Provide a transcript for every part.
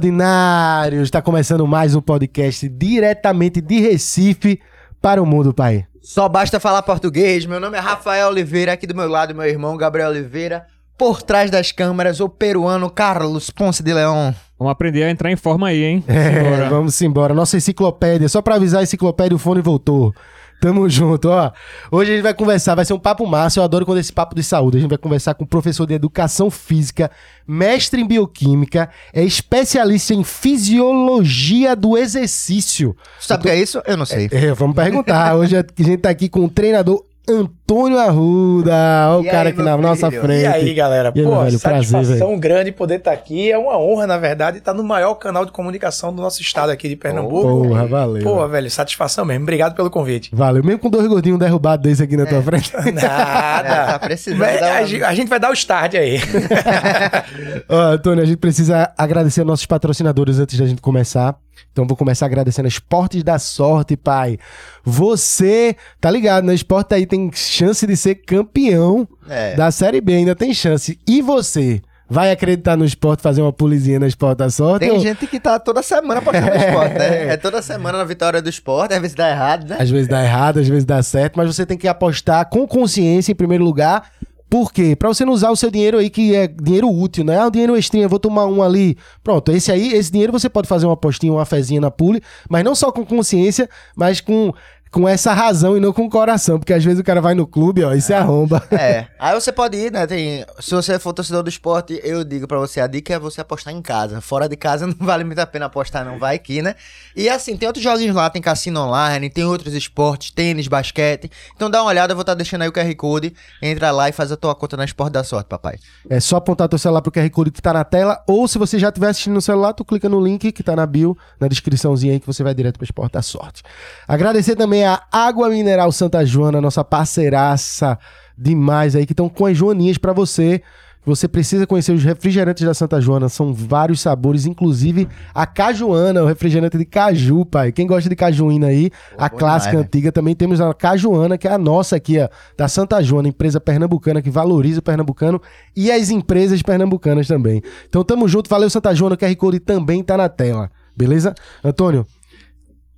Fala, ordinários! Está começando mais um podcast diretamente de Recife para o mundo, pai. Só basta falar português. Meu nome é Rafael Oliveira, aqui do meu lado, meu irmão Gabriel Oliveira. Por trás das câmeras, o peruano Carlos Ponce de Leão. Vamos aprender a entrar em forma aí, hein? É, vamos embora. Nossa enciclopédia, só para avisar a enciclopédia, o fone voltou. Tamo junto, ó. Hoje a gente vai conversar, vai ser um papo massa. Eu adoro quando esse papo de saúde. A gente vai conversar com o professor de educação física, mestre em bioquímica, é especialista em fisiologia do exercício. Sabe o que é isso? Eu não sei. É, vamos perguntar. Hoje a gente tá aqui com o treinador Antônio Arruda, olha o E cara aí, aqui na nossa filho? frente. E aí, galera? E aí, Pô, velho, satisfação prazer, grande poder estar aqui. É uma honra, na verdade, estar no maior canal de comunicação do nosso estado aqui de Pernambuco. Porra, valeu. Pô, velho, satisfação mesmo. Obrigado pelo convite. Valeu, mesmo com dois gordinhos derrubados desse aqui na tua frente. Nada. É, tá precisando Mas dar a, uma- gente- a gente vai dar o start aí. Ó, Antônio, a gente precisa agradecer nossos patrocinadores antes da gente começar. Então vou começar agradecendo a Esportes da Sorte, pai. Você, tá ligado, né? Esporte aí tem chance de ser campeão É. da Série B, ainda tem chance. E você? Vai acreditar no esporte, fazer uma pulizinha na Esporte da Sorte? Tem ou- gente que tá toda semana apostando no esporte, né? É toda semana na vitória do esporte, às vezes dá errado, né? Às vezes dá errado, às vezes dá certo, mas você tem que apostar com consciência em primeiro lugar. Por quê? Pra você não usar o seu dinheiro aí que é dinheiro útil, né? Ah, o dinheiro extrinho, eu vou tomar um ali. Pronto, esse aí, esse dinheiro você pode fazer uma apostinha, uma fezinha na pule, mas não só com consciência, mas com, com essa razão e não com o coração, porque às vezes o cara vai no clube, ó, e se arromba. É. Aí você pode ir, né? Tem, se você for torcedor do esporte, eu digo pra você, a dica é você apostar em casa. Fora de casa não vale muito a pena apostar, não. Vai aqui, né? E assim, tem outros joguinhos lá, tem cassino online, tem outros esportes, tênis, basquete. Então dá uma olhada, eu vou estar deixando aí o QR Code. Entra lá e faz a tua conta na Esporte da Sorte, papai. É só apontar teu celular pro QR Code que tá na tela, ou se você já estiver assistindo no celular, tu clica no link que tá na bio, na descriçãozinha aí, que você vai direto pro Esporte da Sorte. Agradecer também a Água Mineral Santa Joana, nossa parceiraça demais aí, que estão com as joaninhas pra você. Você precisa conhecer os refrigerantes da Santa Joana, são vários sabores, inclusive a Cajuana, o refrigerante de caju, pai. Quem gosta de cajuína aí, a clássica demais, né? antiga, também temos a Cajuana, que é a nossa aqui, ó, da Santa Joana, empresa pernambucana que valoriza o pernambucano e as empresas pernambucanas também. Então tamo junto, valeu Santa Joana, o QR Code também tá na tela, beleza? Antônio,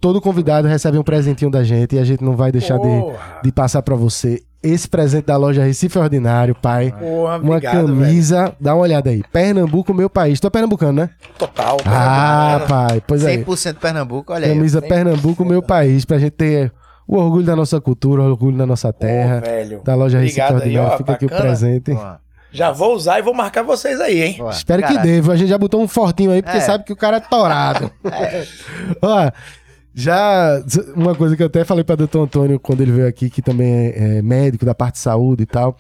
todo convidado recebe um presentinho da gente e a gente não vai deixar de, Porra. de passar pra você esse presente da loja Recife Ordinário, pai. Porra, Uma obrigado, velho. camisa, dá uma olhada aí. Pernambuco, meu país. Tu é pernambucano, né? Total. Ah, pai, pois é. 100% Pernambuco, olha aí. Camisa Pernambuco, meu país, pra gente ter o orgulho da nossa cultura, o orgulho da nossa terra. Pô, velho. da loja Recife Obrigado aí, Ordinário. ó, Fica aqui o bacana. presente. Boa, Já vou usar e vou marcar vocês aí, hein? boa. Espero que viu? A gente já botou um fortinho aí, porque É. sabe que o cara é torado. Ó, já. Uma coisa que eu até falei pra doutor Antônio quando ele veio aqui, que também é, é médico da parte de saúde e tal.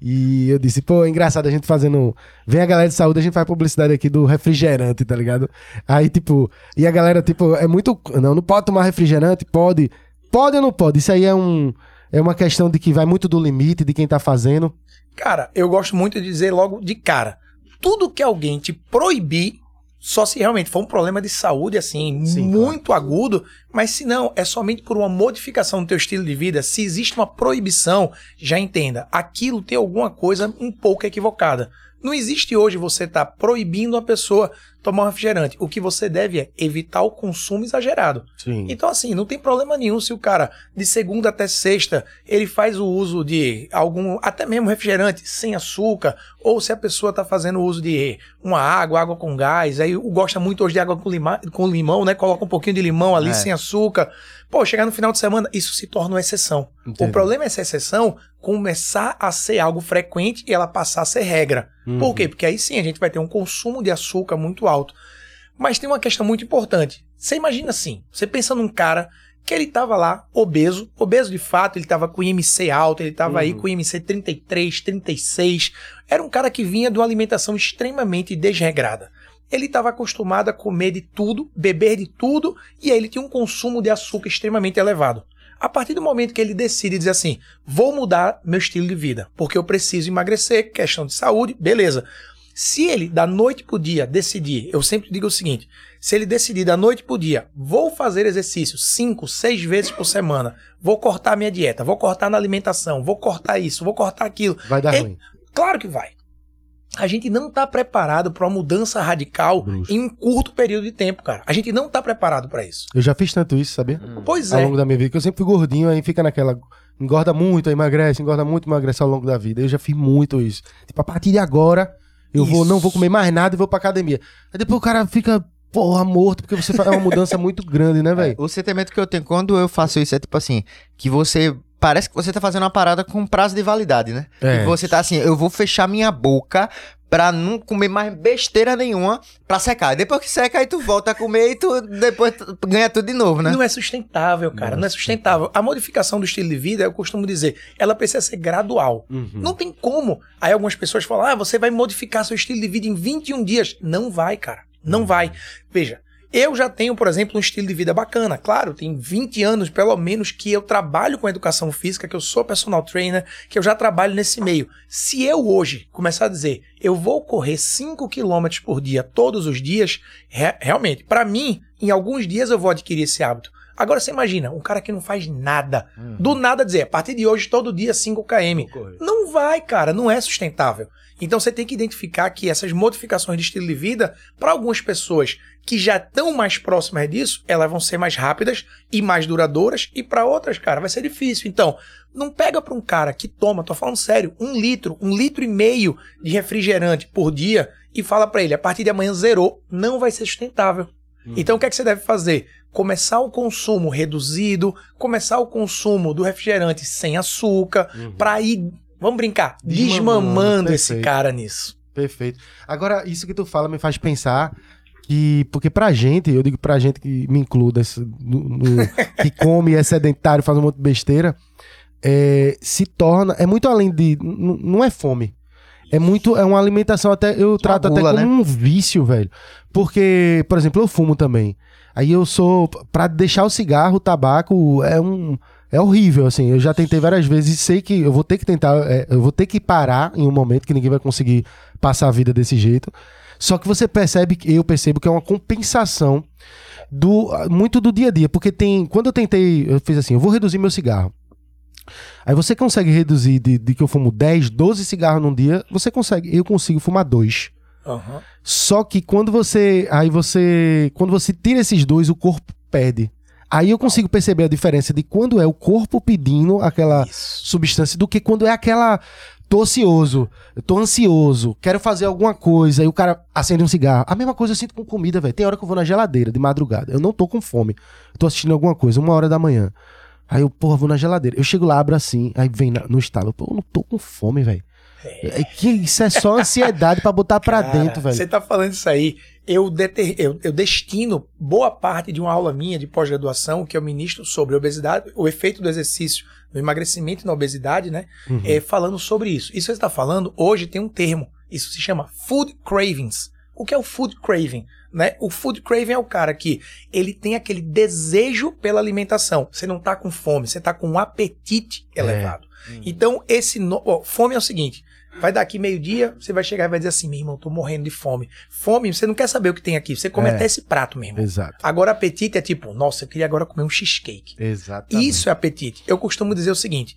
E eu disse, pô, é engraçado a gente fazendo. Vem a galera de saúde, a gente faz publicidade aqui do refrigerante, tá ligado? Aí, tipo, e a galera, tipo, é muito. Não, não pode tomar refrigerante? Pode. Pode ou não pode? Isso aí é um. É uma questão de que vai muito do limite de quem tá fazendo. Cara, eu gosto muito de dizer logo de cara: tudo que alguém te proibir, só se realmente for um problema de saúde, assim, Sim, muito agudo, mas se não, é somente por uma modificação no teu estilo de vida, se existe uma proibição, já entenda, aquilo tem alguma coisa um pouco equivocada. Não existe hoje você estar proibindo uma pessoa tomar um refrigerante. O que você deve é evitar o consumo exagerado. Sim. Então, assim, não tem problema nenhum se o cara, de segunda até sexta, ele faz o uso de algum, até mesmo refrigerante sem açúcar, ou se a pessoa tá fazendo uso de uma água, água com gás, aí gosta muito hoje de água com, lima, com limão, né? Coloca um pouquinho de limão ali É. sem açúcar. Pô, chegar no final de semana, isso se torna uma exceção. Entendi. O problema é essa exceção começar a ser algo frequente e ela passar a ser regra. Uhum. Por quê? Porque aí sim a gente vai ter um consumo de açúcar muito alto. Mas tem uma questão muito importante. Você imagina assim, você pensa num cara que ele tava lá obeso, obeso de fato, ele tava com IMC alto, ele tava aí com IMC 33, 36. Era um cara que vinha de uma alimentação extremamente desregrada. Ele estava acostumado a comer de tudo, beber de tudo, e aí ele tinha um consumo de açúcar extremamente elevado. A partir do momento que ele decide dizer assim, vou mudar meu estilo de vida, porque eu preciso emagrecer, questão de saúde, beleza. Se ele, da noite pro dia, decidir, eu sempre digo o seguinte: se ele decidir da noite pro dia, vou fazer exercício cinco, seis vezes por semana, vou cortar minha dieta, vou cortar na alimentação, vou cortar isso, vou cortar aquilo. Vai dar Ele- ruim. Claro que vai. A gente não tá preparado para uma mudança radical Brusco. em um curto período de tempo, cara. A gente não tá preparado para isso. Eu já fiz tanto isso, sabia? Pois Ao é. longo da minha vida, que eu sempre fui gordinho, aí fica naquela. Engorda muito, aí emagrece, engorda muito, emagrece ao longo da vida. Eu já fiz muito isso. Tipo, a partir de agora, eu vou, não vou comer mais nada e vou pra academia. Aí depois o cara fica, porra, morto, porque você faz uma mudança muito grande, né, velho? O sentimento que eu tenho quando eu faço isso é tipo assim, que você. Parece que você tá fazendo uma parada com prazo de validade, né? É. E você tá assim, eu vou fechar minha boca pra não comer mais besteira nenhuma pra secar. Depois que seca, aí tu volta a comer e tu depois tu ganha tudo de novo, né? Não é sustentável, cara. Não é sustentável. A modificação do estilo de vida, eu costumo dizer, ela precisa ser gradual. Uhum. Não tem como. Aí algumas pessoas falam, ah, você vai modificar seu estilo de vida em 21 dias. Não vai, cara. Não vai. Veja, eu já tenho, por exemplo, um estilo de vida bacana. Claro, tem 20 anos, pelo menos, que eu trabalho com educação física, que eu sou personal trainer, que eu já trabalho nesse meio. Se eu hoje começar a dizer, eu vou correr 5 km por dia todos os dias, re- realmente, pra mim, em alguns dias eu vou adquirir esse hábito. Agora você imagina, um cara que não faz nada, do nada dizer, a partir de hoje, todo dia 5 km. Não vai, cara, não é sustentável. Então você tem que identificar que essas modificações de estilo de vida, para algumas pessoas que já estão mais próximas disso, elas vão ser mais rápidas e mais duradouras, e para outras, cara, vai ser difícil. Então, não pega para um cara que toma, tô falando sério, um litro, um litro e meio de refrigerante por dia e fala para ele, a partir de amanhã zerou, não vai ser sustentável. Então o que é que você deve fazer? Começar o consumo reduzido, começar o consumo do refrigerante sem açúcar, pra ir, vamos brincar, Desmamando, desmamando esse cara nisso. Perfeito. Agora, isso que tu fala me faz pensar que, porque pra gente, eu digo pra gente que me incluo desse, no- no- que come, é sedentário, faz um monte de besteira, é, se torna, é muito além de, não é fome. É muito, é uma alimentação até, eu trato gula, até como né? um vício, velho. Porque, por exemplo, eu fumo também. Aí eu sou, pra deixar o cigarro, o tabaco, é um, é horrível, assim. Eu já tentei várias vezes e sei que eu vou ter que tentar, é, eu vou ter que parar em um momento que ninguém vai conseguir passar a vida desse jeito. Só que você percebe, que eu percebo que é uma compensação do muito do dia a dia, porque tem, quando eu tentei, eu fiz assim, eu vou reduzir meu cigarro. Aí você consegue reduzir de, de que eu fumo 10, 12 cigarros num dia, você consegue, eu consigo fumar dois. Aham. Só que quando você. Aí você. Quando você tira esses dois, o corpo perde. Aí eu consigo perceber a diferença de quando é o corpo pedindo aquela Isso. substância do que quando é aquela. Tô ocioso, eu tô ansioso, quero fazer alguma coisa, e o cara acende um cigarro. A mesma coisa eu sinto com comida, velho. Tem hora que eu vou na geladeira de madrugada. Eu não tô com fome. Eu tô assistindo alguma coisa, uma hora da manhã. Aí eu, porra, vou na geladeira. Eu chego lá, abro assim, aí vem na- no estalo. Pô, eu não tô com fome, velho. É que isso é só ansiedade pra botar pra Cara, dentro, velho. Você tá falando isso aí. Eu, deter- eu, eu destino boa parte de uma aula minha de pós-graduação que eu ministro sobre obesidade, o efeito do exercício no emagrecimento e na obesidade, né? Uhum. É, falando sobre isso. Isso que você está falando, hoje tem um termo. Isso se chama food cravings. O que é o food craving? Né? O food craving é o cara que ele tem aquele desejo pela alimentação. Você não tá com fome, você tá com um apetite elevado. Então, esse no... ó, fome é o seguinte: vai daqui meio-dia, você vai chegar e vai dizer assim, meu irmão, tô morrendo de fome. Fome, você não quer saber o que tem aqui, você come É. até esse prato mesmo. Exato. Agora, apetite é tipo, nossa, eu queria agora comer um cheesecake. Exatamente. Isso é apetite. Eu costumo dizer o seguinte: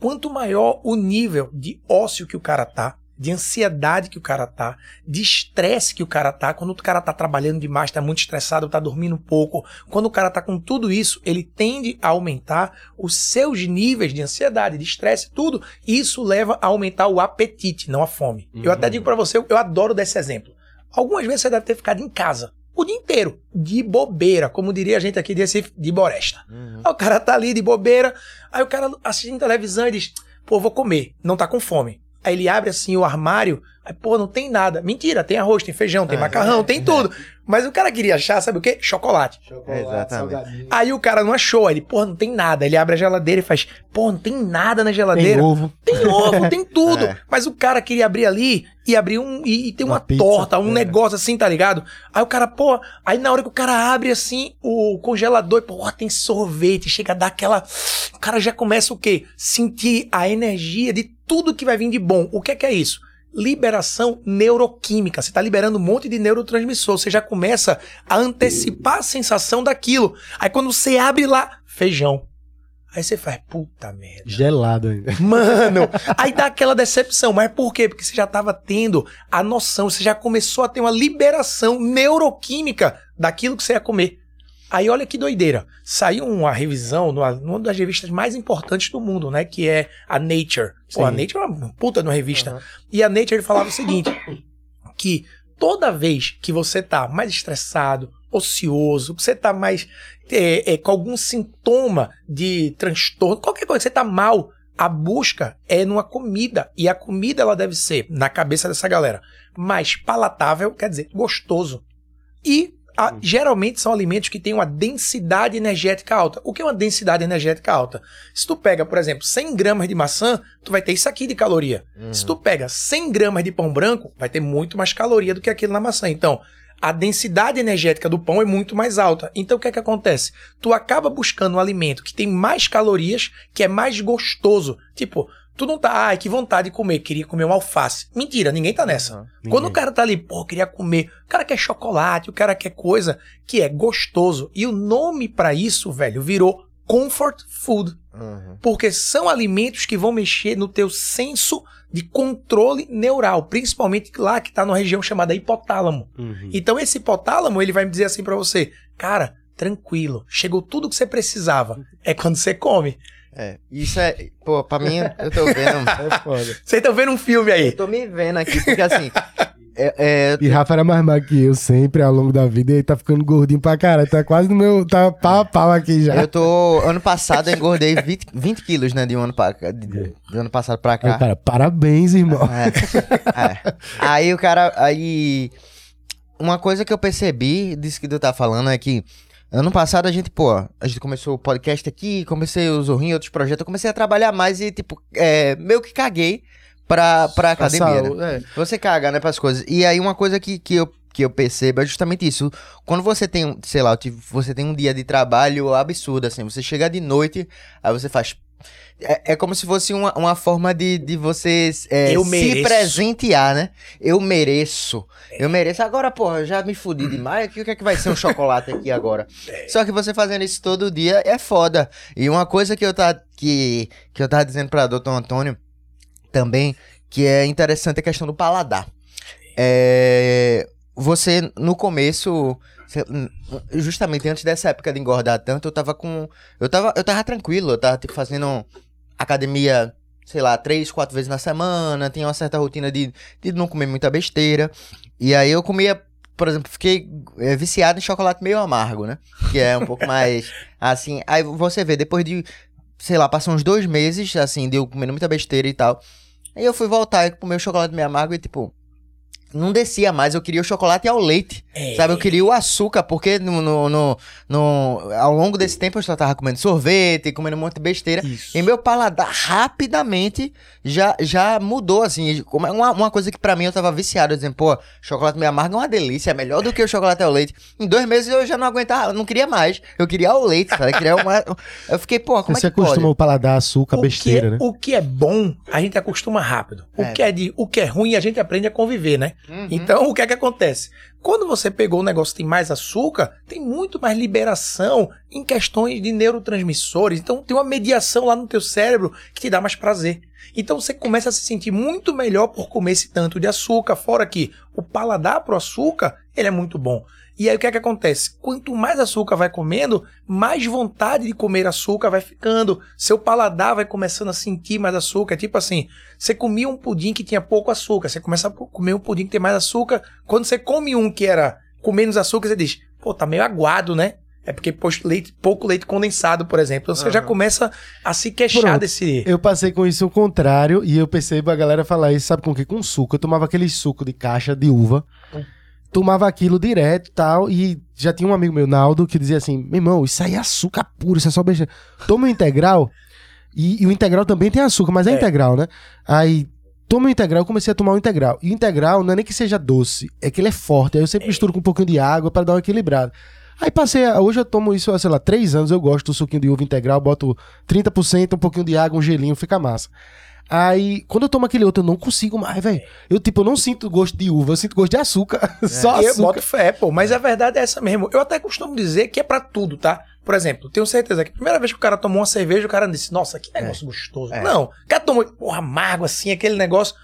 quanto maior o nível de ócio que o cara tá, de ansiedade que o cara tá, de estresse que o cara tá, quando o cara tá trabalhando demais, tá muito estressado, tá dormindo pouco, quando o cara tá com tudo isso, ele tende a aumentar os seus níveis de ansiedade, de estresse, tudo. Isso leva a aumentar o apetite, não a fome. Eu até digo pra você, eu adoro desse exemplo. Algumas vezes você deve ter ficado em casa o dia inteiro, de bobeira, como diria a gente aqui de Recife, de boresta. Aí o cara tá ali de bobeira, aí o cara assistindo televisão e diz: pô, vou comer, não tá com fome. Aí ele abre assim o armário, aí, pô, não tem nada. Mentira, tem arroz, tem feijão, tem macarrão, tem tudo. Mas o cara queria achar, sabe o quê? Chocolate. Exatamente. Aí o cara não achou, ele, pô, não tem nada. Ele abre a geladeira e faz, pô, não tem nada na geladeira. Tem ovo. Tem ovo, tem tudo. É. Mas o cara queria abrir ali e abrir um. E, e tem uma, Uma pizza. torta, um É. negócio assim, tá ligado? Aí o cara, pô. Aí na hora que o cara abre assim o congelador, pô, tem sorvete, chega a dar aquela. O cara já começa o quê? Sentir a energia de tudo que vai vir de bom. O que é que é isso? Liberação neuroquímica. Você está liberando um monte de neurotransmissor. Você já começa a antecipar a sensação daquilo. Aí quando você abre lá, feijão. Aí você faz, puta merda. Gelado ainda. Mano, aí dá aquela decepção. Mas por quê? Porque você já tava tendo a noção, você já começou a ter uma liberação neuroquímica daquilo que você ia comer. Aí olha que doideira. Saiu uma revisão numa, numa das revistas mais importantes do mundo, né? Que é a Nature. Pô, a. Nature é uma puta de uma revista. E a Nature falava o seguinte: que toda vez que você tá mais estressado, ocioso, que você tá mais é, é, com algum sintoma de transtorno, qualquer coisa, que você tá mal, a busca é numa comida. E a comida ela deve ser, na cabeça dessa galera, mais palatável, quer dizer, gostoso. E a- geralmente são alimentos que têm uma densidade energética alta. O que é uma densidade energética alta? Se tu pega, por exemplo, 100 gramas de maçã, tu vai ter isso aqui de caloria. Se tu pega 100 gramas de pão branco, vai ter muito mais caloria do que aquilo na maçã. Então, a densidade energética do pão é muito mais alta. Então, o que é que acontece? Tu acaba buscando um alimento que tem mais calorias, que é mais gostoso. Tipo, tu não tá, ai, que vontade de comer, queria comer uma alface. Mentira, ninguém tá nessa. Uhum. Quando Ninguém. o cara tá ali, pô, queria comer, o cara quer chocolate, o cara quer coisa que é gostoso. E o nome pra isso, velho, virou comfort food. Uhum. Porque são alimentos que vão mexer no teu senso de controle neural, principalmente lá que tá numa região chamada hipotálamo. Uhum. Então esse hipotálamo, ele vai me dizer assim pra você, cara, tranquilo, chegou tudo que você precisava. É quando você come. É, isso é. Pô, pra mim, eu tô vendo. É foda. Vocês estão vendo um filme aí. Eu tô me vendo aqui, porque assim. É, é, E Rafa era mais magro que eu sempre ao longo da vida e ele tá ficando gordinho pra caralho. Tá quase no meu. Tá pau a pau aqui já. eu tô. Ano passado eu engordei 20, 20 quilos, né? De um ano pra cá. De, do ano passado pra Aí, cá. cara, parabéns, irmão. É, é. Aí o cara. Aí. Uma coisa que eu percebi disso que tu tá falando é que. Ano passado a gente, pô, a gente começou o podcast aqui, comecei o Zorrinho, outros projetos, eu comecei a trabalhar mais e, tipo, é, meio que caguei pra, pra academia, né? É. Você caga, né, pras coisas. E aí uma coisa que, que, eu, que eu percebo é justamente isso. Quando você tem, um- sei lá, tive- você tem um dia de trabalho absurdo, assim, você chega de noite, aí você faz... É, é como se fosse uma, uma forma de, de você é, Eu se presentear, né? Eu mereço. Eu mereço. Agora, porra, já me fudi demais. O que é que vai ser um chocolate aqui agora? Só que você fazendo isso todo dia é foda. E uma coisa que eu tá que, que eu tava dizendo pra doutor Antônio também, que é interessante é a questão do paladar. É, você, no começo, justamente antes dessa época de engordar tanto, eu tava com. Eu tava, eu tava tranquilo, eu tava tipo, fazendo academia, sei lá, três, quatro vezes na semana, tinha uma certa rotina de, de não comer muita besteira. E aí eu comia, por exemplo, fiquei é, viciado em chocolate meio amargo, né? Que é um pouco mais assim. Aí você vê, depois de, sei lá, passam uns dois meses, assim, de eu comendo muita besteira e tal. Aí eu fui voltar e comer o chocolate meio amargo e, tipo, não descia mais. Eu queria o chocolate ao leite. É. Sabe, eu queria o açúcar, porque no, no, no, no- ao longo desse tempo eu só tava comendo sorvete, comendo um monte de besteira. Isso. E meu paladar rapidamente já, já mudou, assim. Como é Uma, uma coisa que pra mim eu tava viciado, dizendo, pô, chocolate meio amargo é uma delícia, é melhor do que o chocolate ao leite. Em dois meses eu já não aguentava, eu não queria mais. Eu queria ao leite, sabe? Eu, queria uma... eu fiquei, pô, como Você é que pode? acostuma o paladar açúcar, o besteira, que, né? O que é bom, a gente acostuma rápido. O, É. que é de, o que é ruim, a gente aprende a conviver, né? Uhum. Então, o que é que acontece? Quando você pegou um negócio que tem mais açúcar, tem muito mais liberação em questões de neurotransmissores. Então, tem uma mediação lá no teu cérebro que te dá mais prazer. Então, você começa a se sentir muito melhor por comer esse tanto de açúcar, fora que o paladar pro açúcar, ele é muito bom. E aí, o que é que acontece? Quanto mais açúcar vai comendo, mais vontade de comer açúcar vai ficando. Seu paladar vai começando a sentir mais açúcar. Tipo assim, você comia um pudim que tinha pouco açúcar, você começa a comer um pudim que tem mais açúcar. Quando você come um que era com menos açúcar, você diz, pô, tá meio aguado, né? É porque pôs leite, pouco leite condensado, por exemplo. Então você já Aham. começa a se queixar Pronto. desse. Eu passei com isso o contrário e eu percebo a galera falar isso, sabe com o quê? Com suco. Eu tomava aquele suco de caixa de uva, tomava aquilo direto e tal, e já tinha um amigo meu, Naldo, que dizia assim: meu irmão, isso aí é açúcar puro, isso é só besteira. Toma o integral, e, e o integral também tem açúcar, mas é, É. integral, né? Aí. Toma o integral, eu comecei a tomar o integral. E o integral não é nem que seja doce, é que ele é forte. Aí eu sempre misturo com um pouquinho de água pra dar uma equilibrada. Aí passei, a- hoje eu tomo isso há, sei lá, três anos, eu gosto do suquinho de uva integral, boto 30%, um pouquinho de água, um gelinho, fica massa. Aí, quando eu tomo aquele outro, eu não consigo mais, velho. Eu, tipo, eu não sinto gosto de uva, eu sinto gosto de açúcar. Só E eu açúcar. boto fé, pô. Mas a verdade é essa mesmo. Eu até costumo dizer que é pra tudo, tá? Por exemplo, tenho certeza que a primeira vez que o cara tomou uma cerveja, o cara disse, nossa, que negócio gostoso. É. Não, o cara tomou, porra, amargo assim, aquele negócio.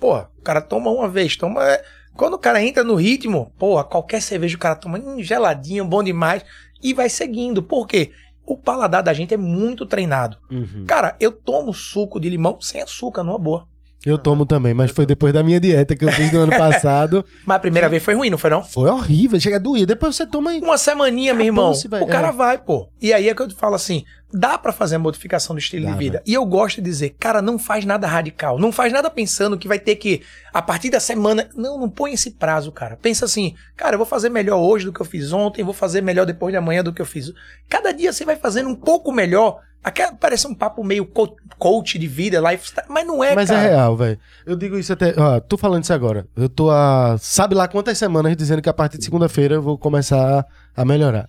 Porra, o cara toma uma vez, toma. é, Quando o cara entra no ritmo, porra, qualquer cerveja o cara toma hum, geladinho, bom demais. E vai seguindo. Por quê? O paladar da gente é muito treinado. Uhum. Cara, eu tomo suco de limão sem açúcar, numa boa. Eu tomo também, mas foi depois da minha dieta que eu fiz no ano passado. Mas a primeira vez foi ruim, não foi não? Foi horrível, chega a doer. Depois você toma e. Uma semaninha, meu irmão. Acabou-se, velho. O cara É. vai, pô. E aí é que eu te falo assim: dá pra fazer a modificação do estilo Dá, de vida. E eu gosto de dizer, cara, não faz nada radical. Não faz nada pensando que vai ter que, a partir da semana. Não, não põe esse prazo, cara. Pensa assim, cara, eu vou fazer melhor hoje do que eu fiz ontem, vou fazer melhor depois de amanhã do que eu fiz. Cada dia você vai fazendo um pouco melhor. Aquela, parece um papo meio co- coach de vida, lifestyle, mas não é, Mas cara. é real, velho. Eu digo isso até. Ó, tô falando isso agora. Eu tô há. Sabe lá quantas semanas dizendo que a partir de segunda-feira eu vou começar a melhorar.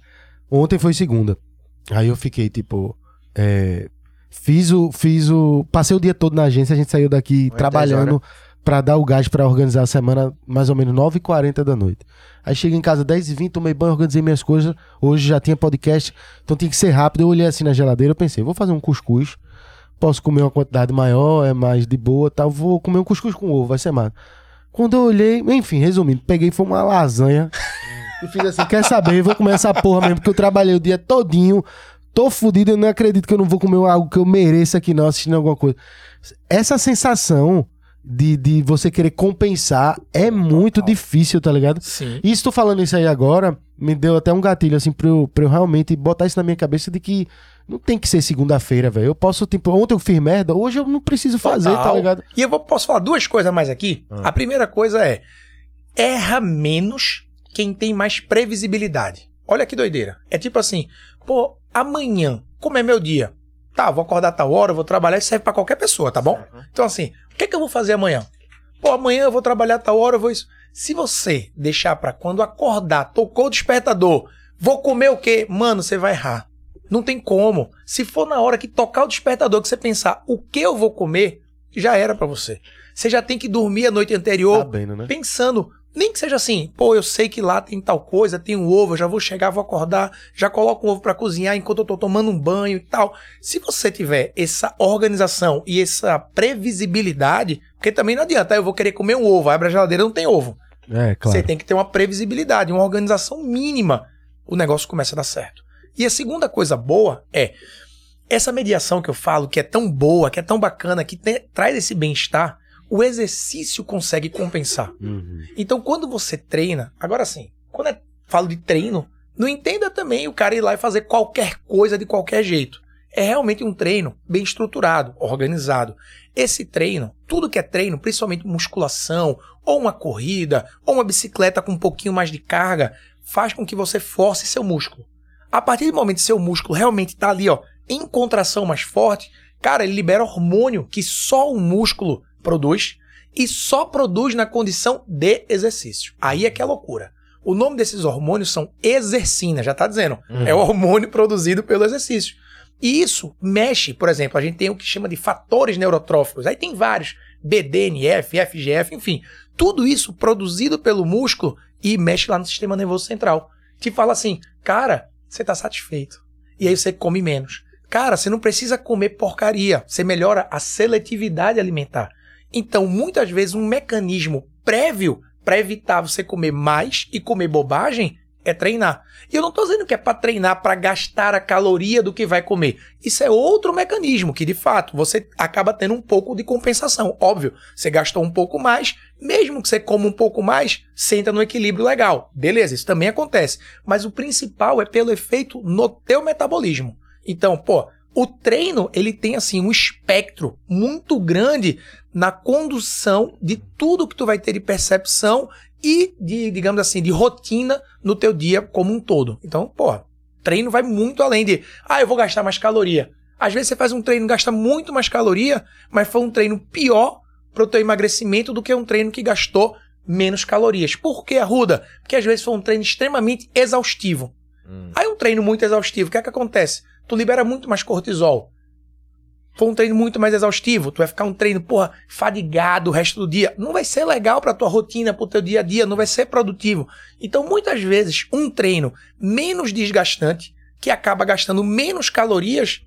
Ontem foi segunda. Aí eu fiquei, tipo. é, fiz o. Fiz o. Passei o dia todo na agência, a gente saiu daqui trabalhando pra dar o gás pra organizar a semana, mais ou menos 9h40 da noite. Aí cheguei em casa 10h20, tomei banho, organizei minhas coisas. Hoje já tinha podcast, então tinha que ser rápido. Eu olhei assim na geladeira, eu pensei, vou fazer um cuscuz. Posso comer uma quantidade maior, é mais de boa tal. Vou comer um cuscuz com ovo, vai ser massa. Quando eu olhei, enfim, resumindo, peguei foi uma lasanha e fiz assim: quer saber? Vou comer essa porra mesmo, porque eu trabalhei o dia todinho, tô fudido, eu não acredito que eu não vou comer algo que eu mereça aqui, não, assistindo alguma coisa. Essa sensação de, de você querer compensar é muito difícil, tá ligado? Sim. E estou falando isso aí agora, me deu até um gatilho, assim, pra eu, pra eu realmente botar isso na minha cabeça de que não tem que ser segunda-feira, velho. Eu posso, tipo, ontem eu fiz merda, hoje eu não preciso fazer, Total. tá ligado? E eu vou, posso falar duas coisas mais aqui. Ah. A primeira coisa é: erra menos quem tem mais previsibilidade. Olha que doideira. É tipo assim, pô, amanhã, como é meu dia? Tá, vou acordar tal hora, vou trabalhar, isso serve pra qualquer pessoa, tá bom? Então assim, o que, que eu vou fazer amanhã? Pô, amanhã eu vou trabalhar tal hora, eu vou isso. Se você deixar pra quando acordar, tocou o despertador, vou comer o quê? Mano, você vai errar. Não tem como. Se for na hora que tocar o despertador, que você pensar o que eu vou comer, já era pra você. Você já tem que dormir a noite anterior Sabendo, né? pensando, nem que seja assim, pô, eu sei que lá tem tal coisa, tem um ovo, eu já vou chegar, vou acordar, já coloco um ovo pra cozinhar enquanto eu tô tomando um banho e tal. Se você tiver essa organização e essa previsibilidade, porque também não adianta, eu vou querer comer um ovo, abre a geladeira, não tem ovo. É, Você claro. tem que ter uma previsibilidade, uma organização mínima. O negócio começa a dar certo. E a segunda coisa boa é essa mediação que eu falo, que é tão boa, que é tão bacana, que te- traz esse bem-estar, o exercício consegue compensar. Uhum. Então, quando você treina, agora sim, quando eu falo de treino, não entenda também o cara ir lá e fazer qualquer coisa de qualquer jeito. É realmente um treino bem estruturado, organizado. Esse treino, tudo que é treino, principalmente musculação, ou uma corrida, ou uma bicicleta com um pouquinho mais de carga, faz com que você force seu músculo. A partir do momento que seu músculo realmente está ali, ó, em contração mais forte, cara, ele libera hormônio que só o músculo produz e só produz na condição de exercício. Aí é que é loucura. O nome desses hormônios são exercina, já tá dizendo. É o hormônio produzido pelo exercício. E isso mexe, por exemplo, a gente tem o que chama de fatores neurotróficos. Aí tem vários, BDNF, FGF, enfim. Tudo isso produzido pelo músculo e mexe lá no sistema nervoso central. Te fala assim, cara, você tá satisfeito. E aí você come menos. Cara, você não precisa comer porcaria. Você melhora a seletividade alimentar. Então, muitas vezes, um mecanismo prévio para evitar você comer mais e comer bobagem é treinar. E eu não tô dizendo que é para treinar para gastar a caloria do que vai comer. Isso é outro mecanismo que, de fato, você acaba tendo um pouco de compensação. Óbvio, você gastou um pouco mais, mesmo que você coma um pouco mais, senta no equilíbrio legal. Beleza, isso também acontece. Mas o principal é pelo efeito no teu metabolismo. Então, pô, o treino, ele tem assim um espectro muito grande na condução de tudo que tu vai ter de percepção e de, digamos assim, de rotina no teu dia como um todo. Então, pô, treino vai muito além de, ah, eu vou gastar mais caloria. Às vezes você faz um treino e gasta muito mais caloria, mas foi um treino pior para o teu emagrecimento do que um treino que gastou menos calorias. Por que, Arruda? Porque às vezes foi um treino extremamente exaustivo. Aí um treino muito exaustivo, o que é que acontece? Tu libera muito mais cortisol. Foi um treino muito mais exaustivo, tu vai ficar um treino, porra, fadigado o resto do dia. Não vai ser legal pra tua rotina, pro teu dia a dia, não vai ser produtivo. Então, muitas vezes, um treino menos desgastante, que acaba gastando menos calorias,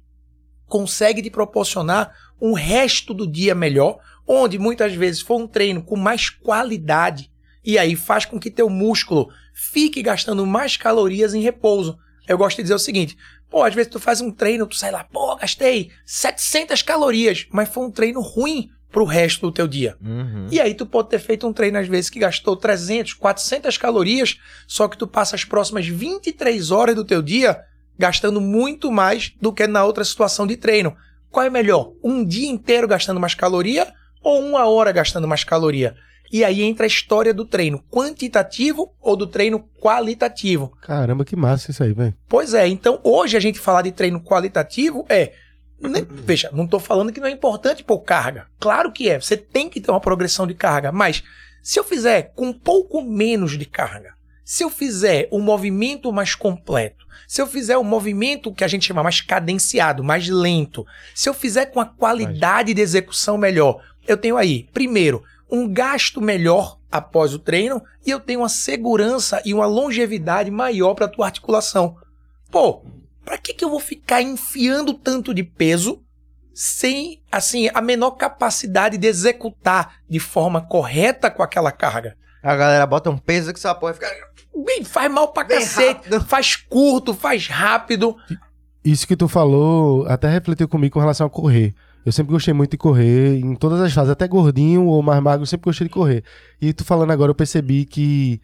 consegue te proporcionar um resto do dia melhor, onde muitas vezes foi um treino com mais qualidade e aí faz com que teu músculo fique gastando mais calorias em repouso. Eu gosto de dizer o seguinte, pô, às vezes tu faz um treino, tu sai lá, pô, gastei 700 calorias, mas foi um treino ruim pro resto do teu dia. Uhum. E aí tu pode ter feito um treino às vezes que gastou 300, 400 calorias, só que tu passa as próximas 23 horas do teu dia gastando muito mais do que na outra situação de treino. Qual é melhor? Um dia inteiro gastando mais caloria ou uma hora gastando mais caloria? E aí entra a história do treino quantitativo ou do treino qualitativo. Caramba, que massa isso aí, velho. Pois é, então hoje a gente falar de treino qualitativo é. né, veja, não estou falando que não é importante pôr carga. Claro que é, você tem que ter uma progressão de carga, mas se eu fizer com um pouco menos de carga, se eu fizer um movimento mais completo, se eu fizer um movimento que a gente chama mais cadenciado, mais lento, se eu fizer com a qualidade de execução melhor, eu tenho aí, primeiro, um gasto melhor após o treino e eu tenho uma segurança e uma longevidade maior para a tua articulação. Pô, para que, que eu vou ficar enfiando tanto de peso sem, assim, a menor capacidade de executar de forma correta com aquela carga? A galera bota um peso que essa porra fica. Bem, faz mal pra Bem cacete, rápido. faz curto, faz rápido. Isso que tu falou até refletiu comigo com relação a correr. Eu sempre gostei muito de correr, em todas as fases, até gordinho ou mais magro, eu sempre gostei de correr. E tu falando agora, eu percebi que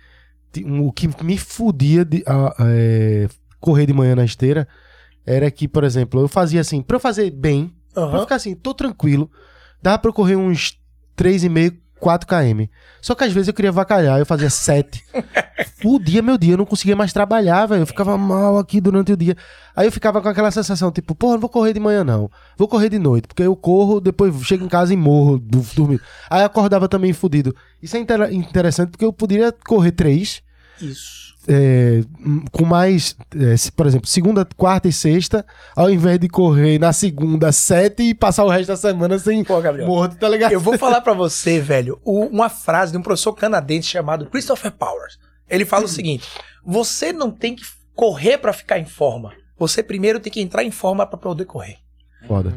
o que me fudia de ah, é, correr de manhã na esteira era que, por exemplo, eu fazia assim, pra eu fazer bem, pra Aham. ficar assim, tô tranquilo, dava pra eu correr uns 3,5, 4 km. Só que às vezes eu queria vacalhar, eu fazia 7. Fudia meu dia, eu não conseguia mais trabalhar, velho. Eu ficava mal aqui durante o dia. Aí eu ficava com aquela sensação, tipo, porra, não vou correr de manhã não. Vou correr de noite, porque eu corro, depois chego em casa e morro, dormindo. Aí eu acordava também fudido. Isso é inter- interessante porque eu poderia correr três, Isso. É, com mais, é, por exemplo, segunda, quarta e sexta, ao invés de correr na segunda, sete e passar o resto da semana sem Pô, Gabriel. morto, tá ligado? Eu vou falar pra você, velho, uma frase de um professor canadense chamado Christopher Powers. Ele fala o seguinte: você não tem que correr pra ficar em forma. Você primeiro tem que entrar em forma pra poder correr. Foda.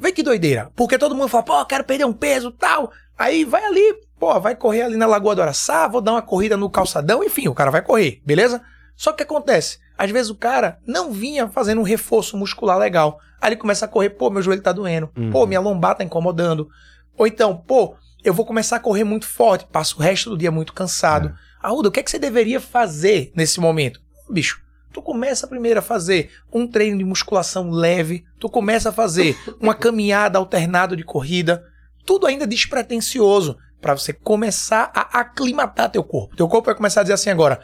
Vê que doideira. Porque todo mundo fala, pô, quero perder um peso tal. Aí vai ali, pô, vai correr ali na Lagoa do Araçá, vou dar uma corrida no calçadão, enfim, o cara vai correr, beleza? Só que o que acontece? Às vezes o cara não vinha fazendo um reforço muscular legal. Aí ele começa a correr, pô, meu joelho tá doendo, pô, minha lombar tá incomodando. Ou então, pô, eu vou começar a correr muito forte, passo o resto do dia muito cansado. Arruda, o que é que você deveria fazer nesse momento? Bicho, tu começa primeiro a fazer um treino de musculação leve, tu começa a fazer uma caminhada alternada de corrida, tudo ainda despretensioso para você começar a aclimatar teu corpo. Teu corpo vai começar a dizer assim agora,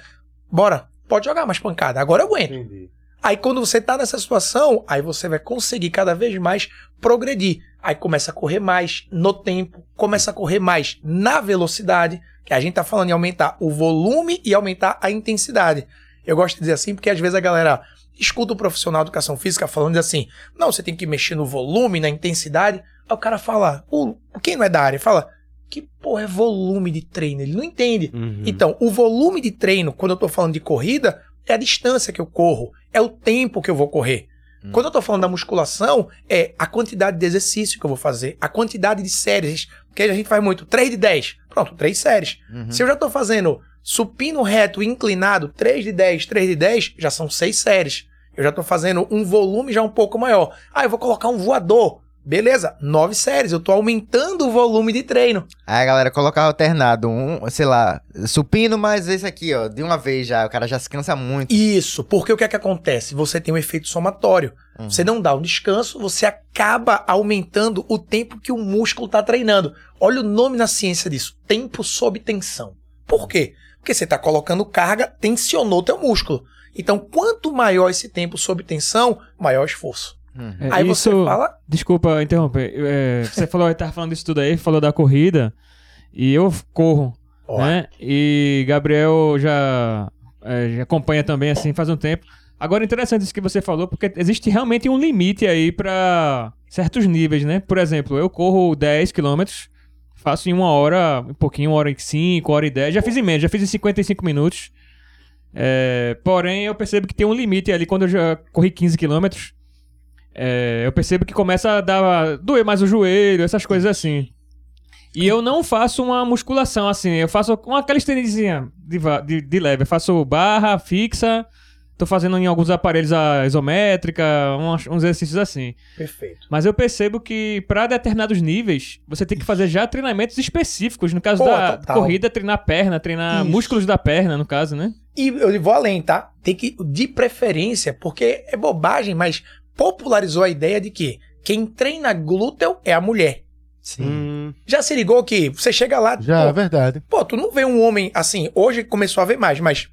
bora, pode jogar mais pancada, agora eu aguento. Aí quando você tá nessa situação, aí você vai conseguir cada vez mais progredir. Aí começa a correr mais no tempo, começa a correr mais na velocidade, que a gente tá falando em aumentar o volume e aumentar a intensidade. Eu gosto de dizer assim porque às vezes a galera escuta o profissional de educação física falando assim: "Não, você tem que mexer no volume, na intensidade". Aí o cara fala: "O quem não é da área fala: "Que porra é volume de treino?". Ele não entende. Então, o volume de treino, quando eu tô falando de corrida, é a distância que eu corro, é o tempo que eu vou correr. Quando eu tô falando da musculação, é a quantidade de exercício que eu vou fazer, a quantidade de séries, porque a gente faz muito 3 de 10. Pronto, 3 séries. Se eu já tô fazendo supino reto e inclinado, 3 de 10, 3 de 10, já são 6 séries. Eu já tô fazendo um volume já um pouco maior. Ah, eu vou colocar um voador. Beleza, 9 séries. Eu tô aumentando o volume de treino. Aí a galera coloca alternado, um, sei lá, supino, mas esse aqui, ó, de uma vez já, o cara já se cansa muito. Isso, porque o que é que acontece? Você tem um efeito somatório. Uhum. Você não dá um descanso, você acaba aumentando o tempo que o músculo está treinando. Olha o nome na ciência disso: tempo sob tensão. Por quê? Porque você está colocando carga, tensionou teu músculo. Então, quanto maior esse tempo sob tensão, maior o esforço. É, Aí você isso- fala. Desculpa interromper. É, você falou, tava falando disso tudo aí, falou da corrida. E eu corro, Ó, né? E Gabriel já, é, já acompanha também, assim, faz um tempo. Agora, interessante isso que você falou, porque existe realmente um limite aí pra certos níveis, né? Por exemplo, eu corro 10 km, faço em uma hora, um pouquinho, uma hora e 5, uma hora e 10. Já fiz em menos, já fiz em 55 minutos. É, porém, eu percebo que tem um limite ali quando eu já corri 15 km. É, eu percebo que começa a dar doer mais o joelho, essas coisas assim. E eu não faço uma musculação assim, eu faço uma calisteniazinha de, de, de leve. Eu faço barra fixa, tô fazendo em alguns aparelhos a isométrica, uns, uns exercícios assim. Perfeito. Mas eu percebo que para determinados níveis, você tem que fazer já treinamentos específicos. No caso Pô, da total. corrida, treinar perna, treinar Isso. músculos da perna, no caso, né? E eu vou além, tá? Tem que, de preferência, porque é bobagem, mas popularizou a ideia de que quem treina glúteo é a mulher. Sim. Hum, Já se ligou que você chega lá, já, é pô, verdade. pô, tu não vê um homem assim, hoje começou a ver mais, mas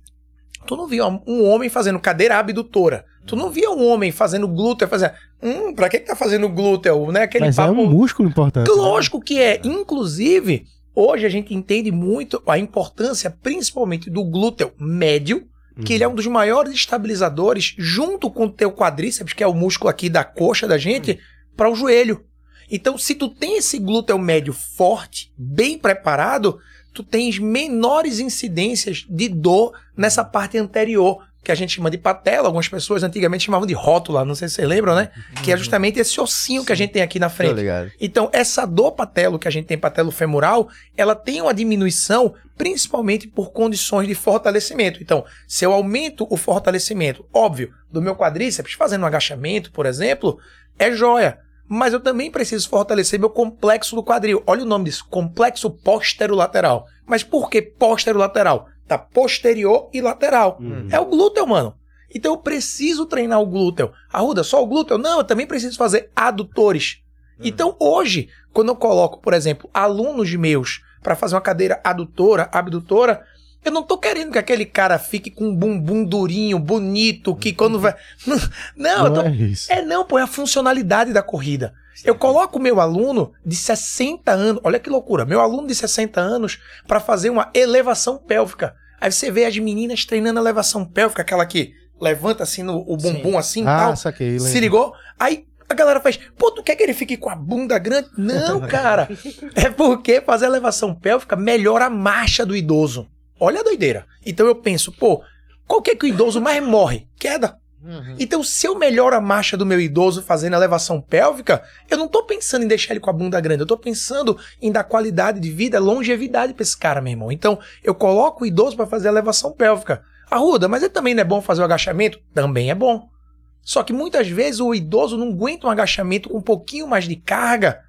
tu não via um homem fazendo cadeira abdutora. Tu não via um homem fazendo glúteo, fazendo, hum, pra que que tá fazendo glúteo, né? Aquele Mas é papo um músculo importante. né? Lógico que é. Inclusive, hoje a gente entende muito a importância, principalmente, do glúteo médio, que ele é um dos maiores estabilizadores, junto com o teu quadríceps, que é o músculo aqui da coxa da gente, para o joelho. Então, se tu tem esse glúteo médio forte, bem preparado, tu tens menores incidências de dor nessa parte anterior, que a gente chama de patela. Algumas pessoas antigamente chamavam de rótula, não sei se vocês lembram, né? Que é justamente esse ossinho que a gente tem aqui na frente. ligado. Então, essa dor patelo que a gente tem patelo femoral, ela tem uma diminuição principalmente por condições de fortalecimento. Então, se eu aumento o fortalecimento, óbvio, do meu quadríceps, fazendo um agachamento, por exemplo, é joia. Mas eu também preciso fortalecer meu complexo do quadril. Olha o nome disso, complexo posterolateral. Mas por que posterolateral? Tá posterior e lateral. É o glúteo, mano. Então eu preciso treinar o glúteo. Arruda, só o glúteo? Não, eu também preciso fazer adutores. Então hoje, quando eu coloco, por exemplo, alunos meus para fazer uma cadeira adutora, abdutora, eu não tô querendo que aquele cara fique com um bumbum durinho, bonito, que quando vai. Não, eu Não tô... é isso. É não, pô, é a funcionalidade da corrida. Eu coloco o meu aluno de 60 anos, olha que loucura, meu aluno de 60 anos para fazer uma elevação pélvica. Aí você vê as meninas treinando elevação pélvica, aquela que levanta assim no, o bumbum assim e Ah, tal. saquei. Se ligou? Aí a galera faz, pô, tu quer que ele fique com a bunda grande? Não, cara. É porque fazer elevação pélvica melhora a marcha do idoso. Olha a doideira. Então eu penso, pô, qual que é que o idoso mais morre? Queda. Então, se eu melhoro a marcha do meu idoso fazendo elevação pélvica, eu não tô pensando em deixar ele com a bunda grande, eu tô pensando em dar qualidade de vida, longevidade pra esse cara, meu irmão. Então, eu coloco o idoso pra fazer elevação pélvica. Arruda, mas ele também não é bom fazer o agachamento? Também é bom. Só que muitas vezes o idoso não aguenta um agachamento com um pouquinho mais de carga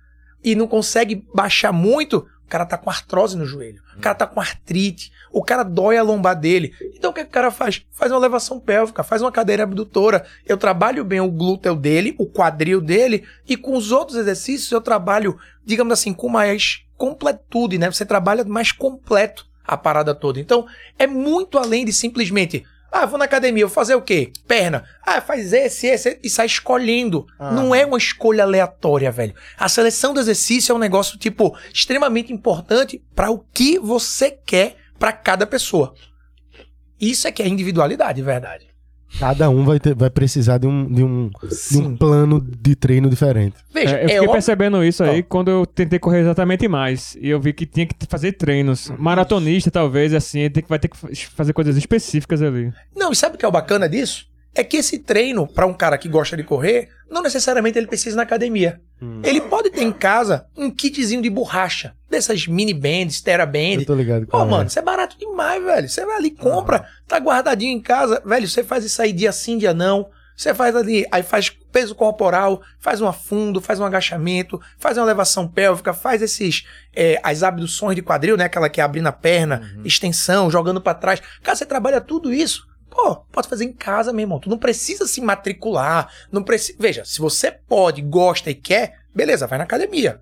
e não consegue baixar muito, o cara tá com artrose no joelho, o cara tá com artrite, o cara dói a lombar dele. Então o que, que o cara faz? Faz uma elevação pélvica, faz uma cadeira abdutora. Eu trabalho bem o glúteo dele, o quadril dele, e com os outros exercícios eu trabalho, digamos assim, com mais completude, né? Você trabalha mais completo a parada toda. Então é muito além de simplesmente. Ah, vou na academia, vou fazer o quê? Perna. Ah, faz esse, esse, e sai escolhendo. Não é uma escolha aleatória, velho. A seleção do exercício é um negócio, tipo, extremamente importante para o que você quer para cada pessoa. Isso é que é individualidade, verdade. Cada um vai, ter, vai precisar de um, de, um, de um plano de treino diferente. Veja, É, eu é, fiquei óbvio. percebendo isso aí quando eu tentei correr exatamente mais. E eu vi que tinha que fazer treinos. Maratonista, talvez, assim, tem que, vai ter que fa- fazer coisas específicas ali. Não, e sabe o que é o bacana disso? É que esse treino, para um cara que gosta de correr, não necessariamente ele precisa ir na academia. Ele pode ter em casa um kitzinho de borracha, dessas mini bands, teraband. Eu tô ligado. Pô, é. mano, isso é barato demais, velho. Você vai ali, compra, tá guardadinho em casa. Velho, você faz isso aí dia sim, dia não. Você faz ali, aí faz peso corporal, faz um afundo, faz um agachamento, faz uma elevação pélvica, faz esses, é, as abduções de quadril, né? Aquela que é abrindo a perna, extensão, jogando pra trás. Cara, você trabalha tudo isso. Pô, pode fazer em casa, meu irmão. Tu não precisa se matricular, não precisa... Veja, se você pode, gosta e quer, beleza, vai na academia.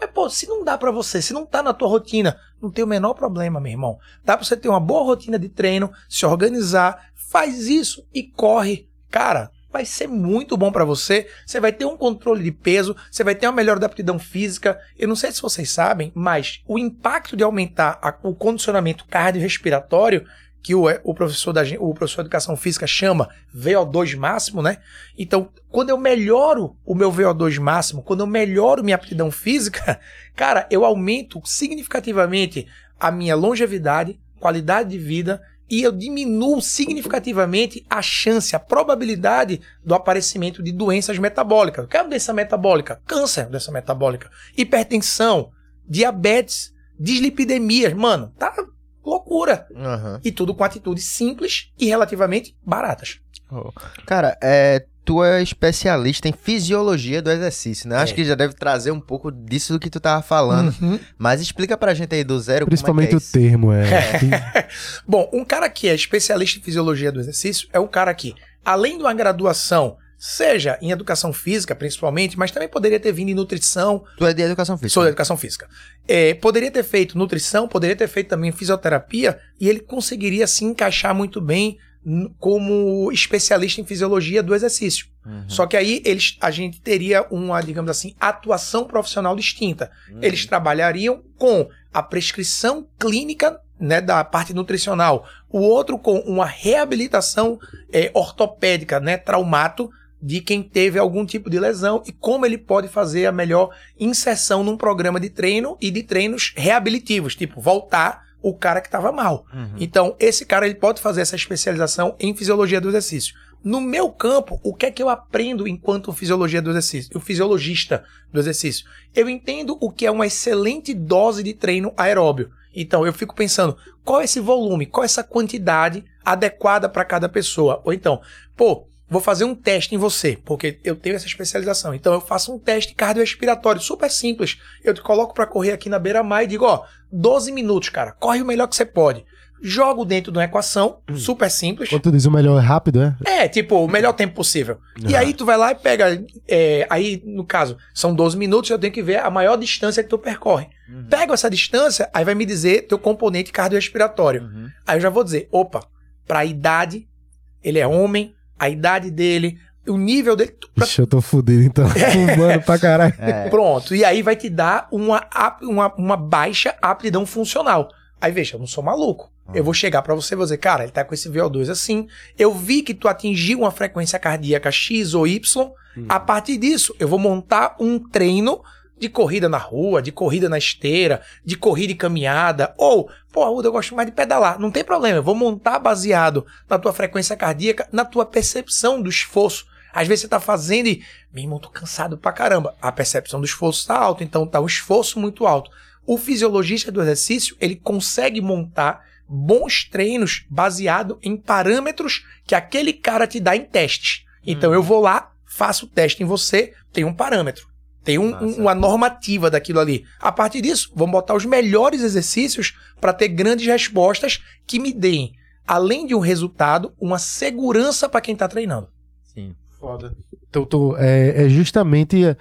Mas, pô, se não dá pra você, se não tá na tua rotina, não tem o menor problema, meu irmão. Dá pra você ter uma boa rotina de treino, se organizar, faz isso e corre. Cara, vai ser muito bom pra você. Você vai ter um controle de peso, você vai ter uma melhor aptidão física. Eu não sei se vocês sabem, mas o impacto de aumentar a- o condicionamento cardiorrespiratório, que o, o professor da o professor de educação física chama VO2 máximo, né? Então, quando eu melhoro o meu VO2 máximo, quando eu melhoro minha aptidão física, cara, eu aumento significativamente a minha longevidade, qualidade de vida e eu diminuo significativamente a chance, a probabilidade do aparecimento de doenças metabólicas. O que é doença metabólica? Câncer, doença metabólica, hipertensão, diabetes, dislipidemias. Mano, tá loucura. Aham. E tudo com atitudes simples e relativamente baratas. Cara, é, tu é especialista em fisiologia do exercício, né? Acho É. que já deve trazer um pouco disso do que tu tava falando. Uhum. Mas explica pra gente aí do zero Principalmente como é o que é isso. termo, é. Bom, um cara que é especialista em fisiologia do exercício é um cara que, além de uma graduação, seja em educação física, principalmente, mas também poderia ter vindo em nutrição, Tu é de educação física. Sou da educação física. É, poderia ter feito nutrição, poderia ter feito também fisioterapia, e ele conseguiria se encaixar muito bem como especialista em fisiologia do exercício. Uhum. Só que aí eles, a gente teria uma, digamos assim, atuação profissional distinta. Uhum. Eles trabalhariam com a prescrição clínica né, da parte nutricional, o outro com uma reabilitação é, ortopédica, né, traumato, de quem teve algum tipo de lesão e como ele pode fazer a melhor inserção num programa de treino e de treinos reabilitivos, tipo voltar o cara que estava mal. Uhum. Então, esse cara ele pode fazer essa especialização em fisiologia do exercício. No meu campo, o que é que eu aprendo enquanto fisiologia do exercício? O fisiologista do exercício. Eu entendo o que é uma excelente dose de treino aeróbio. Então, eu fico pensando, qual é esse volume, qual é essa quantidade adequada para cada pessoa? Ou então, pô, vou fazer um teste em você, porque eu tenho essa especialização. Então, eu faço um teste cardiorrespiratório super simples. Eu te coloco para correr aqui na beira-mar e digo, ó, 12 minutos, cara, corre o melhor que você pode. Jogo dentro de uma equação, super simples. Quando tu diz o melhor é rápido, é? É, tipo, o melhor tempo possível. E aí tu vai lá e pega. é, aí, no caso, são 12 minutos, eu tenho que ver a maior distância que tu percorre. Pego essa distância, aí vai me dizer teu componente cardiorrespiratório. Uhum. Aí eu já vou dizer, opa, pra idade, ele é homem, a idade dele, o nível dele. tu- pra- Ixi, eu tô fudido, então. Fumando pra caralho. É. Pronto. E aí vai te dar uma, uma, uma baixa aptidão funcional. Aí veja, eu não sou maluco. Eu vou chegar pra você e vou dizer, cara, ele tá com esse VO2 assim. Eu vi que tu atingiu uma frequência cardíaca X ou Y. A partir disso, eu vou montar um treino de corrida na rua, de corrida na esteira, de corrida e caminhada. Ou, pô, Arruda, eu gosto mais de pedalar. Não tem problema, eu vou montar baseado na tua frequência cardíaca, na tua percepção do esforço. Às vezes você tá fazendo e, meu irmão, tô cansado pra caramba. A percepção do esforço tá alta, então tá um esforço muito alto. O fisiologista do exercício, ele consegue montar bons treinos baseado em parâmetros que aquele cara te dá em testes. Então eu vou lá, faço o teste em você, tem um parâmetro. Tem um- Massa. um- uma normativa daquilo ali. A partir disso, vamos botar os melhores exercícios para ter grandes respostas que me deem, além de um resultado, uma segurança para quem está treinando. Sim. Foda. Então, tô- é, é justamente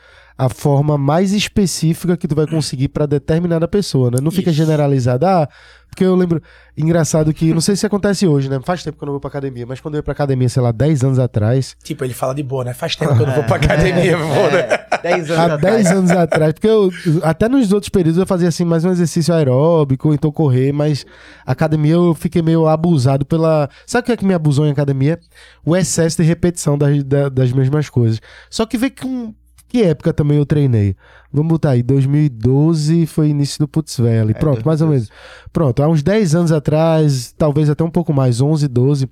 a, forma mais específica que tu vai conseguir pra determinada pessoa, né? Não fica Isso. generalizado. Ah, porque eu lembro, engraçado que, não sei se acontece hoje, né? Faz tempo que eu não vou pra academia, mas quando eu ia pra academia, sei lá, 10 anos atrás, Tipo, ele fala de boa, né? Faz tempo que eu não vou pra academia, vou, né? É, 10 anos há atrás. 10 anos atrás, porque eu, até nos outros períodos eu fazia assim, mais um exercício aeróbico, então correr, mas academia eu fiquei meio abusado pela. Sabe o que é que me abusou em academia? O excesso de repetição das, da- das mesmas coisas. Só que vê com. Que época também eu treinei? Vamos botar aí, 2012 foi início do Putz Valley. Pronto, mais ou menos. Pronto, há uns 10 anos atrás, talvez até um pouco mais, 11, 12.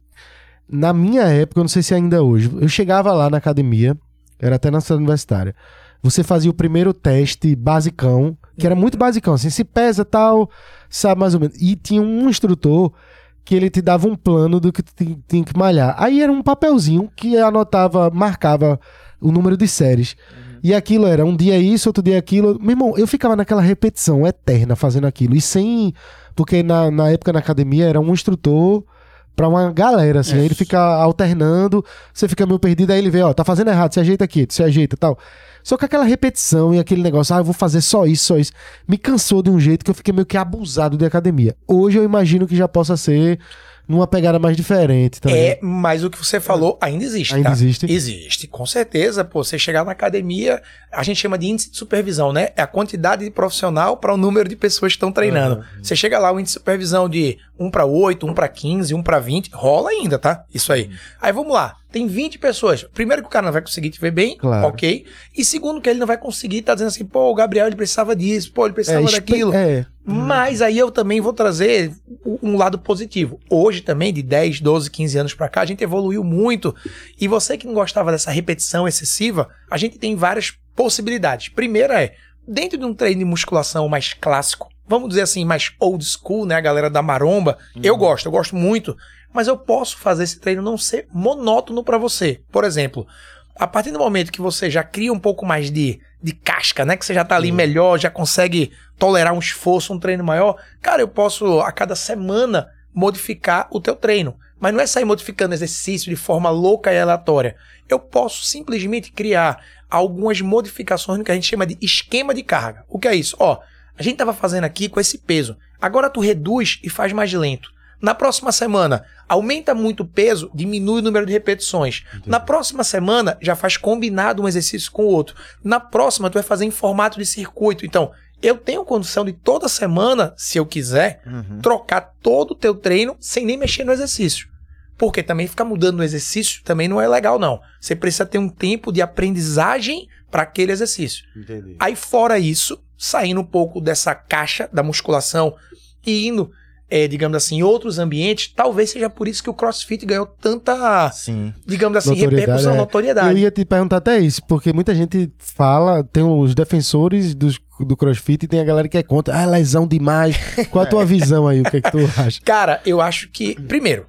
Na minha época, eu não sei se ainda é hoje, eu chegava lá na academia, era até na cidade universitária. Você fazia o primeiro teste basicão, que era muito basicão, assim, se pesa tal, sabe mais ou menos. E tinha um instrutor que ele te dava um plano do que tinha que malhar. Aí era um papelzinho que anotava, marcava o número de séries. E aquilo era um dia isso, outro dia aquilo. Meu irmão, eu ficava naquela repetição eterna fazendo aquilo. E sem. Porque na, na época na academia era um instrutor pra uma galera, assim. Aí ele fica alternando, você fica meio perdido, aí ele vê, ó, tá fazendo errado, se ajeita aqui, se ajeita e tal. Só que aquela repetição e aquele negócio, ah, eu vou fazer só isso, só isso, me cansou de um jeito que eu fiquei meio que abusado de academia. Hoje eu imagino que já possa ser numa pegada mais diferente também. É, mas o que você falou ainda existe. Ainda tá? existe? Existe, com certeza. Pô, você chegar na academia, a gente chama de índice de supervisão, né? É a quantidade de profissional para o número de pessoas que estão treinando. Você chega lá, o índice de supervisão de 1 para 8, 1 para 15, 1 para 20, rola ainda, tá? Isso aí. Aí vamos lá. Tem 20 pessoas. Primeiro que o cara não vai conseguir te ver bem, Claro. ok? E segundo que ele não vai conseguir estar dizendo assim, pô, o Gabriel ele precisava disso, pô, ele precisava espe- daquilo. É, Mas aí eu também vou trazer um lado positivo. Hoje também, de 10, 12, 15 anos pra cá, a gente evoluiu muito. E você que não gostava dessa repetição excessiva, a gente tem várias possibilidades. Primeira é, dentro de um treino de musculação mais clássico, vamos dizer assim, mais old school, né, a galera da maromba, eu gosto, eu gosto muito, mas eu posso fazer esse treino não ser monótono pra você. Por exemplo, a partir do momento que você já cria um pouco mais de, de casca, né? Que você já tá ali melhor, já consegue tolerar um esforço, um treino maior. Cara, eu posso a cada semana modificar o teu treino. Mas não é sair modificando exercício de forma louca e aleatória. Eu posso simplesmente criar algumas modificações no que a gente chama de esquema de carga. O que é isso? Ó, a gente tava fazendo aqui com esse peso. Agora tu reduz e faz mais lento. Na próxima semana, aumenta muito o peso, diminui o número de repetições. Na próxima semana, já faz combinado um exercício com o outro. Na próxima, tu vai fazer em formato de circuito. Então, eu tenho condição de toda semana, se eu quiser, trocar todo o teu treino sem nem mexer no exercício. Porque também ficar mudando no exercício também não é legal, não. Você precisa ter um tempo de aprendizagem para aquele exercício. entendi. Aí, fora isso, saindo um pouco dessa caixa da musculação e indo, eh, digamos assim, em outros ambientes, talvez seja por isso que o CrossFit ganhou tanta, Sim. digamos assim, Notoriedade, repercussão, é. notoriedade. Eu ia te perguntar até isso, porque muita gente fala, tem os defensores dos, do crossfit e tem a galera que é contra. Ah, lesão demais. Qual a tua visão aí? O que é que tu acha? Cara, eu acho que, primeiro,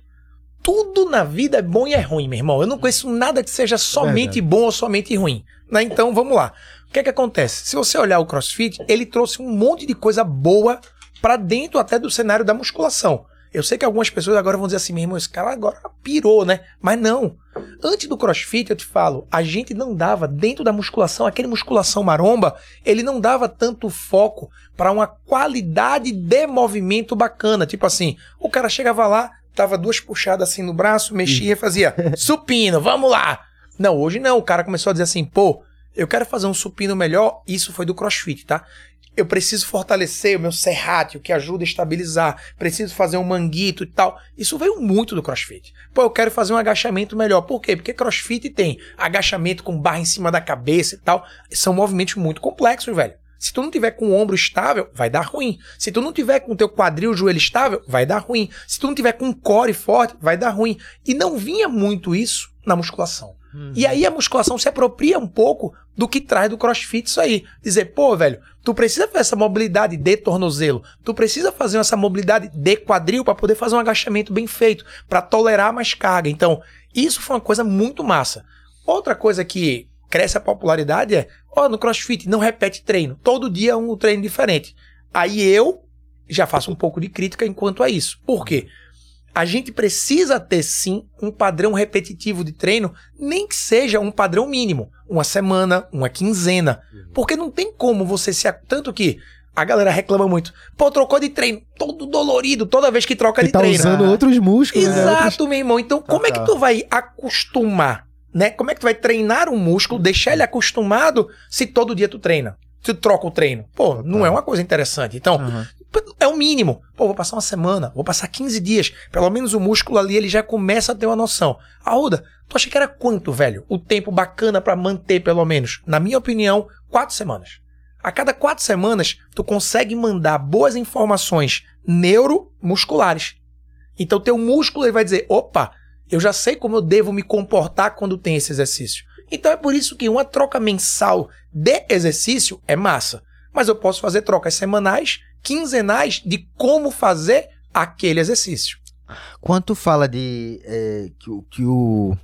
tudo na vida é bom e é ruim, meu irmão. Eu não conheço nada que seja somente Verdade. bom ou somente ruim. Né? Então, vamos lá. O que é que acontece? Se você olhar o CrossFit, ele trouxe um monte de coisa boa pra dentro até do cenário da musculação. Eu sei que algumas pessoas agora vão dizer assim, meu irmão, esse cara agora pirou, né? Mas não. Antes do CrossFit, eu te falo, a gente não dava dentro da musculação, aquele musculação maromba, ele não dava tanto foco para uma qualidade de movimento bacana. Tipo assim, o cara chegava lá, tava duas puxadas assim no braço, mexia e fazia supino, vamos lá. Não, hoje não. O cara começou a dizer assim, pô, eu quero fazer um supino melhor. Isso foi do CrossFit, tá? Eu preciso fortalecer o meu serrátil, que ajuda a estabilizar. Preciso fazer um manguito e tal. Isso veio muito do CrossFit. Pô, eu quero fazer um agachamento melhor. Por quê? Porque CrossFit tem agachamento com barra em cima da cabeça e tal. São movimentos muito complexos, velho. Se tu não tiver com o ombro estável, vai dar ruim. Se tu não tiver com o teu quadril, joelho estável, vai dar ruim. Se tu não tiver com um core forte, vai dar ruim. E não vinha muito isso na musculação. E aí a musculação se apropria um pouco do que traz do crossfit isso aí. Dizer, pô, velho, tu precisa fazer essa mobilidade de tornozelo, tu precisa fazer essa mobilidade de quadril para poder fazer um agachamento bem feito, para tolerar mais carga. Então, isso foi uma coisa muito massa. Outra coisa que cresce a popularidade é, ó, no crossfit não repete treino, todo dia é um treino diferente. Aí eu já faço um pouco de crítica enquanto a isso. Por quê? A gente precisa ter sim um padrão repetitivo de treino, nem que seja um padrão mínimo, uma semana, uma quinzena, porque não tem como você se tanto que a galera reclama muito. Pô, trocou de treino, todo dolorido toda vez que troca Ele de tá treino. usando outros músculos, né? Outros- Exato, meu irmão. Então, como é que tu vai acostumar, né? Como é que tu vai treinar um músculo, deixar ele acostumado se todo dia tu treina? Tu troca o treino. Pô, não é uma coisa interessante. Então, é o mínimo. Pô, vou passar uma semana, vou passar 15 dias. Pelo menos o músculo ali, ele já começa a ter uma noção. Arruda, tu acha que era quanto, velho? O tempo bacana pra manter, pelo menos? Na minha opinião, quatro semanas. A cada quatro semanas, tu consegue mandar boas informações neuromusculares. Então, teu músculo ele vai dizer: opa, eu já sei como eu devo me comportar quando tem esse exercício. Então, é por isso que uma troca mensal de exercício é massa. Mas eu posso fazer trocas semanais, quinzenais de como fazer aquele exercício. Quando tu fala de é, que, o- que o,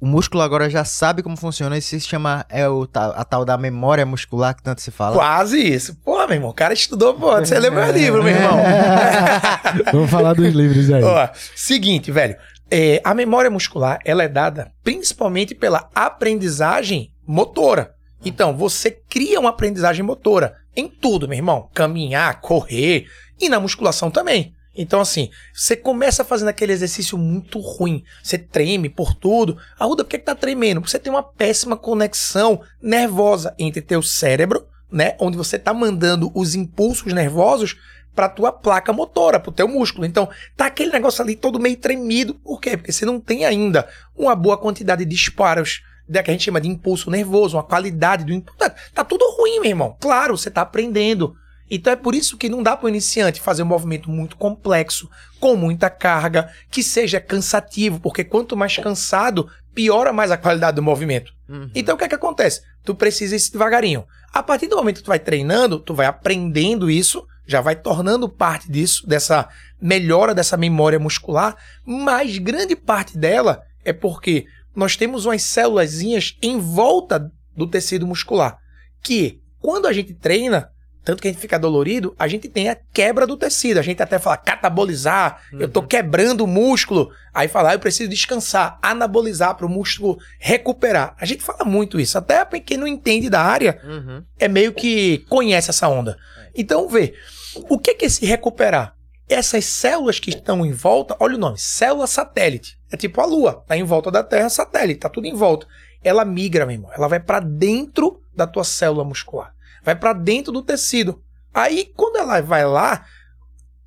o músculo agora já sabe como funciona, isso se chama é o, a tal da memória muscular que tanto se fala. Quase isso. Pô, meu irmão, o cara estudou, pô. Você lê meu livro, meu irmão. Vamos falar dos livros aí. Ó, seguinte, velho. É, a memória muscular, ela é dada principalmente pela aprendizagem motora. Então, você cria uma aprendizagem motora em tudo, meu irmão. Caminhar, correr e na musculação também. Então, assim, você começa fazendo aquele exercício muito ruim. Você treme por tudo. Arruda, por que, que tá tremendo? Porque você tem uma péssima conexão nervosa entre teu cérebro, né? Onde você tá mandando os impulsos nervosos pra tua placa motora, pro teu músculo. Então, tá aquele negócio ali todo meio tremido. Por quê? Porque você não tem ainda uma boa quantidade de disparos da que a gente chama de impulso nervoso, uma qualidade do impulso. Tá, tá tudo ruim, meu irmão. Claro, você tá aprendendo. Então é por isso que não dá para o iniciante fazer um movimento muito complexo, com muita carga, que seja cansativo, porque quanto mais cansado, piora mais a qualidade do movimento. Uhum. Então o que é que acontece? Tu precisa ir devagarinho. A partir do momento que tu vai treinando, tu vai aprendendo isso, já vai tornando parte disso, dessa melhora dessa memória muscular, mas grande parte dela é porque nós temos umas células em volta do tecido muscular, que quando a gente treina, tanto que a gente fica dolorido, a gente tem a quebra do tecido. A gente até fala catabolizar, eu tô quebrando o músculo. Aí fala, ah, eu preciso descansar, anabolizar para o músculo recuperar. A gente fala muito isso. Até quem não entende da área Uhum. é meio que conhece essa onda. Então, vê, o que que é esse recuperar? Essas células que estão em volta, olha o nome, célula satélite. É tipo a Lua, tá em volta da Terra, satélite, tá tudo em volta. Ela migra, meu irmão. Ela vai para dentro da tua célula muscular. Vai para dentro do tecido. Aí, quando ela vai lá,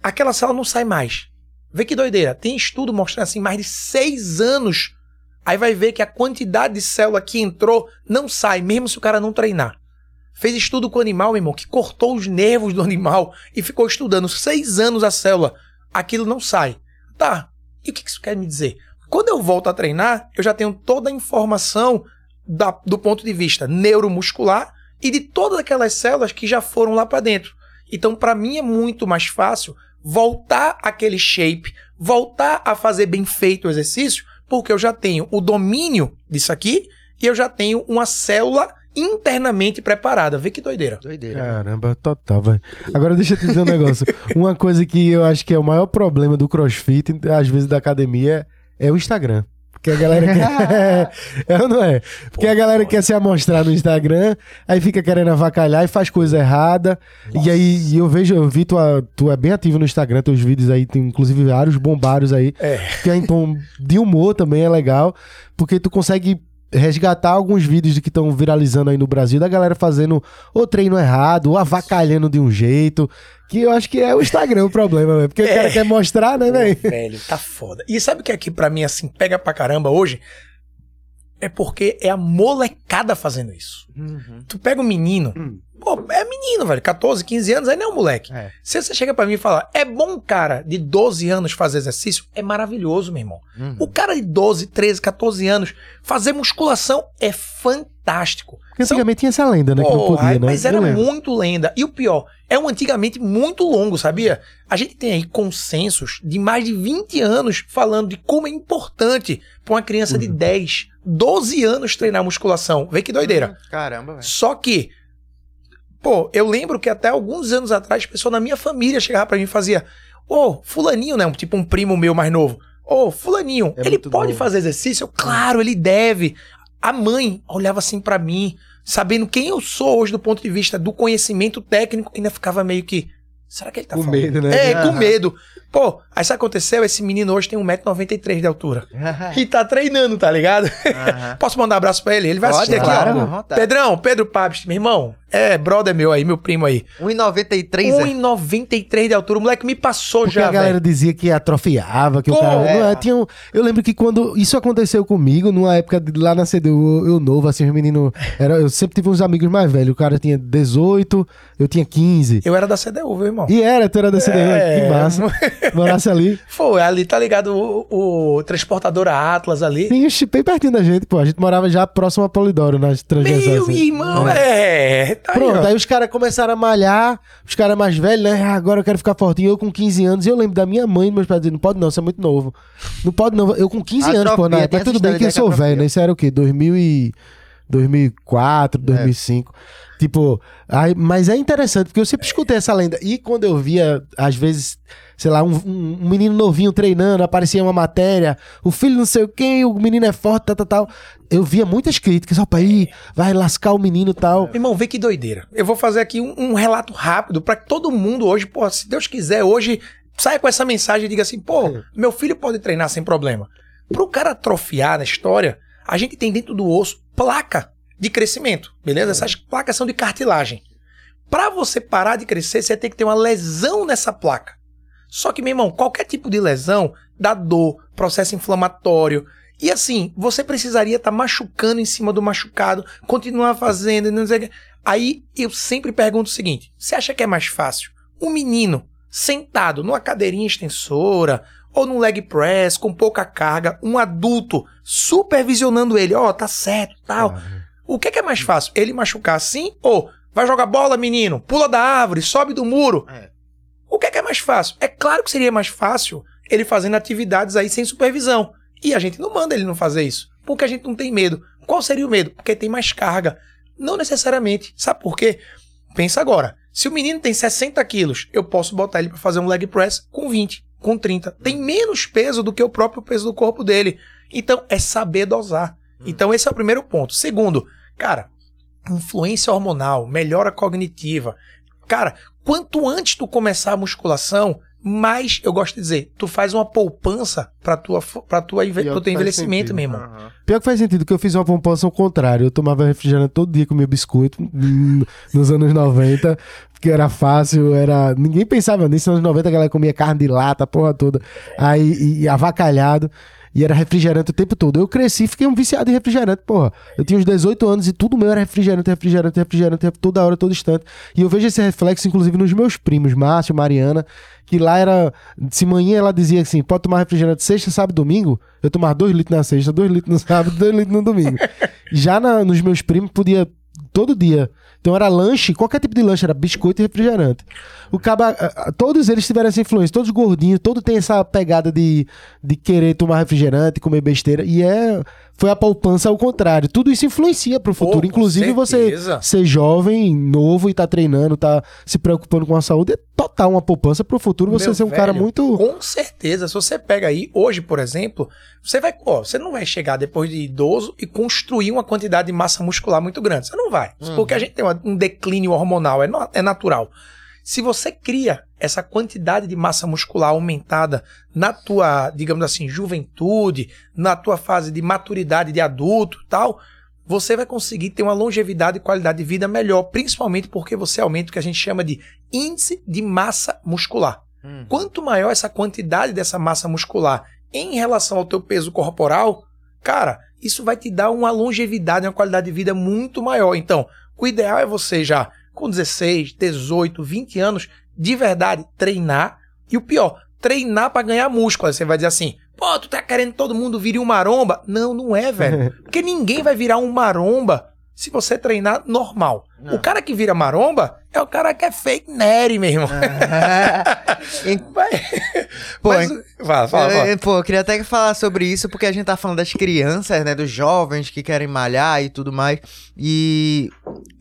aquela célula não sai mais. Vê que doideira. Tem estudo mostrando assim, mais de seis anos. Aí vai ver que a quantidade de célula que entrou não sai, mesmo se o cara não treinar. Fez estudo com o animal, meu irmão, que cortou os nervos do animal e ficou estudando seis anos a célula. Aquilo não sai. Tá. E o que isso quer me dizer? Quando eu volto a treinar, eu já tenho toda a informação da- do ponto de vista neuromuscular e de todas aquelas células que já foram lá para dentro. Então, para mim é muito mais fácil voltar aquele shape, voltar a fazer bem feito o exercício, porque eu já tenho o domínio disso aqui e eu já tenho uma célula internamente preparada. Vê que doideira. Doideira. Caramba, total, velho. Agora deixa eu te dizer um negócio. Uma coisa que eu acho que é o maior problema do crossfit, às vezes da academia, é o Instagram. Porque a galera quer. é ou não é? Porque a galera quer se amostrar no Instagram, aí fica querendo avacalhar e faz coisa errada. E aí eu vejo, eu vi, tu, tu é bem ativo no Instagram, teus vídeos aí, tem inclusive vários bombários aí. É. Que é em tom de humor também é legal, porque tu consegue resgatar alguns vídeos de que estão viralizando aí no Brasil, da galera fazendo ou treino errado, ou avacalhando de um jeito, que eu acho que é o Instagram o problema, velho. Porque o cara quer mostrar, né, velho? Velho, tá foda. E sabe o que aqui pra mim, assim, pega pra caramba hoje? É porque é a molecada fazendo isso. Uhum. Tu pega um menino, pô, é menino, velho, 14, 15 anos, aí não é um moleque. É. Se você chega pra mim e fala, é bom um cara de 12 anos fazer exercício, é maravilhoso, meu irmão. Uhum. O cara de 12, 13, 14 anos fazer musculação é fantástico. Porque antigamente tinha essa lenda, né? que não podia, né? Mas era muito lenda. E o pior, é um antigamente muito longo, sabia? A gente tem aí consensos de mais de 20 anos falando de como é importante pra uma criança Uhum. de 10, 12 anos treinar musculação. Vê que doideira. Caramba, velho. Só que, pô, eu lembro que até alguns anos atrás, pessoa na minha família chegava pra mim e fazia: Ô, Fulaninho, né? Um, tipo um primo meu mais novo. Ô, Fulaninho, É ele pode fazer exercício? Eu, Claro, ele deve. A mãe olhava assim pra mim, sabendo quem eu sou hoje do ponto de vista do conhecimento técnico, ainda ficava meio que. Será que ele tá Com falando? medo, né? É, com medo. Pô, aí isso aconteceu, esse menino hoje tem 1,93m de altura. E tá treinando, tá ligado? Posso mandar um abraço pra ele? Ele vai Pode, assistir aqui, claro, ó. à vontade. Pedrão, Pedro Pabst, meu irmão. É, brother meu aí, meu primo aí. 1,93 é. 1,93 de altura. O moleque me passou Porque já, a galera velho. dizia que atrofiava, que o Pô, cara. é. Não é, tinha um- eu lembro que quando isso aconteceu comigo, numa época de- lá na CDU, eu, novo, assim, os meninos. Era, eu sempre tive uns amigos mais velhos. O cara tinha 18, eu tinha 15. Eu era da CDU, viu, irmão? E era, tu era da CDU, É. que massa. Morasse ali. Foi, ali tá ligado o, o transportadora Atlas ali. Sim, bem pertinho da gente, pô. A gente morava já próximo a Polidoro, nas transversais. Meu assim. irmão, é. Tá aí, Pronto, ó. aí os caras começaram a malhar, os caras mais velhos, né? Ah, agora eu quero ficar fortinho. Eu com 15 anos, e eu lembro da minha mãe, meus pais dizendo, não pode não, você é muito novo. Não pode não. Eu com 15 anos, pô, Atrofia, época. Mas tudo bem que eu sou velho, né? Isso era o quê? 2000 e... 2004, 2005. Tipo, aí, mas é interessante, porque eu sempre escutei essa lenda. E quando eu via, às vezes, sei lá, um, um- um menino novinho treinando, aparecia uma matéria, o filho não sei o quê, o menino é forte, tal, tal, tal. Eu via muitas críticas, ó, aí vai lascar o menino e tal. Meu Irmão, vê que doideira. Eu vou fazer aqui um, um relato rápido pra que todo mundo hoje, pô, se Deus quiser, hoje saia com essa mensagem e diga assim, pô, meu filho pode treinar sem problema. Pro cara atrofiar na história, a gente tem dentro do osso placa de crescimento, beleza? Essas placas são de cartilagem. Para você parar de crescer, você tem que ter uma lesão nessa placa. Só que, meu irmão, qualquer tipo de lesão dá dor, processo inflamatório. E assim, você precisaria estar tá machucando em cima do machucado, continuar fazendo, não sei o que. Aí eu sempre pergunto o seguinte: você acha que é mais fácil um menino sentado numa cadeirinha extensora ou num leg press com pouca carga, um adulto supervisionando ele, ó, oh, tá certo, tal. Ah. O que é, que é mais fácil? Ele machucar assim ou vai jogar bola, menino, pula da árvore, sobe do muro? É. O que é, que é mais fácil? É claro que seria mais fácil ele fazendo atividades aí sem supervisão. E a gente não manda ele não fazer isso, porque a gente não tem medo. Qual seria o medo? Porque tem mais carga. Não necessariamente. Sabe por quê? Pensa agora. Se o menino tem 60 quilos, eu posso botar ele para fazer um leg press com 20, com 30. Tem menos peso do que o próprio peso do corpo dele. Então, é saber dosar. Hum. Então, esse é o primeiro ponto. Segundo, cara, influência hormonal, melhora cognitiva. Cara, quanto antes tu começar a musculação, mais, eu gosto de dizer, tu faz uma poupança pra tua, pra tua pro teu envelhecimento, sentido. meu irmão. Uhum. Pior que faz sentido, que eu fiz uma poupança ao contrário. Eu tomava refrigerante todo dia, comia biscoito hum, nos anos 90, porque era fácil, era... Ninguém pensava nisso, nos anos 90 a galera comia carne de lata, a porra toda, aí, e, e avacalhado e era refrigerante o tempo todo. Eu cresci fiquei um viciado em refrigerante, porra. Eu tinha uns 18 anos e tudo meu era refrigerante, refrigerante, refrigerante, toda hora, todo instante. E eu vejo esse reflexo, inclusive, nos meus primos, Márcio, Mariana, que lá era. Se manhã ela dizia assim: pode tomar refrigerante sexta, sábado domingo. Eu tomava 2 litros na sexta, 2 litros no sábado, 2 litros no domingo. Já na, nos meus primos podia todo dia então era lanche, qualquer tipo de lanche, era biscoito e refrigerante. O caba, todos eles tiveram essa influência, todos gordinhos, todo tem essa pegada de, de querer tomar refrigerante, comer besteira. E é foi a poupança ao contrário. Tudo isso influencia pro futuro. Pô, Inclusive você ser jovem, novo e tá treinando, tá se preocupando com a saúde, é total uma poupança pro futuro você Meu ser um velho, cara muito. Com certeza. Se você pega aí, hoje, por exemplo, você vai. Ó, você não vai chegar depois de idoso e construir uma quantidade de massa muscular muito grande. Você não vai. Uhum. Porque a gente tem um declínio hormonal, é, é natural. Se você cria essa quantidade de massa muscular aumentada na tua, digamos assim, juventude, na tua fase de maturidade de adulto, tal, você vai conseguir ter uma longevidade e qualidade de vida melhor, principalmente porque você aumenta o que a gente chama de índice de massa muscular. Hum. Quanto maior essa quantidade dessa massa muscular em relação ao teu peso corporal, cara, isso vai te dar uma longevidade, uma qualidade de vida muito maior. Então, o ideal é você já com 16, 18, 20 anos, de verdade, treinar. E o pior, treinar para ganhar músculo. Aí você vai dizer assim, pô, tu tá querendo todo mundo virar um maromba? Não, não é, velho. Porque ninguém vai virar um maromba se você treinar normal. Não. O cara que vira maromba é o cara que é fake nerd, meu irmão. pô, Mas, fala, fala, fala. Pô, eu queria até falar sobre isso, porque a gente tá falando das crianças, né? Dos jovens que querem malhar e tudo mais. E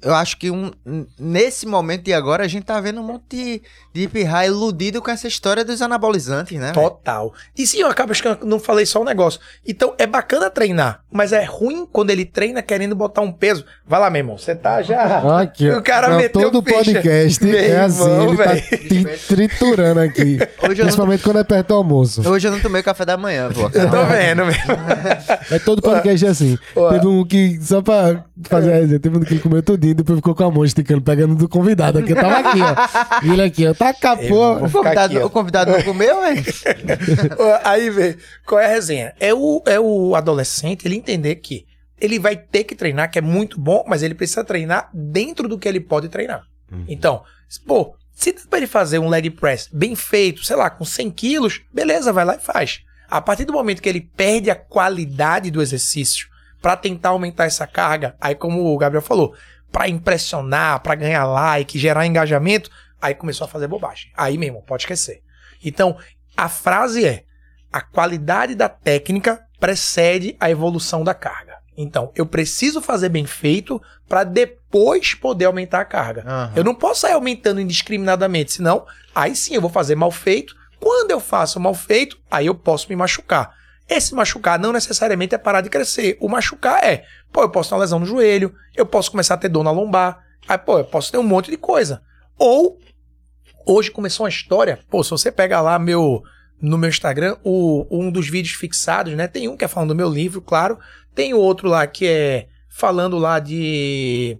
eu acho que um, nesse momento de agora a gente tá vendo um monte de, de pirra iludido com essa história dos anabolizantes, né? Total. E sim, eu acabo acho que eu não falei só um negócio. Então é bacana treinar, mas é ruim quando ele treina querendo botar um peso. Vai lá, meu irmão, você tá já. Aqui, o cara meteu todo ficha. Podcast meu é assim, irmão, ele tá triturando aqui. Principalmente não... quando é perto do almoço. Hoje eu não tomei café da manhã, pô. Eu tô vendo, mesmo. É todo podcast assim. Teve um que, só pra fazer a resenha, teve um que ele comeu tudinho, depois ficou com a mão esticando, pegando do convidado aqui. Eu tava aqui, ó. Ele aqui, ó. Tá capô. O convidado, aqui, o convidado não comeu, hein? Aí, vê, qual é a resenha? É o, é o adolescente ele entender que ele vai ter que treinar, que é muito bom, mas ele precisa treinar dentro do que ele pode treinar. Uhum. Então, pô, se dá pra ele fazer um leg press bem feito, sei lá, com 100 quilos, beleza, vai lá e faz. A partir do momento que ele perde a qualidade do exercício para tentar aumentar essa carga, aí como o Gabriel falou, para impressionar, para ganhar like, gerar engajamento, aí começou a fazer bobagem. Aí mesmo, pode esquecer. Então, a frase é: a qualidade da técnica precede a evolução da carga. Então, eu preciso fazer bem feito para depois poder aumentar a carga. Uhum. Eu não posso sair aumentando indiscriminadamente, senão aí sim eu vou fazer mal feito. Quando eu faço mal feito, aí eu posso me machucar. Esse machucar não necessariamente é parar de crescer. O machucar é, pô, eu posso ter uma lesão no joelho, eu posso começar a ter dor na lombar, aí, pô, eu posso ter um monte de coisa. Ou Hoje começou uma história. Pô, se você pega lá meu no meu Instagram, o, um dos vídeos fixados, né? Tem um que é falando do meu livro, claro. Tem outro lá que é falando lá de.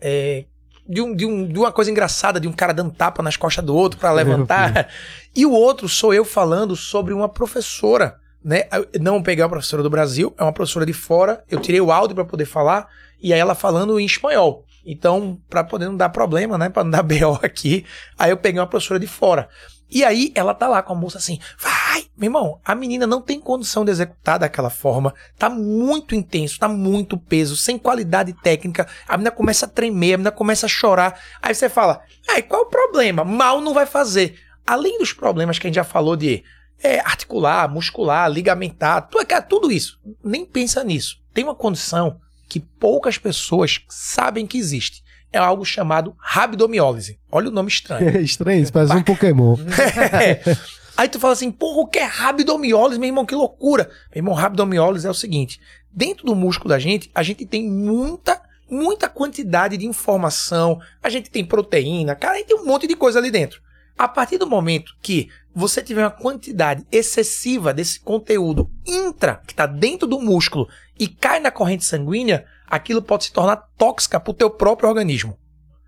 É, de, um, de, um, de uma coisa engraçada, de um cara dando tapa nas costas do outro para levantar. e o outro sou eu falando sobre uma professora. Né? Eu não peguei uma professora do Brasil, é uma professora de fora. Eu tirei o áudio para poder falar, e aí ela falando em espanhol. Então, para poder não dar problema, né? Para não dar BO aqui, aí eu peguei uma professora de fora. E aí ela tá lá com a moça assim, vai, meu irmão, a menina não tem condição de executar daquela forma, tá muito intenso, tá muito peso, sem qualidade técnica, a menina começa a tremer, a menina começa a chorar, aí você fala, aí qual o problema? Mal não vai fazer. Além dos problemas que a gente já falou de é, articular, muscular, ligamentar, é, tudo isso, nem pensa nisso. Tem uma condição que poucas pessoas sabem que existe é algo chamado rabdomiólise. Olha o nome estranho. É estranho, isso parece um Pokémon. é. Aí tu fala assim, porra, o que é rabdomiólise, meu irmão? Que loucura. Meu irmão, rabdomiólise é o seguinte: dentro do músculo da gente, a gente tem muita, muita quantidade de informação. A gente tem proteína, cara, a gente tem um monte de coisa ali dentro. A partir do momento que você tiver uma quantidade excessiva desse conteúdo intra, que está dentro do músculo, e cai na corrente sanguínea, aquilo pode se tornar tóxica para o teu próprio organismo.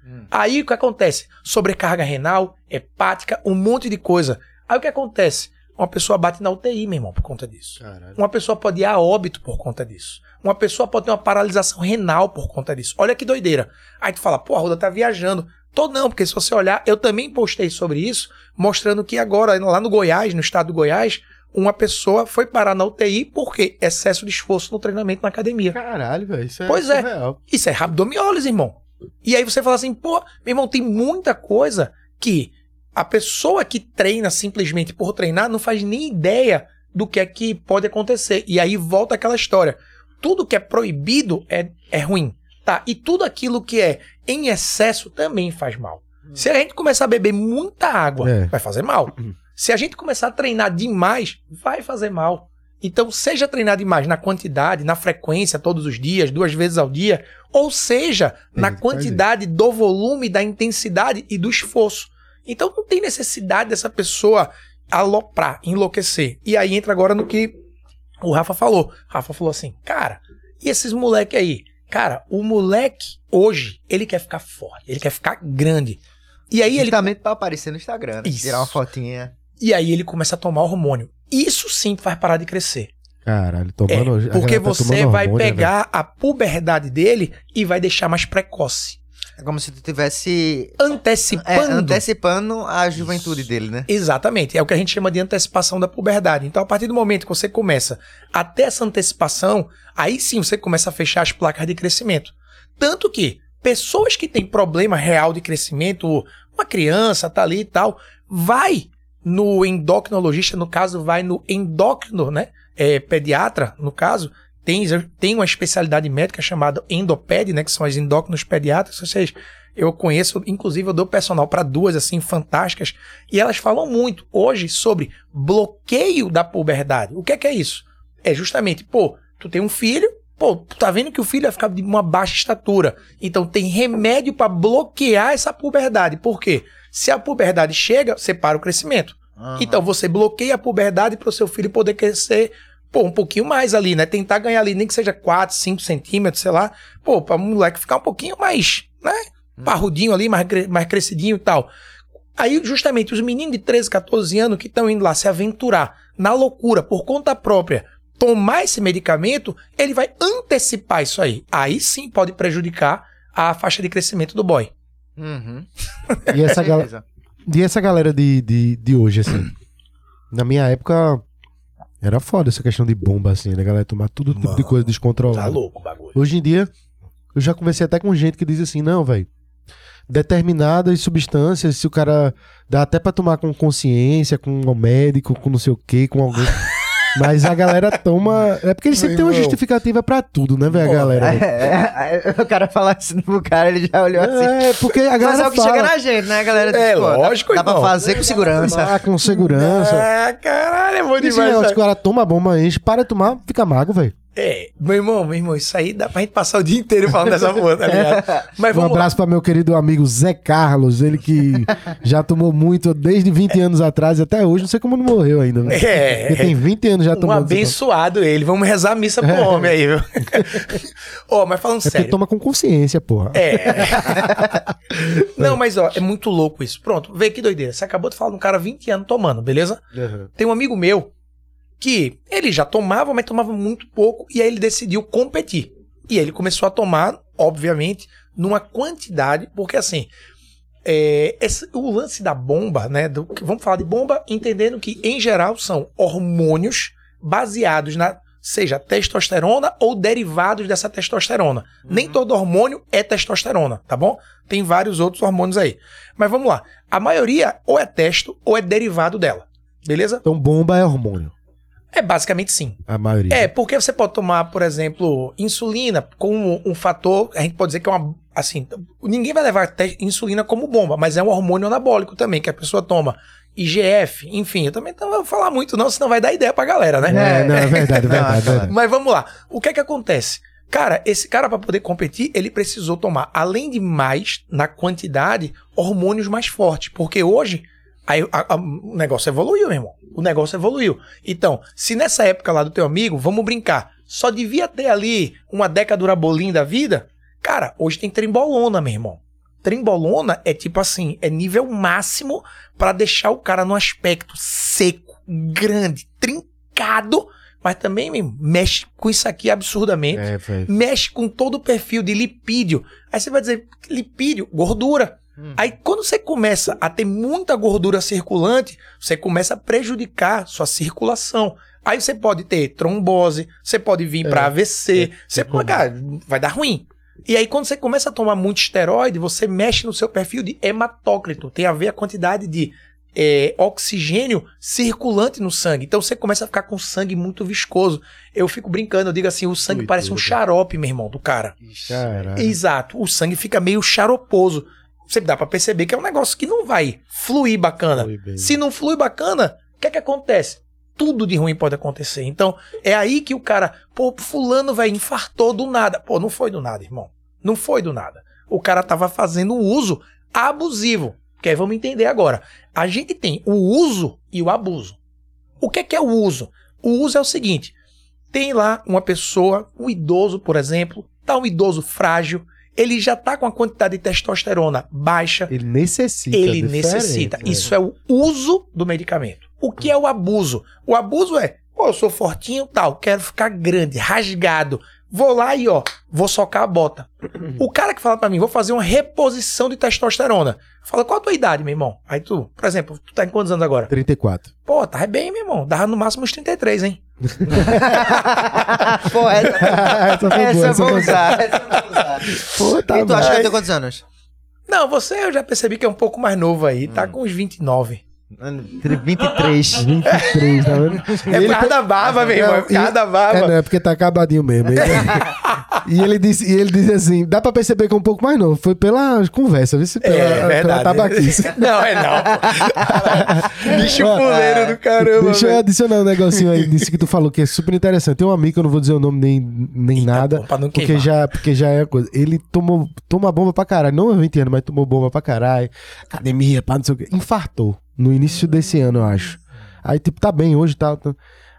Hum. Aí o que acontece? Sobrecarga renal, hepática, um monte de coisa. Aí o que acontece? Uma pessoa bate na UTI, meu irmão, por conta disso. Caralho. Uma pessoa pode ir a óbito por conta disso. Uma pessoa pode ter uma paralisação renal por conta disso. Olha que doideira. Aí tu fala, pô, a Ruda tá viajando. Tô não, porque se você olhar, eu também postei sobre isso, mostrando que agora, lá no Goiás, no estado do Goiás, uma pessoa foi parar na UTI porque excesso de esforço no treinamento na academia. Caralho, velho, isso é Pois é. Surreal. Isso é rabdomiólise, irmão. E aí você fala assim, pô, meu irmão, tem muita coisa que a pessoa que treina simplesmente por treinar não faz nem ideia do que é que pode acontecer. E aí volta aquela história. Tudo que é proibido é, é ruim. Tá, e tudo aquilo que é em excesso também faz mal. Hum. Se a gente começar a beber muita água, é. vai fazer mal. Se a gente começar a treinar demais, vai fazer mal. Então, seja treinar demais na quantidade, na frequência, todos os dias, duas vezes ao dia, ou seja, na quantidade do volume, da intensidade e do esforço. Então, não tem necessidade dessa pessoa aloprar, enlouquecer. E aí entra agora no que o Rafa falou. Rafa falou assim, cara, e esses moleque aí? Cara, o moleque hoje, ele quer ficar forte, ele quer ficar grande. E aí Justamente ele. pra aparecer no Instagram, né? Isso. Tirar uma fotinha. E aí ele começa a tomar hormônio. Isso sim faz parar de crescer. Caralho, tomando. É, porque tá você vai hormônio, pegar né? a puberdade dele e vai deixar mais precoce. É como se tu tivesse antecipando, é, antecipando a juventude Isso. dele, né? Exatamente. É o que a gente chama de antecipação da puberdade. Então, a partir do momento que você começa a ter essa antecipação, aí sim você começa a fechar as placas de crescimento. Tanto que pessoas que têm problema real de crescimento, uma criança tá ali e tal, vai no endocrinologista, no caso, vai no endócrino, né? É, pediatra, no caso, tem, tem uma especialidade médica chamada endoped, né? Que são as endócrinos pediatras. Vocês, eu conheço, inclusive eu dou personal para duas, assim, fantásticas. E elas falam muito hoje sobre bloqueio da puberdade. O que é que é isso? É justamente, pô, tu tem um filho, pô, tu tá vendo que o filho vai ficar de uma baixa estatura. Então tem remédio para bloquear essa puberdade. Por quê? Se a puberdade chega, você para o crescimento. Uhum. Então você bloqueia a puberdade para o seu filho poder crescer pô, um pouquinho mais ali, né? Tentar ganhar ali, nem que seja 4, 5 centímetros, sei lá. Pô, pra um moleque ficar um pouquinho mais, né? Hum. Parrudinho ali, mais, mais crescidinho e tal. Aí, justamente, os meninos de 13, 14 anos que estão indo lá se aventurar na loucura, por conta própria, tomar esse medicamento, ele vai antecipar isso aí. Aí sim pode prejudicar a faixa de crescimento do boy. Uhum. E, essa gal... e essa galera de, de, de hoje, assim? Na minha época, era foda essa questão de bomba, assim, né, galera? Tomar todo tipo de coisa descontrolada. Tá louco o bagulho. Hoje em dia, eu já conversei até com gente que diz assim, não, velho. Determinadas substâncias, se o cara dá até pra tomar com consciência, com um médico, com não sei o que, com alguém. Mas a galera toma. É porque ele sempre tem uma justificativa pra tudo, né, velho, a galera? É, é, o cara falar assim pro cara, ele já olhou assim. É, porque a galera. Mas é o que fala... chega na gente, né, a galera? É, lógico, Dá, dá pra fazer com segurança. Ah, com segurança. É, caralho, é bom demais. Os caras tomam bomba, enche, para de tomar, fica mago, velho. É, meu irmão, meu irmão, isso aí dá pra gente passar o dia inteiro falando dessa porra, tá ligado? Mas Um vamos lá. abraço para meu querido amigo Zé Carlos, ele que já tomou muito desde 20 anos atrás e até hoje, não sei como não morreu ainda. Né? É. Ele tem 20 anos já Um tomando. abençoado ele. Vamos rezar a missa pro homem aí, viu? Ó, mas falando É sério. toma com consciência, porra. É. Não, mas ó, é muito louco isso. Pronto, vê que doideira. Você acabou de falar de um cara 20 anos tomando, beleza? Uhum. Tem um amigo meu que ele já tomava, mas tomava muito pouco, e aí ele decidiu competir. E aí ele começou a tomar, obviamente, numa quantidade, porque assim, é, esse- o lance da bomba, né? do- vamos falar de bomba, entendendo que, em geral, são hormônios baseados na. Seja testosterona ou derivados dessa testosterona. Nem todo hormônio é testosterona, tá bom? Tem vários outros hormônios aí. Mas vamos lá. A maioria ou é testo ou é derivado dela. Beleza? Então bomba é hormônio, É basicamente sim. a maioria. É, porque você pode tomar, por exemplo, insulina como um fator, a gente pode dizer que é uma. Assim, ninguém vai levar insulina como bomba, mas é um hormônio anabólico também, que a pessoa toma. IGF, enfim, eu também não vou falar muito, não, senão vai dar ideia pra galera, né? É, não, é verdade, é verdade. é verdade. Mas vamos lá. O que é que acontece? Cara, esse cara para poder competir, ele precisou tomar, além de mais, na quantidade, hormônios mais fortes. Porque hoje, aí, a- a- o negócio evoluiu, meu irmão. O negócio evoluiu. Então, se nessa época lá do teu amigo, vamos brincar, só devia ter ali uma decadurabolim da vida, cara, hoje tem trembolona, meu irmão. Trembolona é tipo assim, é nível máximo para deixar o cara num aspecto seco, grande, trincado, mas também mexe com isso aqui absurdamente. É. Mexe com todo o perfil de lipídio. Aí você vai dizer, lipídio, gordura. Aí quando você começa a ter muita gordura circulante, você começa a prejudicar sua circulação. Aí você pode ter trombose, você pode vir É, para AVC, é, você é pode, cara, vai dar ruim. E aí quando você começa a tomar muito esteroide, você mexe no seu perfil de hematócrito. Tem a ver a quantidade de é, oxigênio circulante no sangue. Então você começa a ficar com sangue muito viscoso. Eu fico brincando, eu digo assim, o sangue Ui, parece um xarope, meu irmão, do cara. Caralho. Exato. O sangue fica meio xaroposo. Você dá pra perceber que é um negócio que não vai fluir bacana. Flui. Se não flui bacana, o que é que acontece? Tudo de ruim pode acontecer. Então, é aí que o cara, pô, fulano, vai infartou do nada. Pô, não foi do nada, irmão. Não foi do nada. O cara tava fazendo um uso abusivo. Que aí vamos entender agora. A gente tem o uso e o abuso. O que é que é o uso? O uso é o seguinte: tem lá uma pessoa, um idoso, por exemplo, tá um idoso frágil, ele já tá com a quantidade de testosterona baixa, Ele necessita. ele necessita. velho. Isso é o uso do medicamento. O que é o abuso? O abuso é, pô, eu sou fortinho tal, quero ficar grande, rasgado. Vou lá e, ó, vou socar a bota. O cara que fala pra mim, vou fazer uma reposição de testosterona. Fala, qual a tua idade, meu irmão? Aí tu, por exemplo, tu tá em quantos anos agora? 34. Pô, tá bem, meu irmão. Dava no máximo uns 33, hein? Pô, essa, essa boa, essa vou usar. Essa eu vou usar. Pô, tá e tu acha que eu tenho quantos anos? Não, você eu já percebi que é um pouco mais novo aí. Tá com uns 29. Entre 23. 23, tá vendo? É por causa da barba, meu irmão. É por causa da barba. É, não, é porque tá acabadinho mesmo. Ele- e ele disse, e ele disse assim: dá pra perceber que é um pouco mais novo. Foi pela conversa, viu? Pela, É, pela tabaquice. Não, é não. Bicho fuleiro do caramba. Deixa eu adicionar um negocinho aí disso que tu falou, que é super interessante. Tem um amigo, que eu não vou dizer o nome nem, nem Eita, nada, pô, pra não porque queimar. já, porque já é coisa. Ele tomou toma bomba pra caralho, não há 20 anos, mas tomou bomba pra caralho. Academia, pá, não sei o quê. Infartou no início desse ano, eu acho. Aí, tipo, tá bem hoje, tá. tá.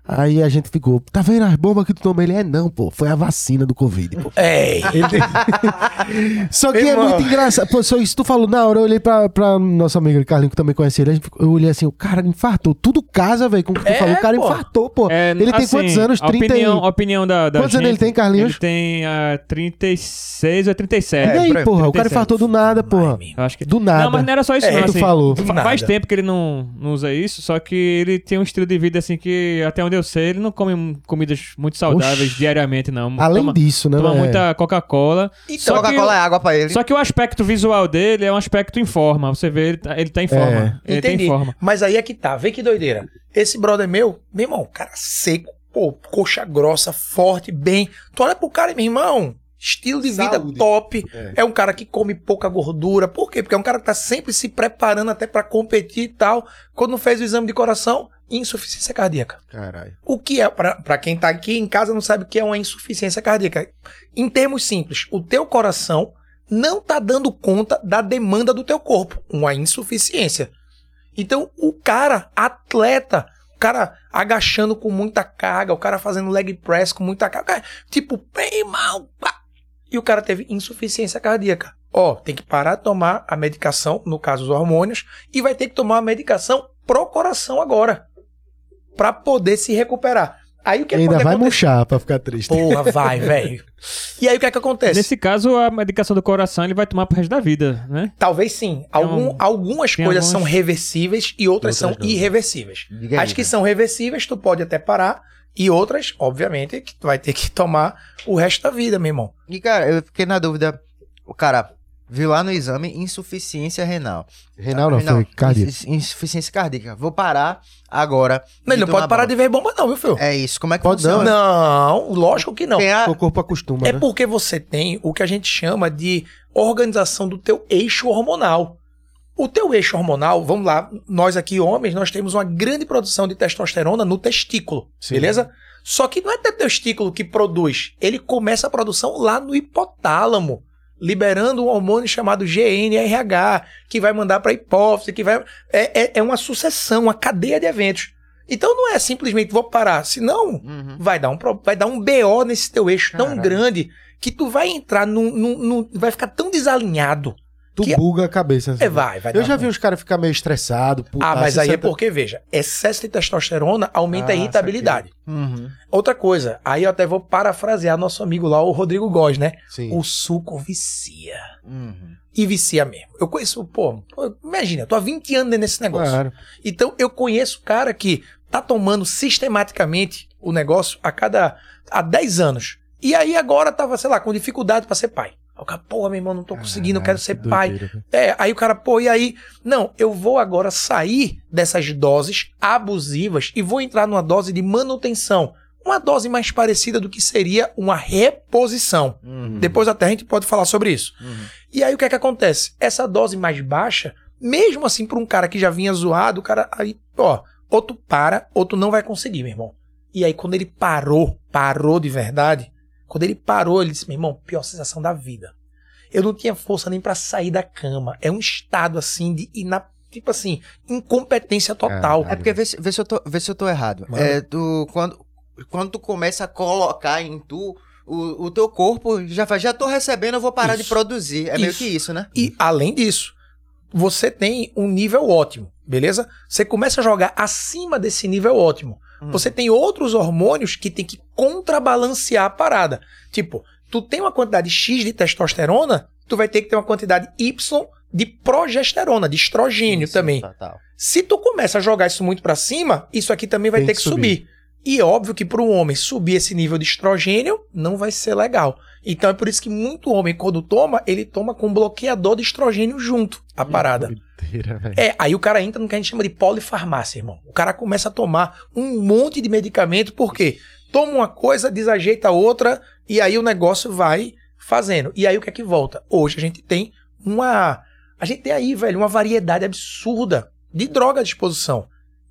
Aí a gente ficou, tá vendo as bombas que tu toma? Ele é, não, pô, foi a vacina do Covid, pô. Ei. Só que Meu é irmão. muito engraçado. Pô, só isso tu falou na hora, eu olhei pra, pra nosso amigo Carlinho, que também conhece ele. ficou- Eu olhei assim, o cara infartou. Tudo casa, velho, com o que tu É, falou. O cara pô. infartou, pô. É, ele tem assim, quantos anos? a 30 e- opinião, a opinião da, da Quantos anos gente, ele tem, Carlinhos? Ele tem ah, 36 ou 37. e aí, aí, porra? O cara 37. infartou do nada, porra. Acho que... Do nada. Não, mas não era só isso, É, não. tu assim, falou. Do fa- nada. Faz tempo que ele não, não usa isso, só que ele tem um estilo de vida assim que, até onde eu sei, ele não come comidas muito saudáveis Oxi. diariamente, não. Além toma, disso, né? toma é. muita Coca-Cola. Então, Coca-Cola é água pra ele. só que o aspecto visual dele é um aspecto em forma. Você vê, ele tá, ele tá em forma. Ele tá em Entendi. forma. Mas aí é que tá. Vê que doideira. Esse brother meu, meu irmão, cara seco, pô, coxa grossa, forte, bem. Tu olha pro cara e, meu irmão, estilo de vida Saúde. top. É. É. um cara que come pouca gordura. Por quê? Porque é um cara que tá sempre se preparando até pra competir e tal. Quando fez o exame de coração, insuficiência cardíaca. Caralho. O que é, pra pra quem tá aqui em casa não sabe o que é uma insuficiência cardíaca. Em termos simples, o teu coração não tá dando conta da demanda do teu corpo. Uma insuficiência. Então, o cara, atleta, o cara agachando com muita carga, o cara fazendo leg press com muita carga, cara, tipo, bem mal, pá. E o cara teve insuficiência cardíaca. Ó, tem que parar de tomar a medicação, no caso os hormônios, e vai ter que tomar a medicação pro coração agora, Pra poder se recuperar. Aí o que Ainda vai acontecer? murchar pra ficar triste. Porra, vai, velho. E aí o que é que acontece? Nesse caso, a medicação do coração ele vai tomar pro resto da vida, né? Talvez sim. Algum- um- algumas tem coisas algumas- são reversíveis e outras, Outras são não. irreversíveis. Diga aí, As que são reversíveis, tu pode até parar. E outras, obviamente, que tu vai ter que tomar o resto da vida, meu irmão. E, cara, eu fiquei na dúvida. O cara viu lá no exame insuficiência renal. Renal não, foi cardíaco. ins- Insuficiência cardíaca. Vou parar agora. Não, ele não pode parar bomba. de ver bomba, não, viu, filho? É isso. Como é que Pode não, funciona? Não, lógico que não. A- O corpo acostuma, É né? porque você tem o que a gente chama de organização do teu eixo hormonal. O teu eixo hormonal, vamos lá, nós aqui homens, nós temos uma grande produção de testosterona no testículo, Sim. beleza? Só que não é teu testículo que produz, ele começa a produção lá no hipotálamo, liberando um hormônio chamado GNRH, que vai mandar para a hipófise, que vai é, é, é uma sucessão, uma cadeia de eventos. Então não é simplesmente vou parar, senão Uhum. vai dar um, vai dar um BO nesse teu eixo tão Caralho. grande que tu vai entrar num, num- num- vai ficar tão desalinhado. Tu que- buga a cabeça. assim. É, vai, vai Eu já ruim. vi uns caras ficar meio estressados. Ah, mas aí é porque, veja, excesso de testosterona aumenta a Ah, irritabilidade. Uhum. Outra coisa, aí eu até vou parafrasear nosso amigo lá, o Rodrigo Góes, né? Sim. O suco vicia. Uhum. E vicia mesmo. Eu conheço, pô, imagina, eu tô há 20 anos desse negócio. Claro. Então eu conheço cara que tá tomando sistematicamente o negócio a cada há 10 anos. E aí agora tava, sei lá, com dificuldade pra ser pai. Aí O cara, porra, meu irmão, não tô conseguindo, eu quero ser que pai. doideira. É, aí o cara, pô, e aí? Não, eu vou agora sair dessas doses abusivas e vou entrar numa dose de manutenção. Uma dose mais parecida do que seria uma reposição. Uhum. Depois até a gente pode falar sobre isso. Uhum. E aí o que é que acontece? Essa dose mais baixa, mesmo assim para um cara que já vinha zoado, o cara aí, ó, ou tu para, ou tu não vai conseguir, meu irmão. E aí quando ele parou, parou de verdade, quando ele parou, ele disse, meu irmão, pior sensação da vida. Eu não tinha força nem para sair da cama. É um estado assim de tipo assim, incompetência total. Caralho. É porque vê se, vê se eu, tô, vê se eu tô errado. Mano. É, tu, quando, quando tu começa a colocar em tu, o, o teu corpo já faz, já tô recebendo, eu vou parar de Isso. produzir. É meio Isso. que isso, né? E além disso, você tem um nível ótimo, beleza? Você começa a jogar acima desse nível ótimo. Hum. Você tem outros hormônios que tem que contrabalancear a parada. Tipo, tu tem uma quantidade X de testosterona, tu vai ter que ter uma quantidade Y de progesterona, de estrogênio Sim, sim, também. total. Se tu começa a jogar isso muito pra cima, isso aqui também vai Tem ter que que subir. E é óbvio que para um homem subir esse nível de estrogênio não vai ser legal. Então é por isso que muito homem, quando toma, ele toma com bloqueador de estrogênio junto a parada. Doideira. É, aí o cara entra no que a gente chama de polifarmácia, irmão. O cara começa a tomar um monte de medicamento, por quê? Toma uma coisa, desajeita a outra, e aí o negócio vai fazendo. E aí o que é que volta? Hoje a gente tem uma. A gente tem aí, velho, uma variedade absurda de droga à disposição.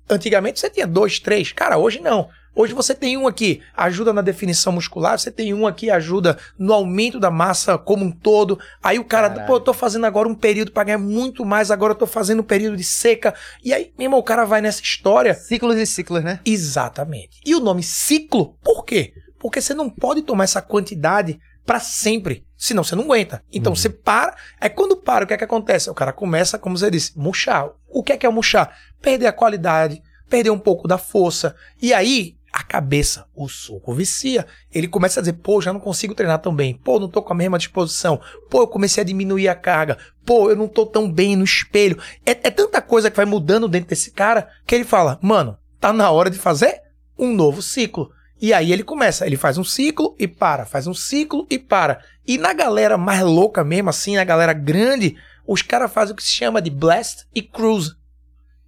Antigamente você tinha dois, três. Cara, hoje não. Hoje você tem um aqui, ajuda na definição muscular, você tem um aqui, ajuda no aumento da massa como um todo. Aí o cara, Caralho. pô, eu tô fazendo agora um período pra ganhar muito mais, agora eu tô fazendo um período de seca. E aí, meu irmão, o cara vai nessa história. Ciclos e ciclos, né? Exatamente. E o nome ciclo, por quê? Porque você não pode tomar essa quantidade pra sempre, senão você não aguenta. Então você para, aí quando para, o que é que acontece? O cara começa, como você disse, murchar. O que é que é murchar? Perder a qualidade, perder um pouco da força. E aí, a cabeça, o suco vicia. Ele começa a dizer, pô, já não consigo treinar tão bem. Pô, não tô com a mesma disposição. Pô, eu comecei a diminuir a carga. Pô, eu não tô tão bem no espelho. É, é tanta coisa que vai mudando dentro desse cara que ele fala, mano, tá na hora de fazer um novo ciclo. E aí ele começa, ele faz um ciclo e para, faz um ciclo e para. E na galera mais louca mesmo, assim, na galera grande, os caras fazem o que se chama de blast e cruise.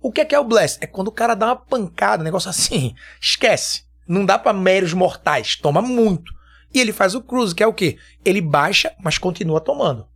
O que é que é o blast? É quando o cara dá uma pancada, um negócio assim, esquece. Não dá pra meros mortais, toma muito. E ele faz o cruise, que é o quê? Ele baixa, mas continua tomando.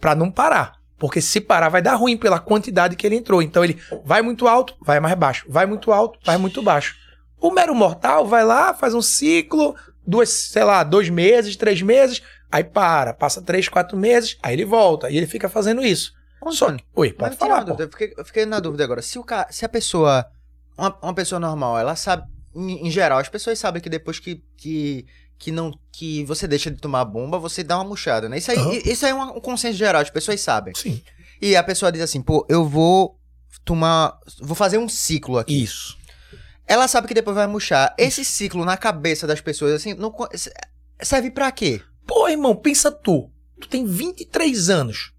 Pra não parar. Porque se parar vai dar ruim pela quantidade que ele entrou. Então ele vai muito alto, vai mais baixo. Vai muito alto, vai muito baixo. O mero mortal vai lá, faz um ciclo, duas, sei lá, dois meses, três meses, aí para, passa três, quatro meses, aí ele volta. E ele fica fazendo isso. Só Antônio, que, oi, pode falar. dúvida, eu fiquei, eu fiquei na dúvida agora. Se, o ca... se a pessoa. Uma, uma pessoa normal, ela sabe. Em, em geral, as pessoas sabem que depois que, que, que, não, que você deixa de tomar bomba, você dá uma murchada, né? Isso aí, Aham. isso aí é um, um consenso geral, as pessoas sabem. Sim. E a pessoa diz assim, pô, eu vou tomar. Vou fazer um ciclo aqui. Isso. Ela sabe que depois vai murchar. Esse ciclo na cabeça das pessoas, assim, não, serve pra quê? Pô, irmão, pensa tu. Tu tem 23 anos,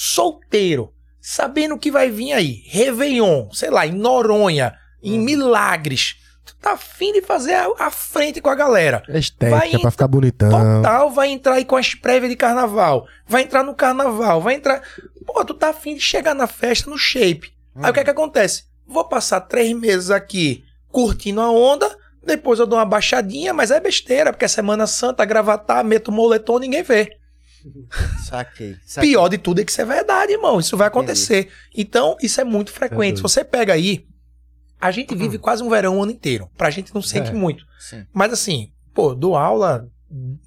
solteiro, sabendo que vai vir aí, Réveillon, sei lá, em Noronha, em Milagres. Tu tá afim de fazer a, a frente com a galera. Estética, Vai pra ficar bonitão. Total, vai entrar aí com as prévias de carnaval. Vai entrar no carnaval, vai entrar. Pô, tu tá afim de chegar na festa no shape. Aí o que é que acontece? Vou passar três meses aqui curtindo a onda, depois eu dou uma baixadinha, mas é besteira, porque é Semana Santa, gravatar, meto moletom, ninguém vê. Saquei. saquei. Pior de tudo é que isso é verdade, irmão. Isso vai acontecer. Então, isso é muito frequente. Se doido. você pega aí, a gente vive quase um verão o ano inteiro. Pra gente não sente É. muito. Sim. Mas assim, pô, dou aula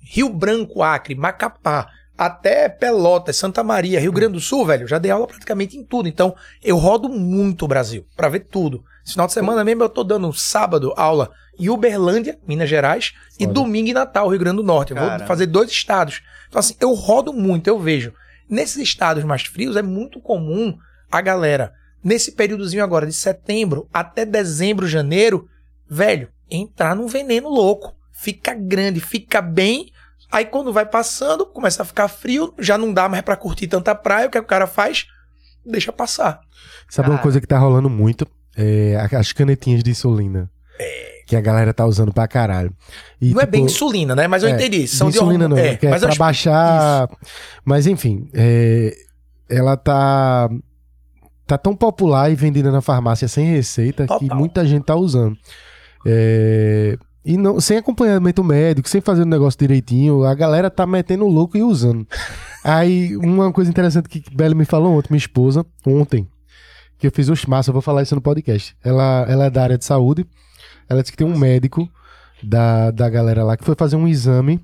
Rio Branco, Acre, Macapá, até Pelotas, Santa Maria, Rio Grande do Sul, velho, já dei aula praticamente em tudo. Então, eu rodo muito o Brasil pra ver tudo. Esse final de semana mesmo eu tô dando sábado aula em Uberlândia, Minas Gerais, e Foda. domingo em Natal, Rio Grande do Norte. Eu vou fazer dois estados. Então, assim, eu rodo muito, eu vejo. Nesses estados mais frios é muito comum a galera, nesse períodozinho agora de setembro até dezembro, janeiro, velho, entrar num veneno louco. Fica grande, fica bem. Aí quando vai passando, começa a ficar frio, já não dá mais pra curtir tanta praia. O que, é que o cara faz? Deixa passar. Sabe uma Cara. coisa que tá rolando muito? É as canetinhas de insulina. Que a galera tá usando pra caralho. E, não é tipo, bem insulina, né? Mas eu é, entendi. São de de, insulina não, hormônio. que é mas eu pra explico. baixar. Mas enfim, é, ela tá tá tão popular e vendida na farmácia sem receita que Total. muita gente tá usando. É, e não, sem acompanhamento médico, sem fazer o negócio direitinho, a galera tá metendo louco e usando. Aí, uma coisa interessante que Bela me falou ontem, minha esposa, ontem, que eu fiz os massa, eu vou falar isso no podcast. Ela, ela é da área de saúde, ela disse que tem um médico da, da galera lá que foi fazer um exame.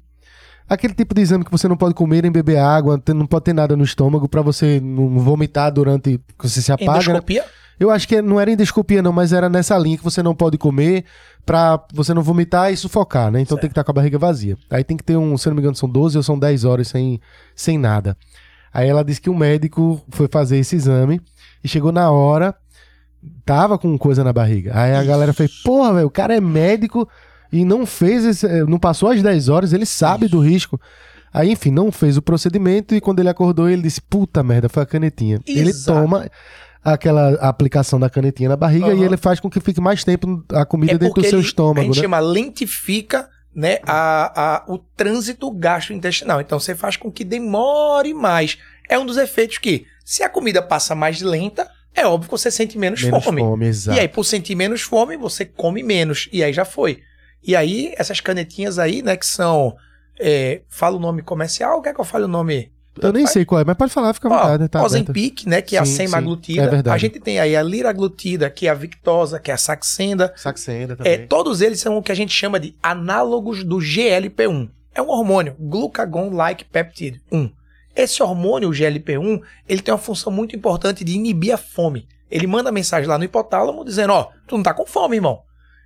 Aquele tipo de exame que você não pode comer nem beber água, não pode ter nada no estômago pra você não vomitar durante que você se apaga. né? Eu acho que não era endoscopia não, mas era nessa linha que você não pode comer pra você não vomitar e sufocar, né? Então tem que estar com a barriga vazia. Aí tem que ter um, se não me engano, são 12 ou são 10 horas sem, sem nada. Aí ela disse que o médico foi fazer esse exame e chegou na hora, tava com coisa na barriga. Aí a galera fez, porra, velho, o cara é médico e não fez esse, eh, não passou as 10 horas, ele sabe do risco. Aí, enfim, não fez o procedimento e quando ele acordou, ele disse, puta merda, foi a canetinha. Ele Exato. toma aquela aplicação da canetinha na barriga Aham. e ele faz com que fique mais tempo a comida É dentro do seu ele- a estômago, gente né? chama lentifica né, a, a- o trânsito gastrointestinal. Então você faz com que demore mais. É um dos efeitos que, se a comida passa mais lenta, é óbvio que você sente menos, Menos fome. fome. E aí, por sentir menos fome, você come menos. E aí já foi. E aí, essas canetinhas aí, né, que são. É, fala o nome comercial, quer que eu fale o nome? Eu nem sei qual é, mas pode falar, fica à Ó, vontade. Tá. Ozempic, né, que é a Sim, sim, semaglutida. é verdade. A gente tem aí a liraglutida, que é a Victosa, que é a Saxenda. Saxenda É, também. todos eles são o que a gente chama de análogos do GLP-1. É um hormônio, glucagon-like peptide 1. Esse hormônio, o GLP-1, ele tem uma função muito importante de inibir a fome. Ele manda mensagem lá no hipotálamo dizendo, ó, tu não tá com fome, irmão.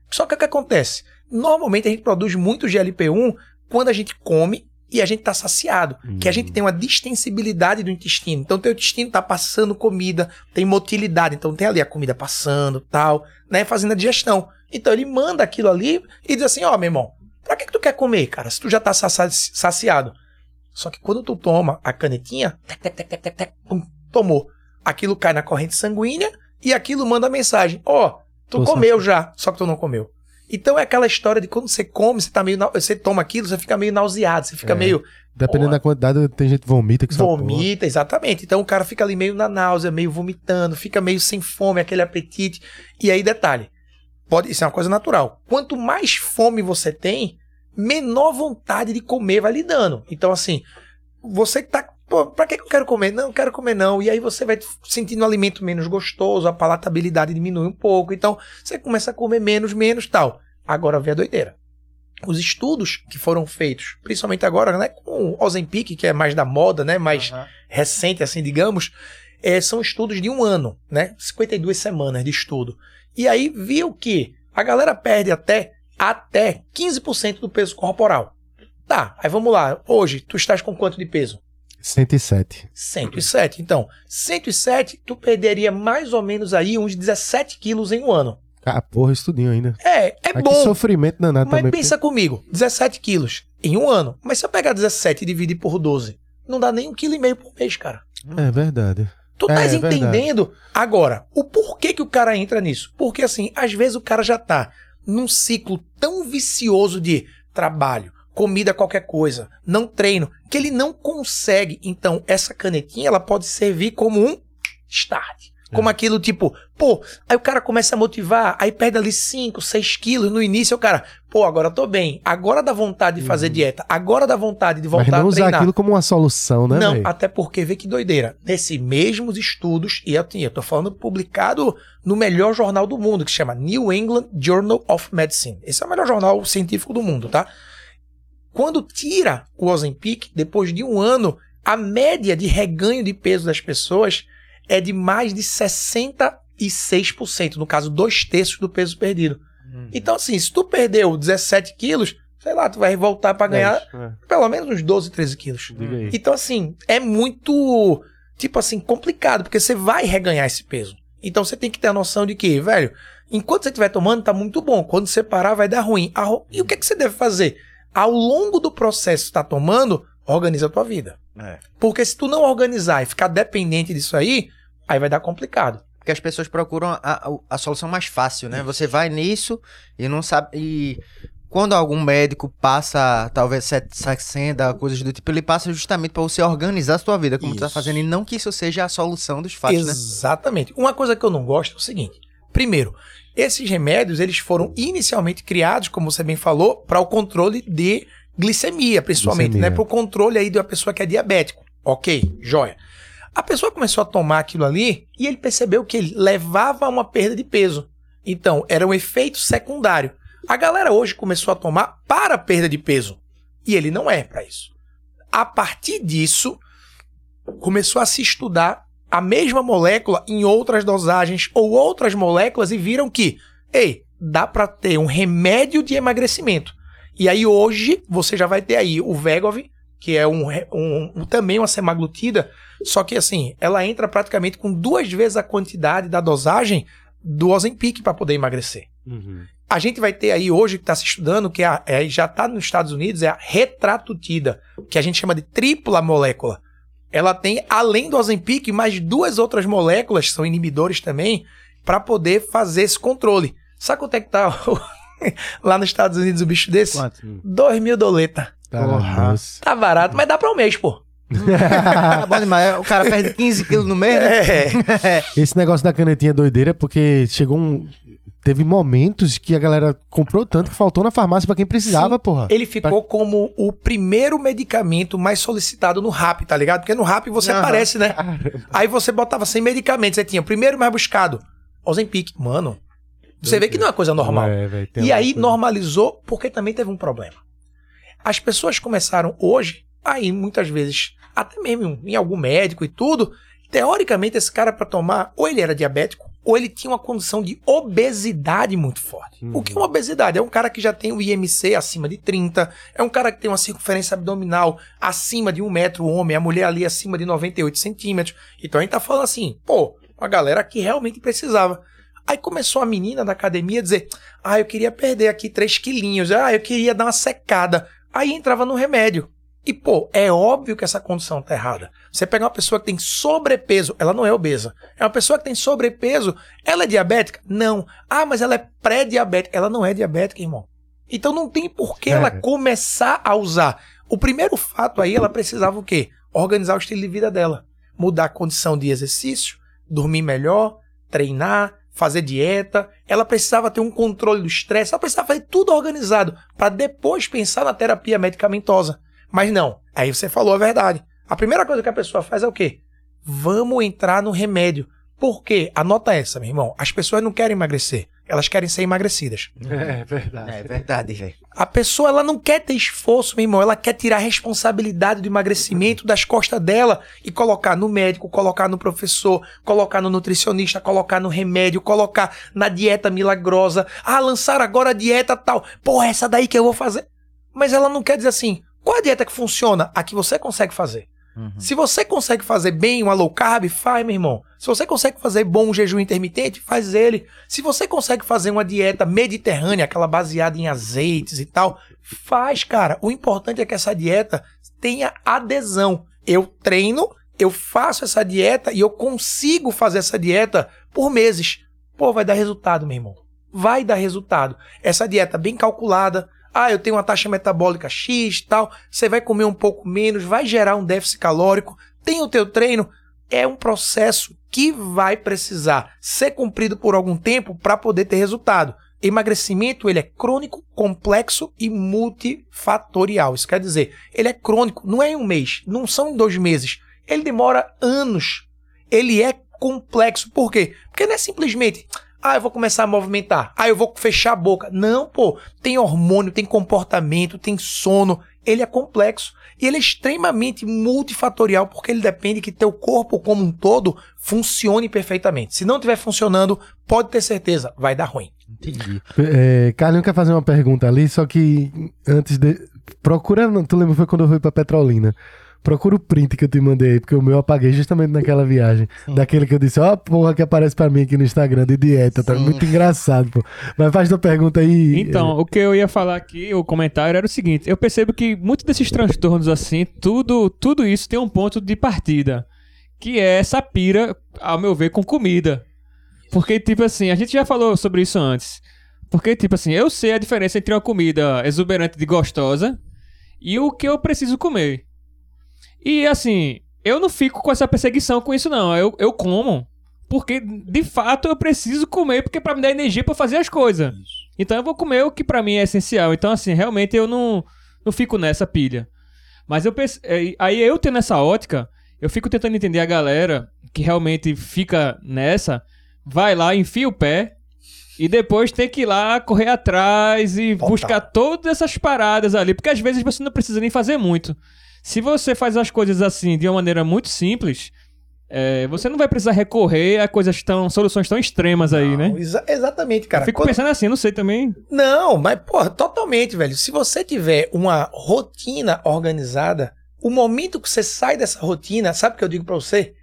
Só que o que acontece? Normalmente a gente produz muito GLP-1 quando a gente come e a gente tá saciado, que a gente tem uma distensibilidade do intestino. Então teu intestino tá passando comida, tem motilidade, então tem ali a comida passando, tal, né, fazendo a digestão. Então ele manda aquilo ali e diz assim, ó, meu irmão, pra que, que tu quer comer, cara, se tu já tá saci- saciado? Só que quando tu toma a canetinha, tec, tec, tec, tec, tec, tec, pum, tomou. Aquilo cai na corrente sanguínea e aquilo manda a mensagem, ó, tu Tô comeu já, só que tu não comeu. Então é aquela história de quando você come, você tá meio, você toma aquilo, você fica meio nauseado, você fica É. meio Dependendo da quantidade, tem gente que vomita que vomita, exatamente. Então o cara fica ali meio na náusea, meio vomitando, fica meio sem fome, aquele apetite. E aí, detalhe: pode, isso é uma coisa natural. Quanto mais fome você tem, menor vontade de comer vai lhe dando. Então, assim, você que tá. Pô, pra que eu quero comer? Não, quero comer não. E aí você vai sentindo o alimento menos gostoso, a palatabilidade diminui um pouco. Então, você começa a comer menos, menos tal. Agora vem a doideira. Os estudos que foram feitos, principalmente agora, né, com o Ozempic, que é mais da moda, né, mais recente, assim, digamos, é, são estudos de um ano, né, 52 semanas de estudo. E aí viu que a galera perde até, até 15% do peso corporal. Tá, aí vamos lá. Hoje, tu estás com quanto de peso? 107. 107. Então, 107, tu perderia mais ou menos aí uns 17 quilos em um ano. Ah, porra, estudinho ainda. É, é Mas que bom. sofrimento danado Mas também. pensa comigo, 17 quilos em um ano. Mas se eu pegar 17 e dividir por 12, não dá nem um quilo e meio por mês, cara. porque- É verdade. Tu É, estás é verdade. entendendo agora o porquê que o cara entra nisso? Porque assim, às vezes o cara já tá num ciclo tão vicioso de trabalho, comida qualquer coisa, não treino, que ele não consegue. Então, essa canetinha ela pode servir como um start. Como aquilo tipo, pô, aí o cara começa a motivar, aí perde ali 5, 6 quilos no início, o cara, pô, agora eu tô bem, agora dá vontade de fazer dieta, agora dá vontade de Uhum. Mas voltar não a usar treinar. aquilo como uma solução, né, Não, velho? até porque vê que doideira. Nesses mesmos estudos, e eu, eu tô falando publicado no melhor jornal do mundo, que se chama New England Journal of Medicine. Esse é o melhor jornal científico do mundo, tá? Quando tira o Ozempic, depois de um ano, a média de reganho de peso das pessoas é de mais de 66%, no caso, dois terços do peso perdido. Então, assim, se tu perdeu 17 quilos, sei lá, tu vai voltar pra ganhar É, pelo menos uns 12, 13 quilos. Então, assim, é muito, tipo assim, complicado, porque você vai reganhar esse peso. Então, você tem que ter a noção de que, velho, enquanto você estiver tomando, tá muito bom. Quando você parar, vai dar ruim. E o que, é que você deve fazer? Ao longo do processo que tá tomando, organiza a tua vida. É. Porque se tu não organizar e ficar dependente disso aí, aí vai dar complicado. Porque as pessoas procuram a, a, a solução mais fácil, né? Você vai nisso e não sabe. E quando algum médico passa, talvez, saxenda, coisas do tipo, ele passa justamente para você organizar a sua vida, como tu tá fazendo, e não que isso seja a solução dos fatos, né? Exatamente. Uma coisa que eu não gosto é o seguinte: primeiro, esses remédios eles foram inicialmente criados, como você bem falou, para o controle de glicemia, principalmente, Glicemia. né? Para o controle aí de uma pessoa que é diabético. Ok, joia. A pessoa começou a tomar aquilo ali e ele percebeu que ele levava a uma perda de peso. Então, era um efeito secundário. A galera hoje começou a tomar para perda de peso. E ele não é para isso. A partir disso, começou a se estudar a mesma molécula em outras dosagens ou outras moléculas e viram que, ei, dá para ter um remédio de emagrecimento. E aí hoje você já vai ter aí o Vegov, que é um, um- também uma semaglutida, só que assim, ela entra praticamente com duas vezes a quantidade da dosagem do Ozempic para poder emagrecer. Uhum. A gente vai ter aí hoje que está se estudando, que é é- já está nos Estados Unidos, é a retratutida, que a gente chama de tripla molécula. Ela tem, além do Ozempic, mais duas outras moléculas, que são inibidores também, para poder fazer esse controle. Sabe quanto é que tá lá nos Estados Unidos o bicho desse? Quanto? 2 mil doleta. Tá, Porra. Tá barato, mas dá para um mês, pô. Tá bom demais. O cara perde 15 quilos no mês, né? É. Esse negócio da canetinha é doideira porque chegou um. Teve momentos que a galera comprou tanto que faltou na farmácia pra quem precisava, porra. Ele ficou como o primeiro medicamento mais solicitado no RAP, tá ligado? Porque no RAP você aparece, né? Aí você botava sem medicamentos, aí tinha o primeiro mais buscado, Ozempic. Mano, você vê que não é coisa normal. É, tem E aí coisa- normalizou porque também teve um problema. As pessoas começaram hoje, aí muitas vezes, até mesmo em algum médico e tudo, teoricamente esse cara para tomar, ou ele era diabético, ou ele tinha uma condição de obesidade muito forte. O que é uma obesidade? É um cara que já tem o IMC acima de 30, é um cara que tem uma circunferência abdominal acima de um metro, o homem, a mulher ali acima de 98 centímetros. Então a gente tá falando assim, pô, uma galera que realmente precisava. Aí começou a menina da academia a dizer: Ah, eu queria perder aqui 3 quilinhos. Ah, eu queria dar uma secada. Aí entrava no remédio. E, pô, é óbvio que essa condição tá errada. Você pega uma pessoa que tem sobrepeso, ela não é obesa. É uma pessoa que tem sobrepeso, ela é diabética? Não. Ah, mas ela é pré-diabética. Ela não é diabética, irmão. Então não tem por que ela É. começar a usar. O primeiro fato aí, ela precisava o quê? Organizar o estilo de vida dela. Mudar a condição de exercício, dormir melhor, treinar, fazer dieta, ela precisava ter um controle do estresse, ela precisava fazer tudo organizado para depois pensar na terapia medicamentosa. Mas não, aí você falou a verdade. A primeira coisa que a pessoa faz é o quê? Vamos entrar no remédio. Por quê? Anota essa, meu irmão. As pessoas não querem emagrecer, elas querem ser emagrecidas. É verdade. É verdade, velho. A pessoa ela não quer ter esforço, meu irmão. Ela quer tirar a responsabilidade do emagrecimento das costas dela e colocar no médico, colocar no professor, colocar no nutricionista, colocar no remédio, colocar na dieta milagrosa. Ah, lançar agora a dieta tal. Pô, essa daí que eu vou fazer. Mas ela não quer dizer assim: qual a dieta que funciona? A que você consegue fazer. Se você consegue fazer bem uma low carb, faz, meu irmão. Se você consegue fazer bom um jejum intermitente, faz ele. Se você consegue fazer uma dieta mediterrânea, aquela baseada em azeites e tal, faz, cara. O importante é que essa dieta tenha adesão. Eu treino, eu faço essa dieta e eu consigo fazer essa dieta por meses. Pô, vai dar resultado, meu irmão. Vai dar resultado. Essa dieta bem calculada, ah, eu tenho uma taxa metabólica X tal. Você vai comer um pouco menos, vai gerar um déficit calórico. Tem o teu treino. É um processo que vai precisar ser cumprido por algum tempo para poder ter resultado. Emagrecimento ele é crônico, complexo e multifatorial. Isso quer dizer, ele é crônico, não é em um mês, não são em dois meses. Ele demora anos. Ele é complexo. Por quê? Porque não é simplesmente ah, eu vou começar a movimentar. Ah, eu vou fechar a boca. Não, pô. Tem hormônio, tem comportamento, tem sono. Ele é complexo. E ele é extremamente multifatorial porque ele depende que teu corpo como um todo funcione perfeitamente. Se não estiver funcionando, pode ter certeza, vai dar ruim. Entendi. É, Carlinhos quer fazer uma pergunta ali, só que antes de. Procura. Tu lembra foi quando eu fui pra Petrolina? Procura o print que eu te mandei aí, porque o meu eu apaguei justamente naquela viagem. Daquele que eu disse, ó, a porra que aparece pra mim aqui no Instagram de dieta. Tá Sim. muito engraçado, pô. Mas faz tua pergunta aí. Então, o que eu ia falar aqui, o comentário era o seguinte: eu percebo que muitos desses transtornos assim, tudo, tudo isso tem um ponto de partida, que é essa pira, ao meu ver, com comida. Porque, tipo assim, a gente já falou sobre isso antes. Porque, tipo assim, eu sei a diferença entre uma comida exuberante de gostosa e o que eu preciso comer. E, assim, eu não fico com essa perseguição com isso, não. Eu, eu como. Porque, de fato, eu preciso comer, porque pra me dar energia pra fazer as coisas. Então eu vou comer o que pra mim é essencial. Então, assim, realmente eu não, não fico nessa pilha. Mas eu pense- eh, aí eu tendo essa ótica, eu fico tentando entender a galera que realmente fica nessa, vai lá, enfia o pé e depois tem que ir lá correr atrás e buscar todas essas paradas ali, porque às vezes você não precisa nem fazer muito. Se você faz as coisas assim de uma maneira muito simples, eh, você não vai precisar recorrer a coisas tão soluções tão extremas aí, né? Não, exa- exatamente, cara. eu fico Quando- pensando assim, não sei também. Não, mas, porra, totalmente, velho. Se você tiver uma rotina organizada, o momento que você sai dessa rotina, sabe o que eu digo pra você?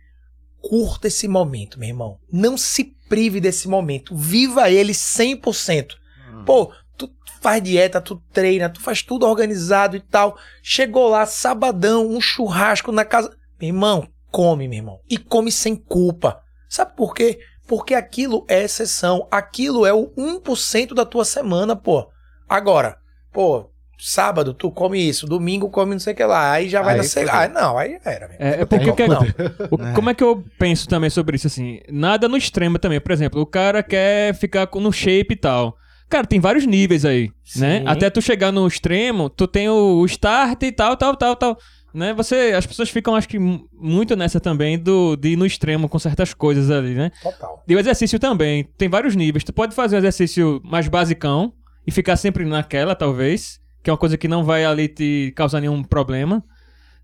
Curta esse momento, meu irmão. Não se prive desse momento. Viva ele 100%. Pô, tu faz dieta, tu treina, tu faz tudo organizado e tal. Chegou lá, sabadão, um churrasco na casa. Meu irmão, come, meu irmão. E come sem culpa. Sabe por quê? Porque aquilo é exceção. Aquilo é o 1% da tua semana, pô. Agora, pô, sábado tu come isso, domingo come não sei o que lá. Aí já vai Aí na segunda. fodeu. Ah, não, aí era. velho. É, é porque que- não. o- como é que eu penso também sobre isso assim? Nada no extremo também. Por exemplo, o cara quer ficar com- no shape e tal. Cara, tem vários níveis aí, né? Sim. Até tu chegar no extremo, tu tem o, o start e tal, tal, tal, tal. Né? Você, as pessoas ficam, acho que, mu- muito nessa também do, de ir no extremo com certas coisas ali, né? Total. E o exercício também, tem vários níveis. Tu pode fazer um exercício mais basicão e ficar sempre naquela, talvez, que é uma coisa que não vai ali te causar nenhum problema.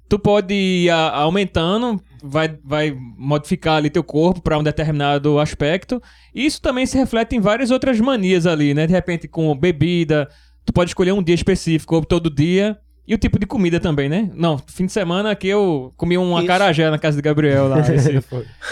Tu pode ir aumentando, vai, vai modificar ali teu corpo para um determinado aspecto. E isso também se reflete em várias outras manias ali, né? De repente com bebida, tu pode escolher um dia específico ou todo dia. E o tipo de comida também, né? Não, fim de semana aqui eu comi um acarajé na casa de Gabriel lá, esse,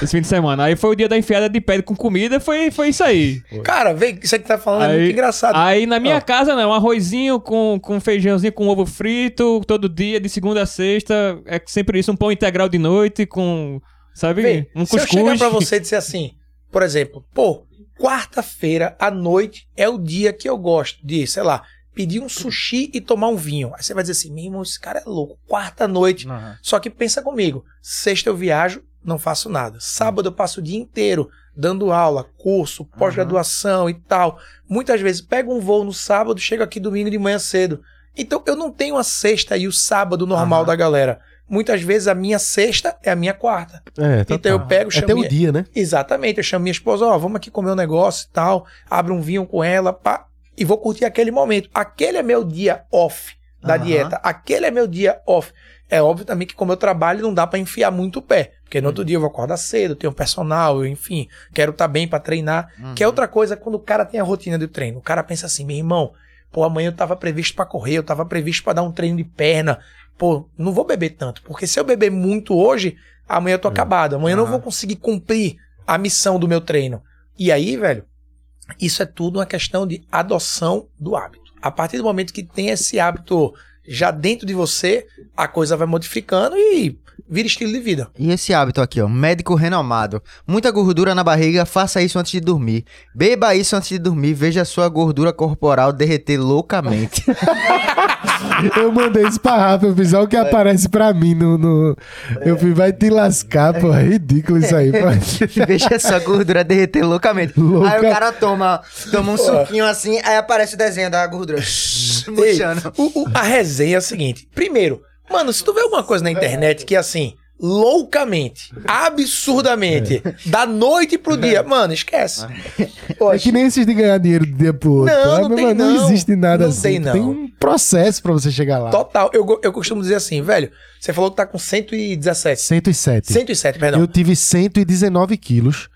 esse fim de semana. Aí foi o dia da enfiada de pé com comida, foi, foi isso aí. Cara, vem, isso que tá falando é Aí- muito engraçado. Aí na minha casa, não, um arrozinho com, com feijãozinho com ovo frito, todo dia, de segunda a sexta. É sempre isso, um pão integral de noite com, sabe, Vê, um se eu cuscuz. chegar pra você e dizer assim, por exemplo, pô, quarta-feira à noite é o dia que eu gosto de, sei lá, pedir um sushi e tomar um vinho. Aí você vai dizer assim, meu irmão, esse cara é louco, quarta-noite. Só que pensa comigo, sexta eu viajo, não faço nada. Sábado eu passo o dia inteiro dando aula, curso, pós-graduação e tal. Muitas vezes pego um voo no sábado, chego aqui domingo de manhã cedo. Então eu não tenho a sexta e o sábado normal Aham. da galera. Muitas vezes a minha sexta é a minha quarta. É, Então total. eu pego, É chamo até o minha- dia, né? Exatamente, eu chamo minha esposa, ó, vamos aqui comer um negócio e tal, abro um vinho com ela, pá, e vou curtir aquele momento. Aquele é meu dia off da Aham. dieta, aquele é meu dia off. É óbvio também que como eu trabalho não dá pra enfiar muito o pé, porque no outro dia eu vou acordar cedo, tenho personal, enfim, quero estar bem pra treinar, que é outra coisa quando o cara tem a rotina do treino. O cara pensa assim, meu irmão, pô, amanhã eu tava previsto pra correr, eu tava previsto pra dar um treino de perna, pô, não vou beber tanto, porque se eu beber muito hoje, amanhã eu tô acabado, amanhã eu não vou conseguir cumprir a missão do meu treino. E aí, velho, isso é tudo uma questão de adoção do hábito. A partir do momento que tem esse hábito já dentro de você, a coisa vai modificando e vira estilo de vida. E esse hábito aqui, ó, médico renomado. Muita gordura na barriga, faça isso antes de dormir. Beba isso antes de dormir, veja a sua gordura corporal derreter loucamente. Eu mandei isso pra Rafa, eu fiz olha o que aparece pra mim no. no- Eu fiz, vai te lascar, pô. É ridículo isso aí, pô. veja a sua gordura derreter loucamente. Louca- Aí o cara toma, toma um suquinho assim, aí aparece o desenho da gordura. Ei, o- o- a resenha é a seguinte: primeiro, mano, se tu vê alguma coisa na internet que é assim, loucamente, absurdamente, da noite pro dia, mano, esquece. É que nem esses de ganhar dinheiro do dia pro outro. Não, Ah, não tem mano, não. existe nada Não assim. tem, não. um processo pra você chegar lá. Total. Eu, eu costumo dizer assim, velho, você falou que tá com 117. 107. 107, perdão. Eu tive 119 quilos.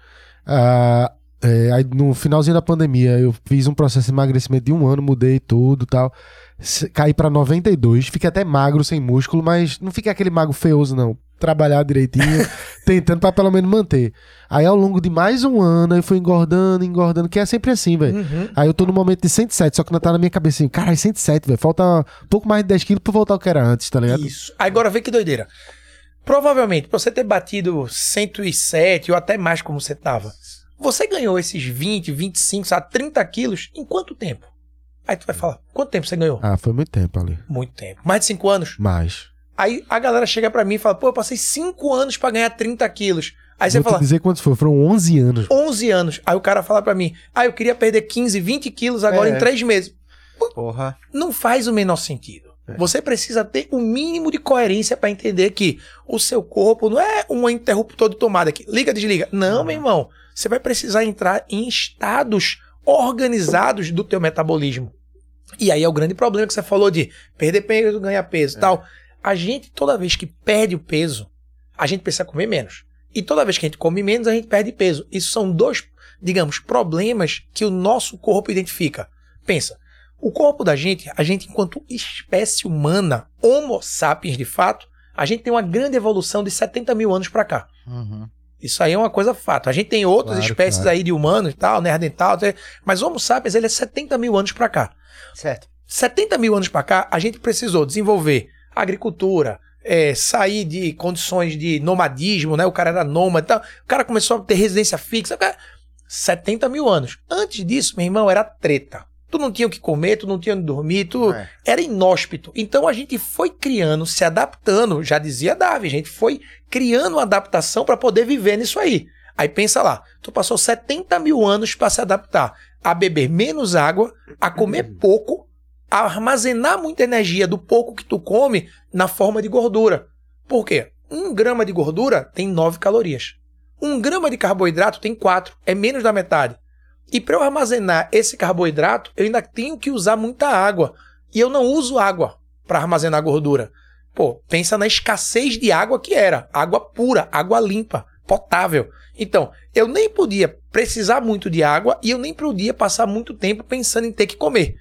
Ah, é, aí no finalzinho da pandemia, eu fiz um processo de emagrecimento de um ano, mudei tudo e tal. Caí pra 92. Fiquei até magro, sem músculo, mas não fiquei aquele magro feioso, não. Trabalhar direitinho, tentando pra pelo menos manter. Aí ao longo de mais um ano, eu fui engordando, engordando, que é sempre assim, velho. Uhum. Aí eu tô no momento de 107, só que não tá na minha cabeça assim, caralho, 107, velho. Falta um pouco mais de 10 quilos pra voltar ao que era antes, tá ligado? Isso. Agora vê que doideira. Provavelmente, pra você ter batido 107 ou até mais como você tava, você ganhou esses 20, 25, sabe, 30 quilos em quanto tempo? Aí tu vai falar, quanto tempo você ganhou? Ah, foi muito tempo ali. Muito tempo. Mais de 5 anos. Mas. Aí a galera chega pra mim e fala, pô, eu passei 5 anos pra ganhar 30 quilos. Aí você Vou fala, te dizer quantos foi. Foram 11 anos. 11 anos. Aí o cara fala pra mim, ah, eu queria perder 15, 20 quilos agora É. em 3 meses. Porra. não faz o menor sentido. Você precisa ter o mínimo de coerência para entender que o seu corpo não é um interruptor de tomada que liga, desliga. Não, meu irmão. Você vai precisar entrar em estados organizados do teu metabolismo. E aí é o grande problema que você falou de perder peso, ganhar peso e tal. A gente, toda vez que perde o peso, a gente precisa comer menos. E toda vez que a gente come menos, a gente perde peso. Isso são dois, digamos, problemas que o nosso corpo identifica. Pensa, o corpo da gente, a gente, enquanto espécie humana, Homo sapiens de fato, a gente tem uma grande evolução de 70 mil anos para cá. Uhum. Isso aí é uma coisa fato. A gente tem outras Claro, espécies claro. aí de humanos e tal, neandertal, até- mas Homo sapiens ele é 70 mil anos para cá. Certo. 70 mil anos para cá, a gente precisou desenvolver agricultura, é, sair de condições de nomadismo, né? O cara era nômade e tal. O cara começou a ter residência fixa. o cara- 70 mil anos. Antes disso, meu irmão, era treta. Tu não tinha o que comer, tu não tinha onde dormir, tu É. era inóspito. Então a gente foi criando, se adaptando, já dizia Davi, a gente foi criando uma adaptação para poder viver nisso aí. Aí pensa lá, tu passou 70 mil anos para se adaptar a beber menos água, a comer pouco, a armazenar muita energia do pouco que tu come na forma de gordura. Por quê? Um grama de gordura tem 9 calorias. Um grama de carboidrato tem 4, é menos da metade. E para eu armazenar esse carboidrato, eu ainda tenho que usar muita água. E eu não uso água para armazenar gordura. Pô, pensa na escassez de água que era. Água pura, água limpa, potável. Então, eu nem podia precisar muito de água e eu nem podia passar muito tempo pensando em ter que comer.